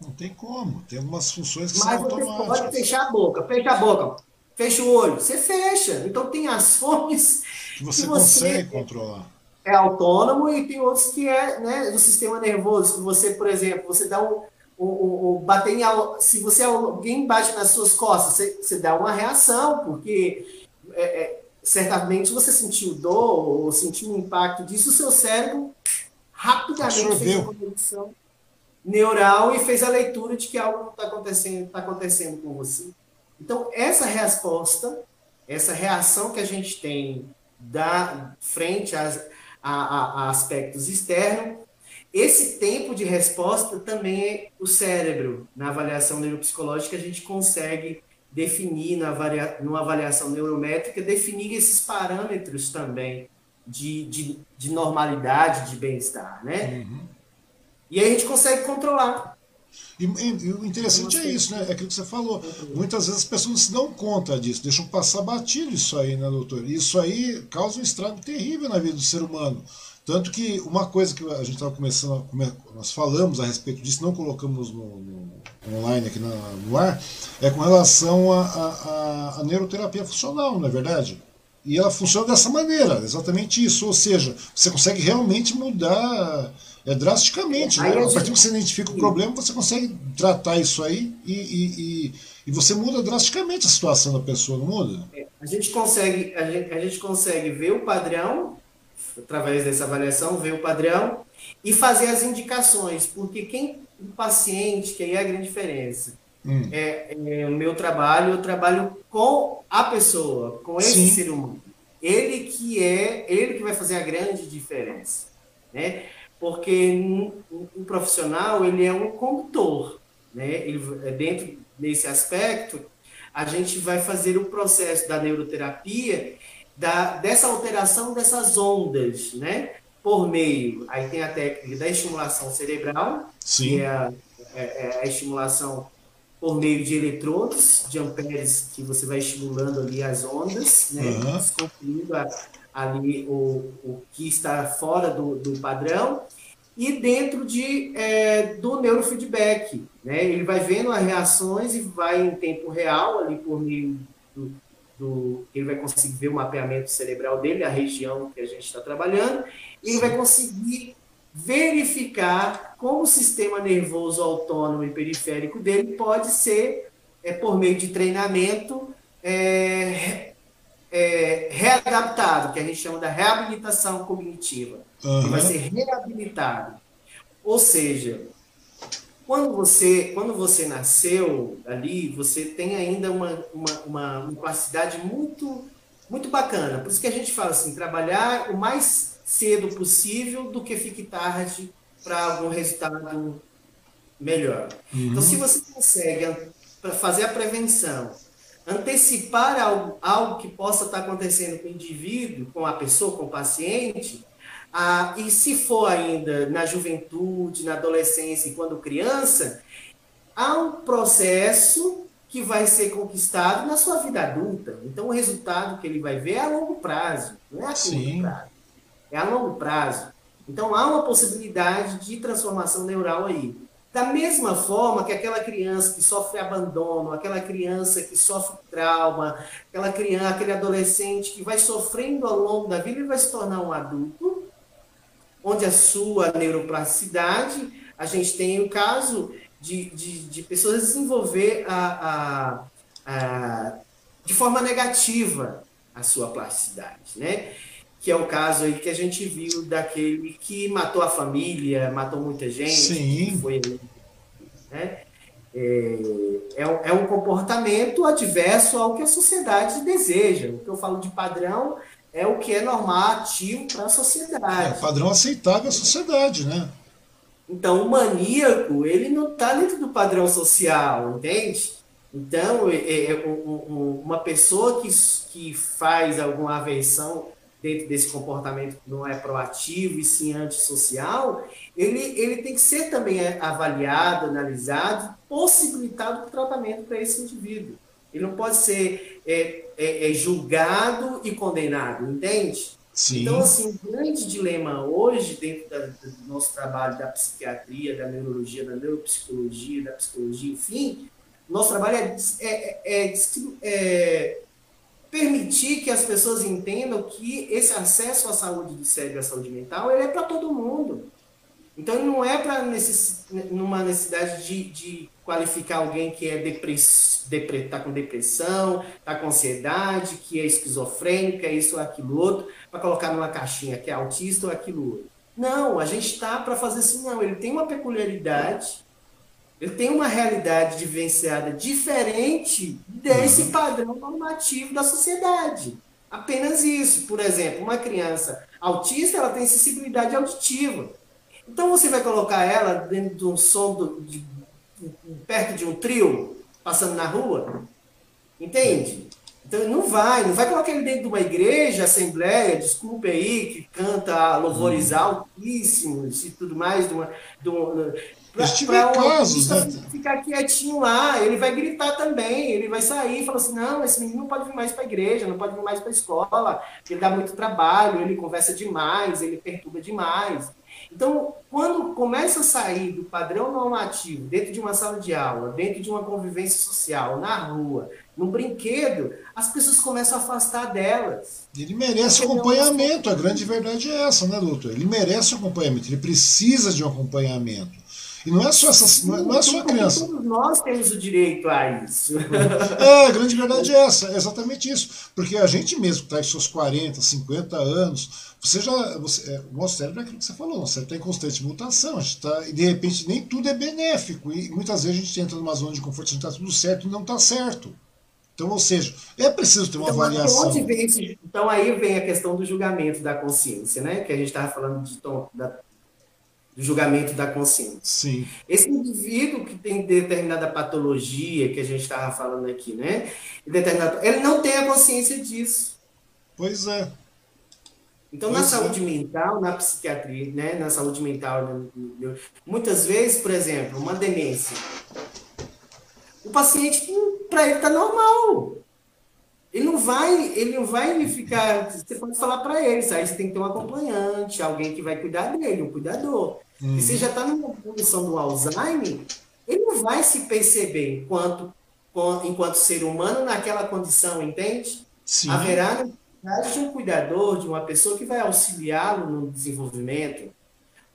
Não tem como. Tem algumas funções que Mas são automáticas. Mas você pode fechar a boca. Fecha a boca. Fecha o olho. Você fecha. Então tem ações que você, que você consegue controlar. É autônomo e tem outros que é né, do sistema nervoso. Que você, por exemplo, você dá um, um, um bater em, se você alguém bate nas suas costas, você, você dá uma reação, porque é, é, certamente você sentiu dor ou sentiu um impacto disso, o seu cérebro rapidamente Absorveu. fez uma conexão neural e fez a leitura de que algo está acontecendo, tá acontecendo com você. Então, essa resposta, essa reação que a gente tem da frente a, a, a aspectos externos, esse tempo de resposta também é o cérebro. Na avaliação neuropsicológica, a gente consegue definir, na avalia, numa avaliação neurométrica, definir esses parâmetros também de, de, de normalidade, de bem-estar, né? Uhum. E aí a gente consegue controlar. E, e, o interessante é isso, né? É aquilo que você falou. Muitas vezes as pessoas não se dão conta disso, deixam passar batido isso aí, né, doutor? Isso aí causa um estrago terrível na vida do ser humano. Tanto que uma coisa que a gente estava começando, nós falamos a respeito disso, não colocamos no, no online aqui no ar, é com relação à neuroterapia funcional, não é verdade? E ela funciona dessa maneira, exatamente isso. Ou seja, você consegue realmente mudar é, drasticamente. Né? A partir que você identifica o problema, você consegue tratar isso aí e, e, e, e, você muda drasticamente a situação da pessoa, não muda? É, a gente consegue, a gente, a gente consegue ver o padrão, através dessa avaliação, ver o padrão e fazer as indicações, porque quem o paciente, que aí é a grande diferença. Hum. É, é, o meu trabalho, eu trabalho com a pessoa, com esse Sim. ser humano. ele que é, ele que vai fazer a grande diferença, né? Porque o profissional, ele é um condutor, né? Ele, é dentro desse aspecto, a gente vai fazer o processo da neuroterapia da, dessa alteração dessas ondas, né? Por meio, aí tem a técnica da estimulação cerebral, Sim. que é a, é, é a estimulação por meio de eletrodos, de amperes, que você vai estimulando ali as ondas, né? Uhum. Desconferindo ali o, o que está fora do, do padrão e dentro de, é, do neurofeedback. Né? Ele vai vendo as reações e vai em tempo real, ali por meio do, do ele vai conseguir ver o mapeamento cerebral dele, a região que a gente está trabalhando, e ele vai conseguir verificar como o sistema nervoso autônomo e periférico dele pode ser, é, por meio de treinamento, é, é, readaptado, que a gente chama da reabilitação cognitiva. Uhum. Vai ser reabilitado. Ou seja, quando você, quando você nasceu ali, você tem ainda uma, uma, uma, uma capacidade muito, muito bacana. Por isso que a gente fala assim, trabalhar o mais cedo possível do que fique tarde para algum resultado melhor. Uhum. Então, se você consegue fazer a prevenção, antecipar algo, algo que possa estar acontecendo com o indivíduo, com a pessoa, com o paciente, ah, e se for ainda na juventude, na adolescência e quando criança, há um processo que vai ser conquistado na sua vida adulta. Então, o resultado que ele vai ver é a longo prazo, não é a curto prazo. É a longo prazo. Então, há uma possibilidade de transformação neural aí. Da mesma forma que aquela criança que sofre abandono, aquela criança que sofre trauma, aquela criança, aquele adolescente que vai sofrendo ao longo da vida e vai se tornar um adulto, onde a sua neuroplasticidade, a gente tem o caso de, de, de pessoas desenvolver a, a, a, de forma negativa a sua plasticidade, né? Que é o caso aí que a gente viu daquele que matou a família, matou muita gente, Sim. foi né? É, é, um, é um comportamento adverso ao que a sociedade deseja. O que eu falo de padrão é o que é normativo para a sociedade. É padrão aceitável à sociedade, né? Então, o maníaco, ele não está dentro do padrão social, entende? Então, é, é, é uma pessoa que, que faz alguma aversão dentro desse comportamento que não é proativo e sim antissocial, ele, ele tem que ser também avaliado, analisado, possibilitado o tratamento para esse indivíduo. Ele não pode ser é, é, é julgado e condenado, entende? Sim. Então, assim, o grande dilema hoje, dentro da, do nosso trabalho da psiquiatria, da neurologia, da neuropsicologia, da psicologia, enfim, nosso trabalho é, é, é, é, permitir que as pessoas entendam que esse acesso à saúde do cérebro e à saúde mental ele é para todo mundo. Então, não é para necess, numa necessidade de, de qualificar alguém que é depress, depre, tá com depressão, está com ansiedade, que é esquizofrênica, isso ou aquilo outro, para colocar numa caixinha que é autista ou aquilo outro. Não, a gente está para fazer assim, não. Ele tem uma peculiaridade, ele tem uma realidade vivenciada diferente desse uhum. padrão normativo da sociedade. Apenas isso. Por exemplo, uma criança autista, ela tem sensibilidade auditiva. Então você vai colocar ela dentro de um som do, de perto de um trio, passando na rua. Entende? Então não vai, não vai colocar ele dentro de uma igreja, assembleia, desculpe aí, que canta louvores uhum. altíssimos e tudo mais, de uma, de uma, para um casos, né? ficar quietinho lá, ele vai gritar também, ele vai sair e falar assim, não, esse menino não pode vir mais para a igreja, não pode vir mais para a escola, ele dá muito trabalho, ele conversa demais, ele perturba demais. Então, quando começa a sair do padrão normativo, dentro de uma sala de aula, dentro de uma convivência social, na rua, no brinquedo, as pessoas começam a afastar delas. Ele merece acompanhamento, a grande verdade é essa, né, doutor? Ele merece acompanhamento, ele precisa de um acompanhamento. E não é só essas, não é, não é só a criança. Todos nós temos o direito a isso. É, a grande verdade é essa, é exatamente isso. Porque a gente mesmo que está em seus 40, 50 anos, você já. Você, é, o nosso cérebro é aquilo que você falou, nosso cérebro está em constante mutação. A gente tá, e de repente nem tudo é benéfico. E muitas vezes a gente entra numa zona de conforto, a gente está tudo certo e não está certo. Então, ou seja, é preciso ter uma então, avaliação. Esse, então, aí vem a questão do julgamento da consciência, né? Que a gente estava falando de da, do julgamento da consciência. Sim. Esse indivíduo que tem determinada patologia, que a gente estava falando aqui, né? Ele não tem a consciência disso. Pois é. Então, pois na é. saúde mental, na psiquiatria, né? Na saúde mental, muitas vezes, por exemplo, uma demência o paciente, para ele, está normal. Ele não vai, ele não vai ficar. Você pode falar para ele, aí você tem que ter um acompanhante, alguém que vai cuidar dele, um cuidador. Uhum. E você já está numa condição do Alzheimer, ele não vai se perceber enquanto, enquanto ser humano naquela condição, entende? Sim. Haverá necessidade de um cuidador, de uma pessoa que vai auxiliá-lo no desenvolvimento.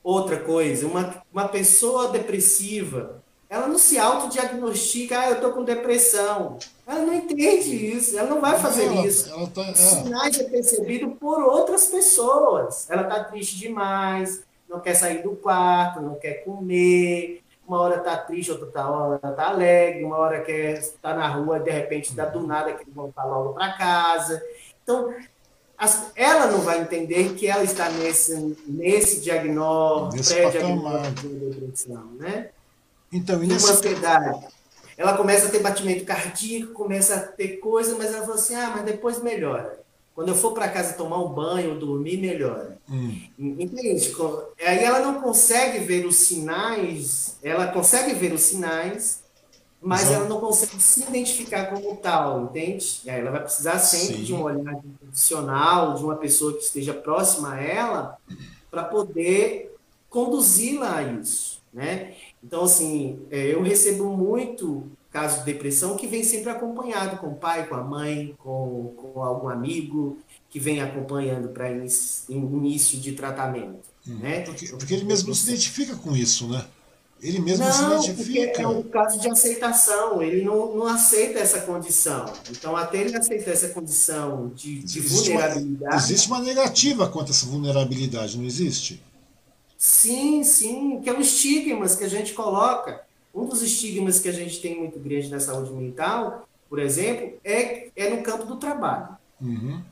Outra coisa, uma, uma pessoa depressiva, ela não se autodiagnostica, ah, eu estou com depressão. Ela não entende isso, ela não vai fazer ela, isso. Ela tá, Os sinais é percebido por outras pessoas. Ela está triste demais, não quer sair do quarto, não quer comer, uma hora está triste, outra hora está alegre, uma hora quer estar na rua, de repente dá do nada que voltar logo para casa. Então, as, ela não vai entender que ela está nesse, nesse diagnóstico, pré-diagnóstico de depressão, né? Então, e nesse... uma ansiedade. Ela começa a ter batimento cardíaco, começa a ter coisa, mas ela fala assim: ah, mas depois melhora. Quando eu for para casa tomar um banho, dormir, melhora. Hum. Entende? Aí ela não consegue ver os sinais, ela consegue ver os sinais, mas ela não consegue se identificar como tal, entende? E aí ela vai precisar sempre Sim. de um olhar profissional, de uma pessoa que esteja próxima a ela, para poder conduzi-la a isso, né? Então, assim, é, eu recebo muito caso de depressão que vem sempre acompanhado com o pai, com a mãe, com, com algum amigo que vem acompanhando para início de tratamento. Hum, né? Porque, porque ele mesmo não se identifica com isso, né? Ele mesmo não, se identifica. É um caso de aceitação, ele não, não aceita essa condição. Então, até ele aceitar essa condição de, de existe vulnerabilidade. Uma, existe uma negativa quanto a essa vulnerabilidade, não existe? Sim, sim, que é o estigmas que a gente coloca. Um dos estigmas que a gente tem muito grande na saúde mental, por exemplo, é, é no campo do trabalho. Uhum.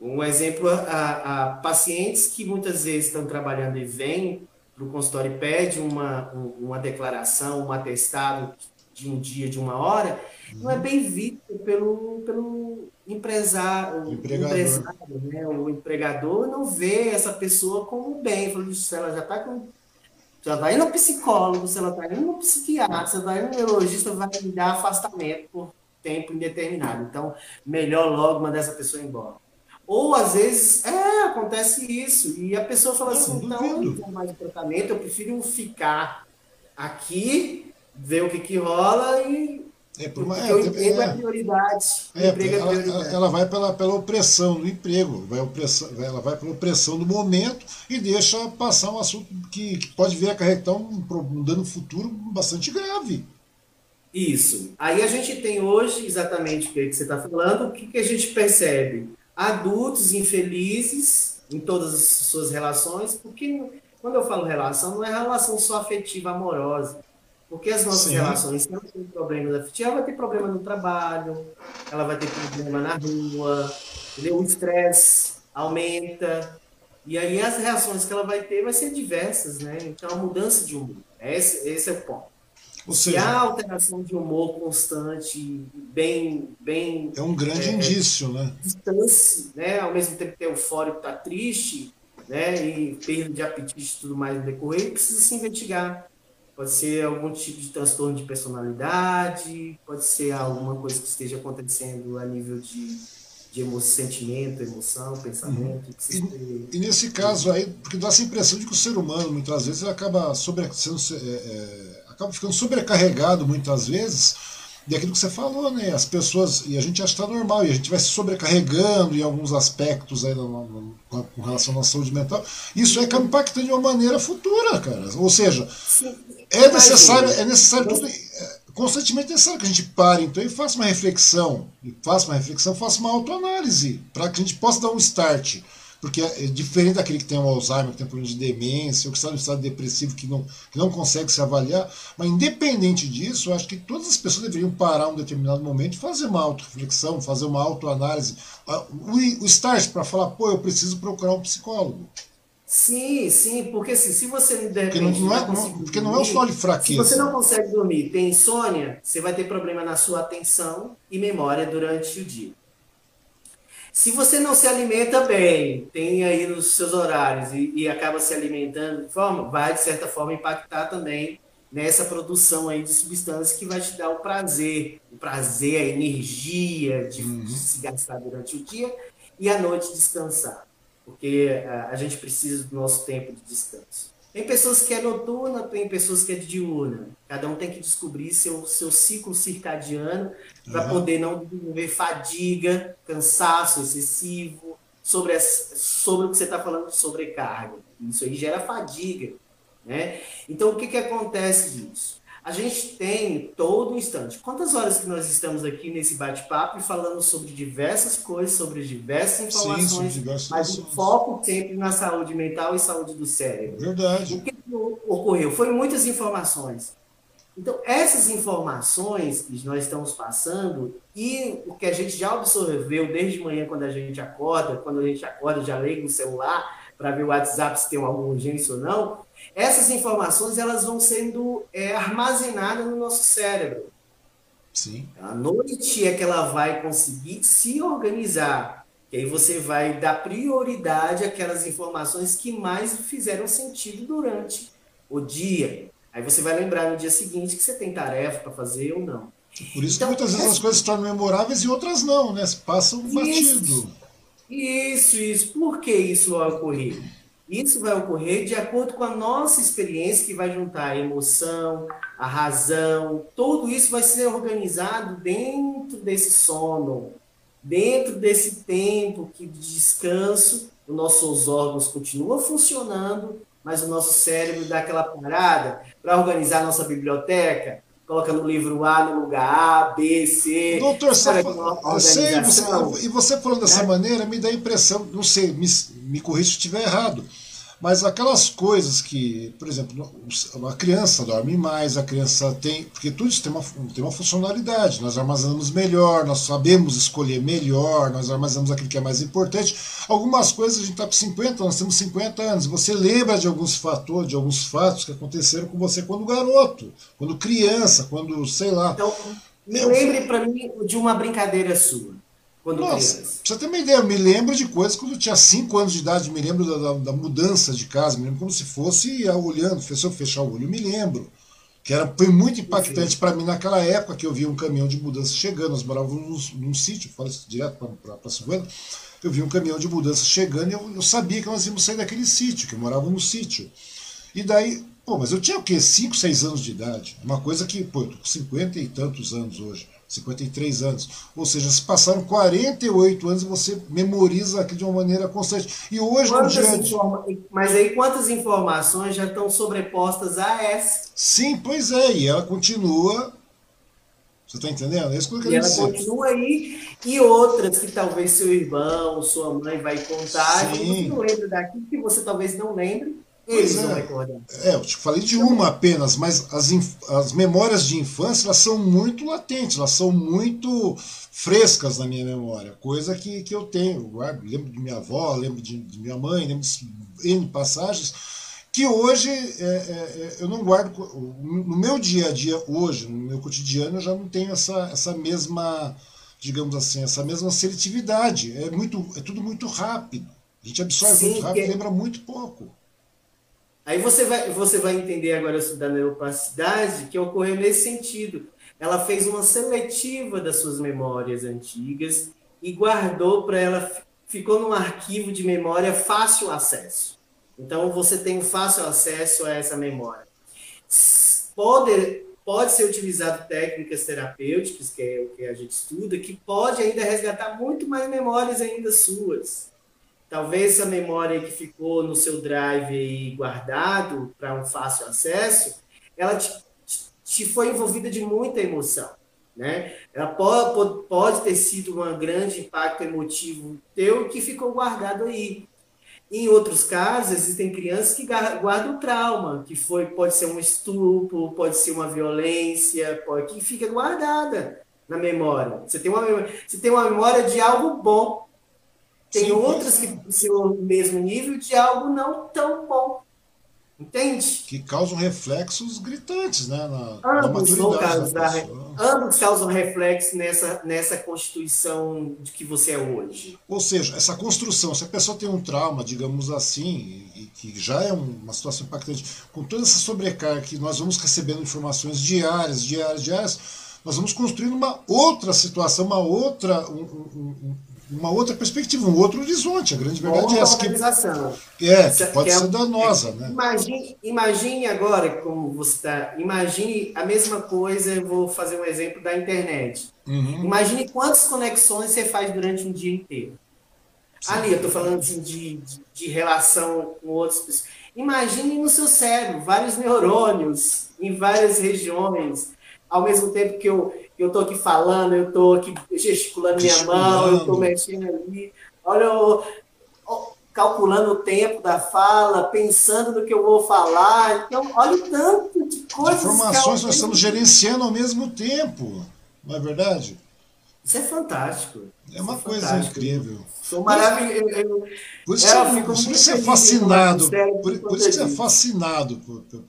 Um exemplo, a, a, pacientes que muitas vezes estão trabalhando e vêm para o consultório e pedem uma, uma declaração, um atestado de um dia, de uma hora, uhum. não é bem visto pelo, pelo empresário, o empresário né? o empregador não vê essa pessoa como bem. Se ela já está com. Já indo ao psicólogo, se ela está indo no psiquiatra, se indo no neurologista, vai me dar afastamento por tempo indeterminado. Então, melhor logo mandar essa pessoa embora. Ou às vezes, é, acontece isso. E a pessoa fala assim, então, eu não tenho mais tratamento, eu prefiro ficar aqui, ver o que, que rola e é, por uma, é, o emprego é, é prioridade. É, ela, é prioridade. ela vai pela, pela opressão do emprego, vai opressão, ela vai pela opressão do momento e deixa passar um assunto que, que pode vir a acarretar um, um dano futuro bastante grave. Isso. Aí a gente tem hoje, exatamente o que você está falando, o que, que a gente percebe? Adultos infelizes em todas as suas relações, porque quando eu falo relação, não é relação só afetiva, amorosa porque as nossas Sim. relações, se ela tem problemas afetivos, ela vai ter problema no trabalho, ela vai ter problema na rua, entendeu? o estresse aumenta. E aí as reações que ela vai ter vai ser diversas, né? Então, a mudança de humor. Esse, esse é o ponto. Ou seja, e a alteração de humor constante, bem. bem é um grande é, indício, né? Distância, né? Ao mesmo tempo que é eufórico, está triste, né? E perda de apetite e tudo mais no decorrer, precisa se investigar pode ser algum tipo de transtorno de personalidade, pode ser alguma coisa que esteja acontecendo a nível de, de emo sentimento, emoção, pensamento. Uhum. E, e, nesse caso aí, porque dá essa impressão de que o ser humano, muitas vezes, ele acaba, sobre, sendo, é, é, acaba ficando sobrecarregado, muitas vezes, e aquilo que você falou, né? As pessoas, e a gente acha que está normal, e a gente vai se sobrecarregando em alguns aspectos aí com relação à saúde mental. Isso é impactando de uma maneira futura, cara. Ou seja, é necessário, é necessário tudo, é constantemente necessário que a gente pare então e faça uma reflexão, e faça uma reflexão, faça uma autoanálise, para que a gente possa dar um start. Porque é diferente daquele que tem um Alzheimer, que tem um problema de demência, ou que está no estado depressivo, que não, que não consegue se avaliar. Mas, independente disso, eu acho que todas as pessoas deveriam parar um determinado momento e fazer uma auto-reflexão, fazer uma autoanálise. Ah, o, o start para falar, pô, eu preciso procurar um psicólogo. Sim, sim, porque assim, se você de repente, porque não, é, não, porque não é só de fraqueza. Se você não consegue dormir, tem insônia, você vai ter problema na sua atenção e memória durante o dia. Se você não se alimenta bem, tem aí nos seus horários e, e acaba se alimentando de forma, vai de certa forma impactar também nessa produção aí de substâncias que vai te dar o prazer, o prazer, a energia de, uhum. de se gastar durante o dia e à noite descansar porque a, gente precisa do nosso tempo de descanso. Tem pessoas que é noturna, tem pessoas que é diurna. Cada um tem que descobrir seu, seu ciclo circadiano para uhum. poder não desenvolver fadiga, cansaço excessivo, sobre, as, sobre o que você está falando sobrecarga. Isso aí gera fadiga. Né? Então, o que, que acontece disso? A gente tem todo instante. Quantas horas que nós estamos aqui nesse bate-papo e falando sobre diversas coisas, sobre diversas informações, Sim, diversas mas o foco sempre na saúde mental e saúde do cérebro. Verdade. O que ocorreu? Foi muitas informações. Então, essas informações que nós estamos passando e o que a gente já absorveu desde manhã quando a gente acorda, quando a gente acorda já liga o celular para ver o WhatsApp se tem alguma urgência ou não, essas informações elas vão sendo é, armazenadas no nosso cérebro. Sim. À noite é que ela vai conseguir se organizar. E aí você vai dar prioridade àquelas informações que mais fizeram sentido durante o dia. Aí você vai lembrar no dia seguinte que você tem tarefa para fazer ou não. Por isso então, que muitas vezes as coisas se tornam memoráveis e outras não, né? Passam batido. Isso, isso. Por que isso vai ocorrer? Isso vai ocorrer de acordo com a nossa experiência, que vai juntar a emoção, a razão, tudo isso vai ser organizado dentro desse sono, dentro desse tempo que de descanso, os nossos órgãos continuam funcionando, mas o nosso cérebro dá aquela parada para organizar a nossa biblioteca, coloca no livro A no lugar A, B, C. Doutor, você, eu sei, você, e você falando dessa é. maneira me dá a impressão, não sei, me, me corrija se estiver errado, mas aquelas coisas que, por exemplo, a criança dorme mais, a criança tem. Porque tudo isso tem uma, tem uma funcionalidade. Nós armazenamos melhor, nós sabemos escolher melhor, nós armazenamos aquilo que é mais importante. Algumas coisas a gente está com 50, nós temos 50 anos. Você lembra de alguns fatores, de alguns fatos que aconteceram com você quando garoto, quando criança, quando, sei lá. Então, me lembre para mim de uma brincadeira sua quando Nossa, criança? Pra você ter uma ideia, eu me lembro de coisas quando eu tinha 5 anos de idade, me lembro da, da, da, mudança de casa, me lembro como se fosse olhando, se eu fechar o olho, me lembro. Que era, foi muito impactante para mim naquela época que eu via um caminhão de mudança chegando. Nós morávamos num, num sítio, falo isso direto para Silvana. Eu vi um caminhão de mudança chegando e eu, eu, sabia que nós íamos sair daquele sítio, que eu morava no sítio. E daí, pô, mas eu tinha o quê? 5, 6 anos de idade. Uma coisa que, pô, eu tô com 50 e tantos anos hoje. 53 anos. Ou seja, se passaram 48 anos e você memoriza aquilo de uma maneira constante. E hoje quantas no dia informa... Mas aí quantas informações já estão sobrepostas a essa? Sim, pois é, e ela continua. Você está entendendo? É isso que eu quero e ela dizer. continua aí, e outras que talvez seu irmão, sua mãe vai contar, Sim. e você não lembra daquilo que você talvez não lembre, eles é. É, eu te falei de uma apenas, mas as, as memórias de infância elas são muito latentes, elas são muito frescas na minha memória, coisa que, que eu tenho. Eu guardo, lembro de minha avó, lembro de, de minha mãe, lembro de N passagens, que hoje é, é, é, eu não guardo. No meu dia a dia, hoje, no meu cotidiano, eu já não tenho essa, essa mesma, digamos assim, essa mesma seletividade. É, muito, é tudo muito rápido. A gente absorve Sim, muito rápido e lembra muito pouco. Aí você vai, você vai entender agora da neuroplasticidade que ocorreu nesse sentido. Ela fez uma seletiva das suas memórias antigas e guardou para ela, ficou num arquivo de memória fácil acesso. Então você tem fácil acesso a essa memória. Pode, pode ser utilizado técnicas terapêuticas, que é o que a gente estuda, que pode ainda resgatar muito mais memórias ainda suas. Talvez essa memória que ficou no seu drive guardado para um fácil acesso, ela te, te, foi envolvida de muita emoção. Né? Ela pode, pode ter sido um grande impacto emotivo teu que ficou guardado aí. Em outros casos, existem crianças que guardam trauma, que foi, pode ser um estupro, pode ser uma violência, pode, que fica guardada na memória. Você tem uma, você tem uma memória de algo bom. Tem Sim, outras que são o mesmo nível de algo não tão bom. Entende? Que causam reflexos gritantes, né? Na, ambos, na causar, ambos causam reflexos nessa, nessa constituição de que você é hoje. Ou seja, essa construção, se a pessoa tem um trauma, digamos assim, e, que já é uma situação impactante, com toda essa sobrecarga que nós vamos recebendo informações diárias, diárias, diárias, nós vamos construindo uma outra situação, uma outra, um, um, uma outra perspectiva, um outro horizonte. A grande verdade é essa. Que, é, que pode que é, ser danosa. Né? Imagine, imagine agora, como você está. Imagine a mesma coisa, eu vou fazer um exemplo da internet. Uhum. Imagine quantas conexões você faz durante um dia inteiro. Sim. Ali, eu estou falando assim, de, de, de relação com outras pessoas. Imagine no seu cérebro vários neurônios em várias regiões, ao mesmo tempo que eu, estou aqui falando, eu estou aqui gesticulando minha mão, eu estou mexendo ali, olha, eu, calculando o tempo da fala, pensando no que eu vou falar. Então, olha o tanto de coisas. Informações que nós estamos gerenciando ao mesmo tempo, não é verdade? Isso é fantástico. É uma é coisa fantástico. incrível. Sou maravilhoso. Por isso, é, por isso que você é fascinado. Por, por isso que você é fascinado por, por,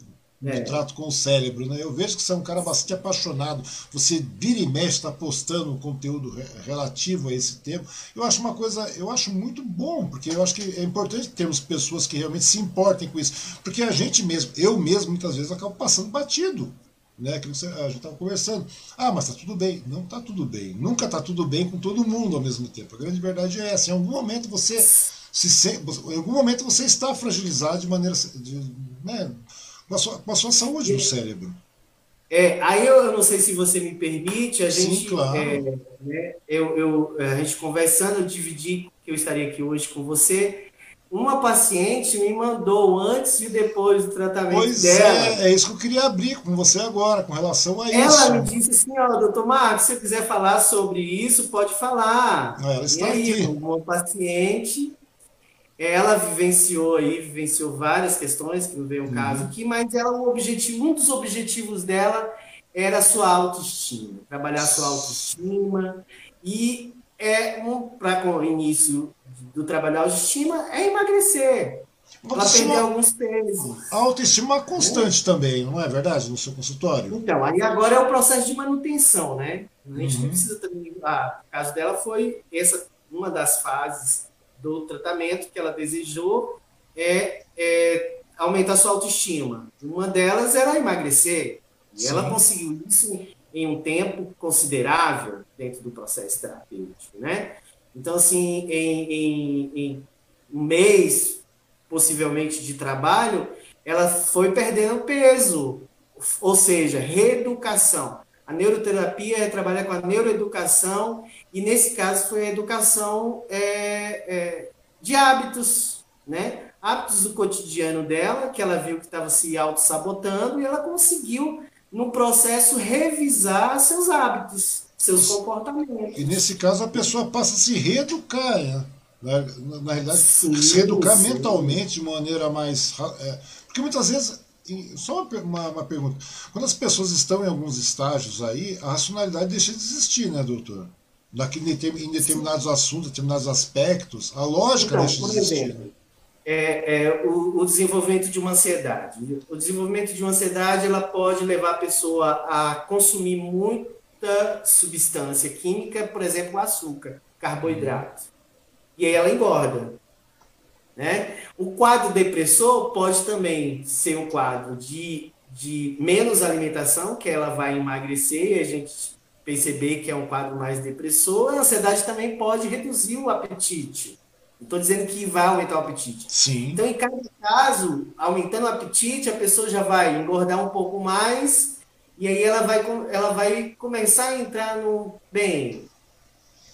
é. trato com o cérebro. Né? Eu vejo que você é um cara bastante apaixonado. Você vira e mexe, está postando conteúdo relativo a esse tema. Eu acho uma coisa, eu acho muito bom, porque eu acho que é importante termos pessoas que realmente se importem com isso. Porque a gente mesmo, eu mesmo, muitas vezes, acabo passando batido. Né, que você, a gente estava conversando. Ah, mas está tudo bem. Não está tudo bem. Nunca está tudo bem com todo mundo ao mesmo tempo. A grande verdade é essa. Em algum momento você se em algum momento você está fragilizado de maneira de, né, com a sua, com a sua saúde do cérebro. É, aí eu, não sei se você me permite, a gente, Sim, claro. é, né, eu, eu, a gente conversando, eu dividi que eu estaria aqui hoje com você. Uma paciente me mandou antes e depois do tratamento pois dela. É, é isso que eu queria abrir com você agora, com relação a ela isso. Ela me disse assim, ó, doutor Marcos, se você quiser falar sobre isso, pode falar. Ela está e aí, aqui. uma paciente ela vivenciou aí, vivenciou várias questões, que não veio o uhum. caso aqui, mas ela, o objetivo, um dos objetivos dela era a sua autoestima, trabalhar a sua autoestima e é um, para o início do trabalho da autoestima é emagrecer. Ela perder alguns pesos. A autoestima é constante é. também, não é verdade, no seu consultório? Então, aí agora é o processo de manutenção, né? A gente uhum. não precisa também. Ah, o caso dela foi essa uma das fases do tratamento que ela desejou é, é aumentar sua autoestima. Uma delas era emagrecer. E Sim. ela conseguiu isso em um tempo considerável dentro do processo terapêutico, né? Então, assim, em, em, em um mês, possivelmente, de trabalho, ela foi perdendo peso, ou seja, reeducação. A neuroterapia é trabalhar com a neuroeducação, e nesse caso foi a educação é, é, de hábitos, né? Hábitos do cotidiano dela, que ela viu que estava se auto-sabotando, e ela conseguiu, no processo, revisar seus hábitos, seus comportamentos. E nesse caso a pessoa passa a se reeducar, né? Na, na, na realidade, sim, se reeducar sim. mentalmente de maneira mais. É, porque muitas vezes só uma, uma, pergunta. Quando as pessoas estão em alguns estágios aí, a racionalidade deixa de existir, né, doutor? Daqui, em determinados Sim. assuntos, determinados aspectos, a lógica então, deixa de existir. É, é o, o, desenvolvimento de uma ansiedade. O desenvolvimento de uma ansiedade ela pode levar a pessoa a consumir muita substância química, por exemplo, açúcar, carboidrato. E aí ela engorda. Né? O quadro depressor pode também ser um quadro de, de menos alimentação, que ela vai emagrecer e a gente perceber que é um quadro mais depressor. A ansiedade também pode reduzir o apetite. Estou dizendo que vai aumentar o apetite. Sim. Então, em cada caso, aumentando o apetite, a pessoa já vai engordar um pouco mais e aí ela vai, ela vai começar a entrar no bem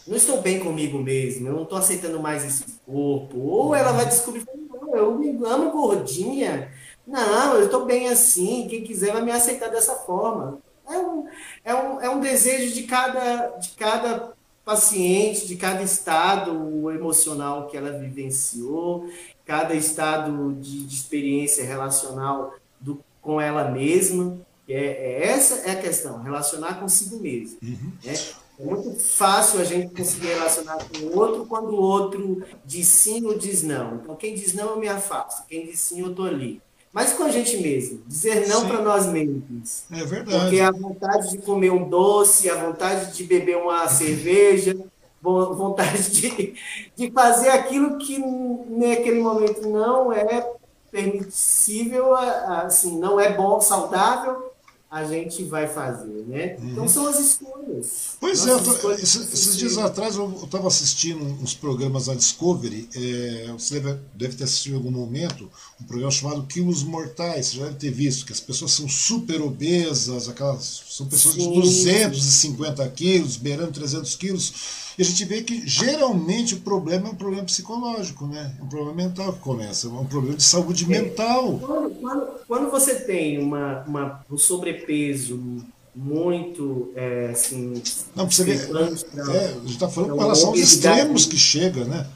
não estou bem comigo mesmo, eu não estou aceitando mais esse corpo. Ou ela vai descobrir, não, eu me amo gordinha. Não, eu estou bem assim, quem quiser vai me aceitar dessa forma. É um, é um, é um desejo de cada, de cada paciente, de cada estado emocional que ela vivenciou. cada estado de, de experiência relacional do, com ela mesma. É, é, essa é a questão, relacionar consigo mesmo. Uhum. Né? É muito fácil a gente conseguir relacionar com o outro quando o outro diz sim ou diz não. Então, quem diz não, eu me afasto. Quem diz sim, eu estou ali. Mas com a gente mesmo. Dizer não para nós mesmos. É verdade. Porque a vontade de comer um doce, a vontade de beber uma cerveja, vontade de, de fazer aquilo que naquele momento não é permissível, assim, não é bom, saudável, a gente vai fazer, né? Uhum. Então são as escolhas. Pois é, Nossas é, tô, esses, esses dias atrás eu estava assistindo uns programas da Discovery, é, você deve, deve, ter assistido em algum momento, um programa chamado Quilos Mortais, você já deve ter visto, que as pessoas são super obesas, aquelas, são pessoas Sim. de 250 quilos, beirando 300 quilos, e a gente vê que geralmente o problema é um problema psicológico, né? É um problema mental que começa, é um problema de saúde é. mental. Quando, quando, quando, você tem uma, uma, um sobrepeso muito é, assim. Não, você ver. Pra, é, a gente está falando com relação aos extremos que chega, né?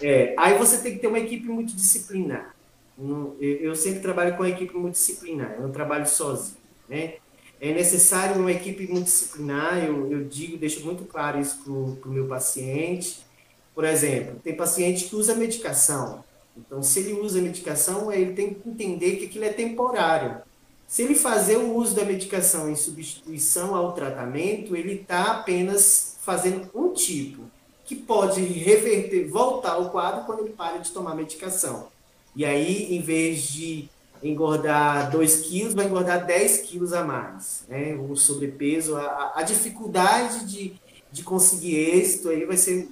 É, aí você tem que ter uma equipe muito disciplinar. Eu sempre trabalho com uma equipe muito disciplinar, eu não trabalho sozinho, né? É necessário uma equipe multidisciplinar, eu, eu digo, deixo muito claro isso para o meu paciente. Por exemplo, tem paciente que usa medicação. Então, se ele usa medicação, ele tem que entender que aquilo é temporário. Se ele fazer o uso da medicação em substituição ao tratamento, ele está apenas fazendo um tipo, que pode reverter, voltar ao quadro quando ele para de tomar medicação. E aí, em vez de engordar 2 quilos, vai engordar 10 quilos a mais. Né? O sobrepeso, a, a dificuldade de, de conseguir êxito aí vai ser.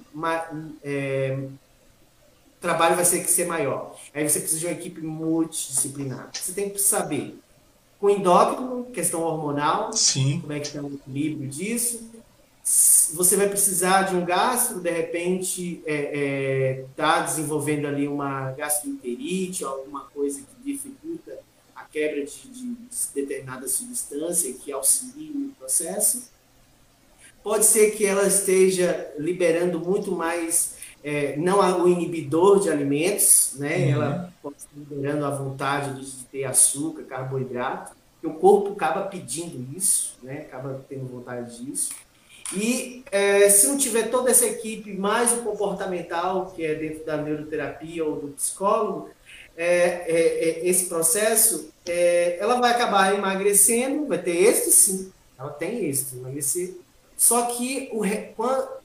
É, trabalho vai ser que ser maior. Aí você precisa de uma equipe multidisciplinar. Você tem que saber com endócrino, questão hormonal, Sim. como é que está o equilíbrio disso, você vai precisar de um gastro, de repente está é, é, tá desenvolvendo ali uma gastroenterite, alguma coisa que dificulta a quebra de, de determinada substância que auxilia no processo. Pode ser que ela esteja liberando muito mais, é, não o inibidor de alimentos, né? Uhum. Ela pode estar liberando a vontade de, ter açúcar, carboidrato, que o corpo acaba pedindo isso, né? Acaba tendo vontade disso e é, se não tiver toda essa equipe, mais o comportamental, que é dentro da neuroterapia ou do psicólogo, é, é, é esse processo, é, ela vai acabar emagrecendo, vai ter êxito sim, ela tem êxito, emagrecer, só que o,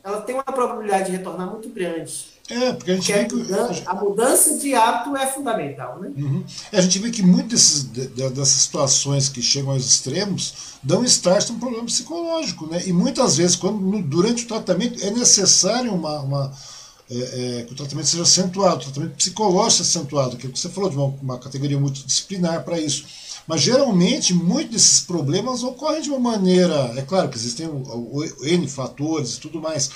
ela tem uma probabilidade de retornar muito grande. É, porque a gente porque vê que. A mudança, a mudança de hábito é fundamental, né? Uhum. É, a gente vê que muitas dessas situações que chegam aos extremos dão start a um problema psicológico, né? E muitas vezes, quando durante o tratamento, é necessário uma, uma é, é, que o tratamento seja acentuado, o tratamento psicológico acentuado, que você falou de uma, uma categoria multidisciplinar para isso. Mas geralmente, muitos desses problemas ocorrem de uma maneira. É claro que existem N fatores e tudo mais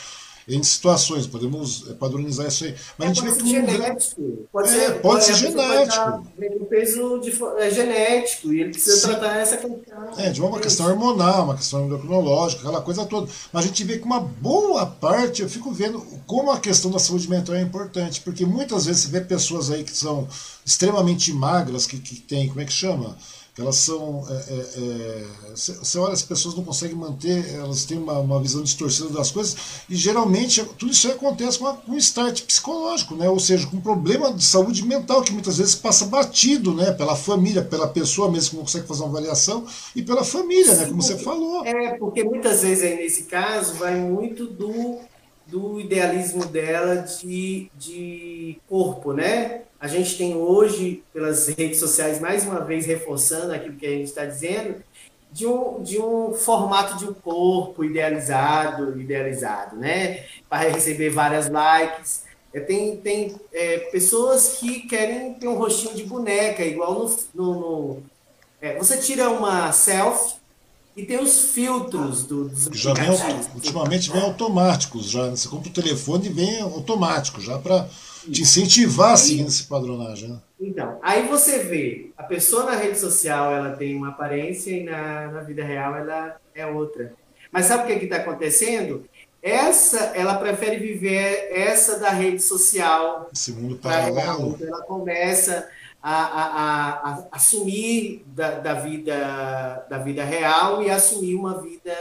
em situações, podemos é, padronizar isso aí. Mas é, a gente pode vê ser genético. Pode, é, ser, pode ser genético. O peso de, é genético e ele precisa Sim. tratar essa questão. É, de uma questão hormonal, uma questão endocrinológica, aquela coisa toda. Mas a gente vê que uma boa parte, eu fico vendo como a questão da saúde mental é importante, porque muitas vezes você vê pessoas aí que são extremamente magras, que, que tem, como é que chama? Elas são. É, é, é, você olha, as pessoas não conseguem manter, elas têm uma, uma visão distorcida das coisas, e geralmente tudo isso acontece com, com um start psicológico, né? ou seja, com um problema de saúde mental, que muitas vezes passa batido né? pela família, pela pessoa mesmo que não consegue fazer uma avaliação, e pela família, né? como você falou. É, porque muitas vezes aí nesse caso vai muito do, do idealismo dela de, de corpo, né? A gente tem hoje, pelas redes sociais, mais uma vez reforçando aquilo que a gente está dizendo, de um, de um formato de um corpo idealizado, idealizado, né? Para receber várias likes. É, tem tem é, pessoas que querem ter um rostinho de boneca, igual no. no, no é, você tira uma selfie e tem os filtros do, dos já vem, Ultimamente vem automáticos, já. Você compra o telefone e vem automático, já para te incentivar a seguir esse padronagem. Né? Então, aí você vê, a pessoa na rede social ela tem uma aparência e na, na vida real ela é outra. Mas sabe o que está acontecendo? essa, ela prefere viver essa da rede social. Esse mundo paralelo. Ela começa a, a, a, a assumir da, da, vida, da vida real e assumir uma vida,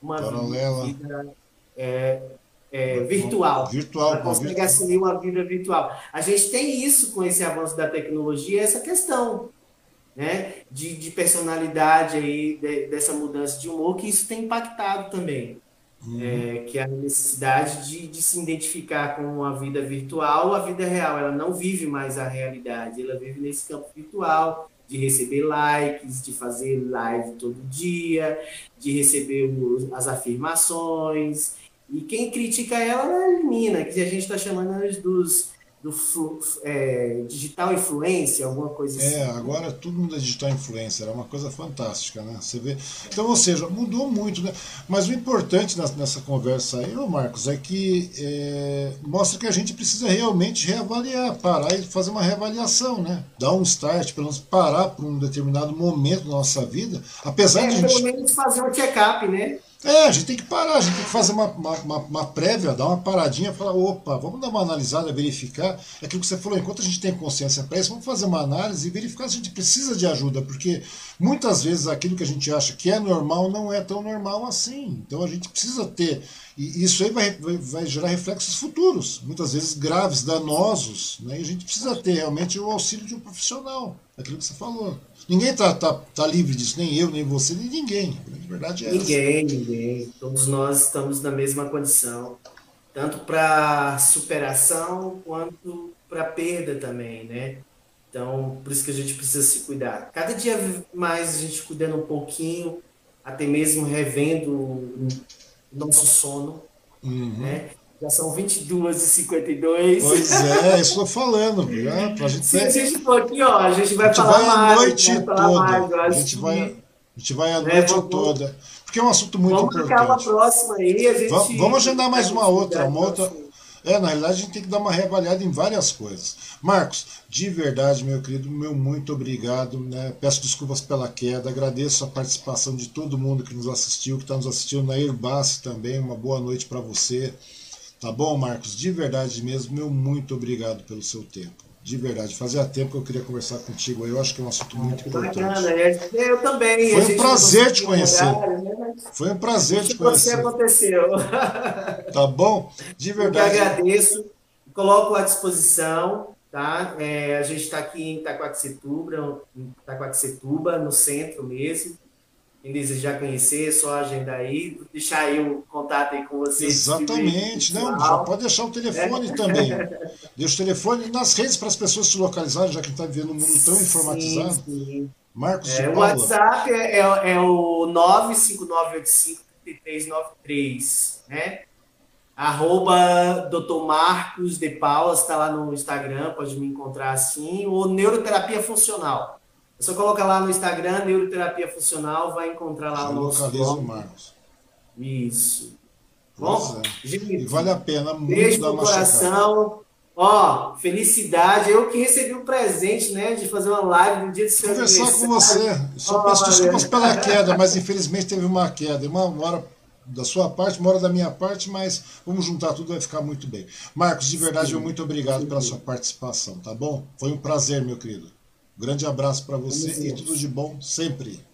uma paralela. vida é, é, virtual. Virtual. Ela consegue virtual. assumir uma vida virtual. A gente tem isso com esse avanço da tecnologia, essa questão né, de, de personalidade aí, de, dessa mudança de humor, que isso tem impactado também. Uhum. É, que é a necessidade de, de, se identificar com a vida virtual, a vida real. Ela não vive mais a realidade, ela vive nesse campo virtual, de receber likes, de fazer live todo dia, de receber os, as afirmações. E quem critica ela, ela elimina, que a gente está chamando dos do é, digital influência, alguma coisa assim. É, agora todo mundo é digital influencer, é uma coisa fantástica, né? Você vê. Então, ou seja, mudou muito, né? Mas o importante nessa conversa aí, ô Marcos, é que é, mostra que a gente precisa realmente reavaliar, parar e fazer uma reavaliação, né? Dar um start, pelo menos parar por um determinado momento da nossa vida, apesar é, de a gente. Pelo menos fazer um check-up, né? É, a gente tem que parar, a gente tem que fazer uma, uma, uma prévia, dar uma paradinha, falar, opa, vamos dar uma analisada, verificar. É aquilo que você falou, enquanto a gente tem consciência para isso, vamos fazer uma análise e verificar se a gente precisa de ajuda, porque muitas vezes aquilo que a gente acha que é normal não é tão normal assim. Então a gente precisa ter, e isso aí vai, vai, vai gerar reflexos futuros, muitas vezes graves, danosos, né? e a gente precisa ter realmente o auxílio de um profissional, aquilo que você falou. Ninguém tá, tá, tá livre disso, nem eu, nem você, nem ninguém. A verdade é Ninguém, essa. ninguém. Todos nós estamos na mesma condição. Tanto para superação quanto para perda também, né? Então, por isso que a gente precisa se cuidar. Cada dia mais a gente cuidando um pouquinho, até mesmo revendo o nosso sono, uhum. né? Já são 22h52. Pois é, isso estou falando. Já, pra gente Se ter... a gente for aqui, ó, a gente vai a gente falar vai mais. A noite toda. Mais, a, gente vai, a gente vai a noite vamos, toda. Porque é um assunto muito vamos importante. Vamos uma próxima aí. A gente, vamos, vamos agendar mais uma outra. Uma outra. É, na realidade, a gente tem que dar uma reavaliada em várias coisas. Marcos, de verdade, meu querido, meu muito obrigado. Né? Peço desculpas pela queda, agradeço a participação de todo mundo que nos assistiu, que está nos assistindo na Airbus também. Uma boa noite para você. Tá bom, Marcos? De verdade mesmo, meu muito obrigado pelo seu tempo. De verdade, fazia tempo que eu queria conversar contigo. Eu acho que é um assunto muito que importante. Bacana, eu também. Foi um prazer te conhecer. né? Foi um prazer te conhecer. Você aconteceu. Tá bom? De verdade. Eu agradeço. Coloco à disposição. Tá? É, a gente está aqui em Itacoaxetuba, em no centro mesmo. Quem desejar conhecer, é só agendar aí, deixar aí o contato aí com vocês. Exatamente, não, já pode deixar o telefone é. também. Deixa o telefone nas redes para as pessoas se localizarem, já que está vivendo um mundo tão informatizado. Sim. Marcos é, O WhatsApp é, é, é o 95985-3393, né? Arroba Dr. Marcos de Paula, está lá no Instagram, pode me encontrar assim, ou Neuroterapia Funcional. É só colocar lá no Instagram, Neuroterapia Funcional, vai encontrar lá o nosso blog. Marcos. Isso. Bom, é. gente, vale a pena muito beijo no coração. Ó, felicidade. Eu que recebi o um presente, né, de fazer uma live no dia de seu Conversar com você. Só peço desculpas pela queda, mas infelizmente teve uma queda. Uma hora da sua parte, uma hora da minha parte, mas vamos juntar tudo, vai ficar muito bem. Marcos, de verdade, Sim. muito obrigado pela sua participação, tá bom? Foi um prazer, meu querido. Grande abraço para você e tudo de bom sempre.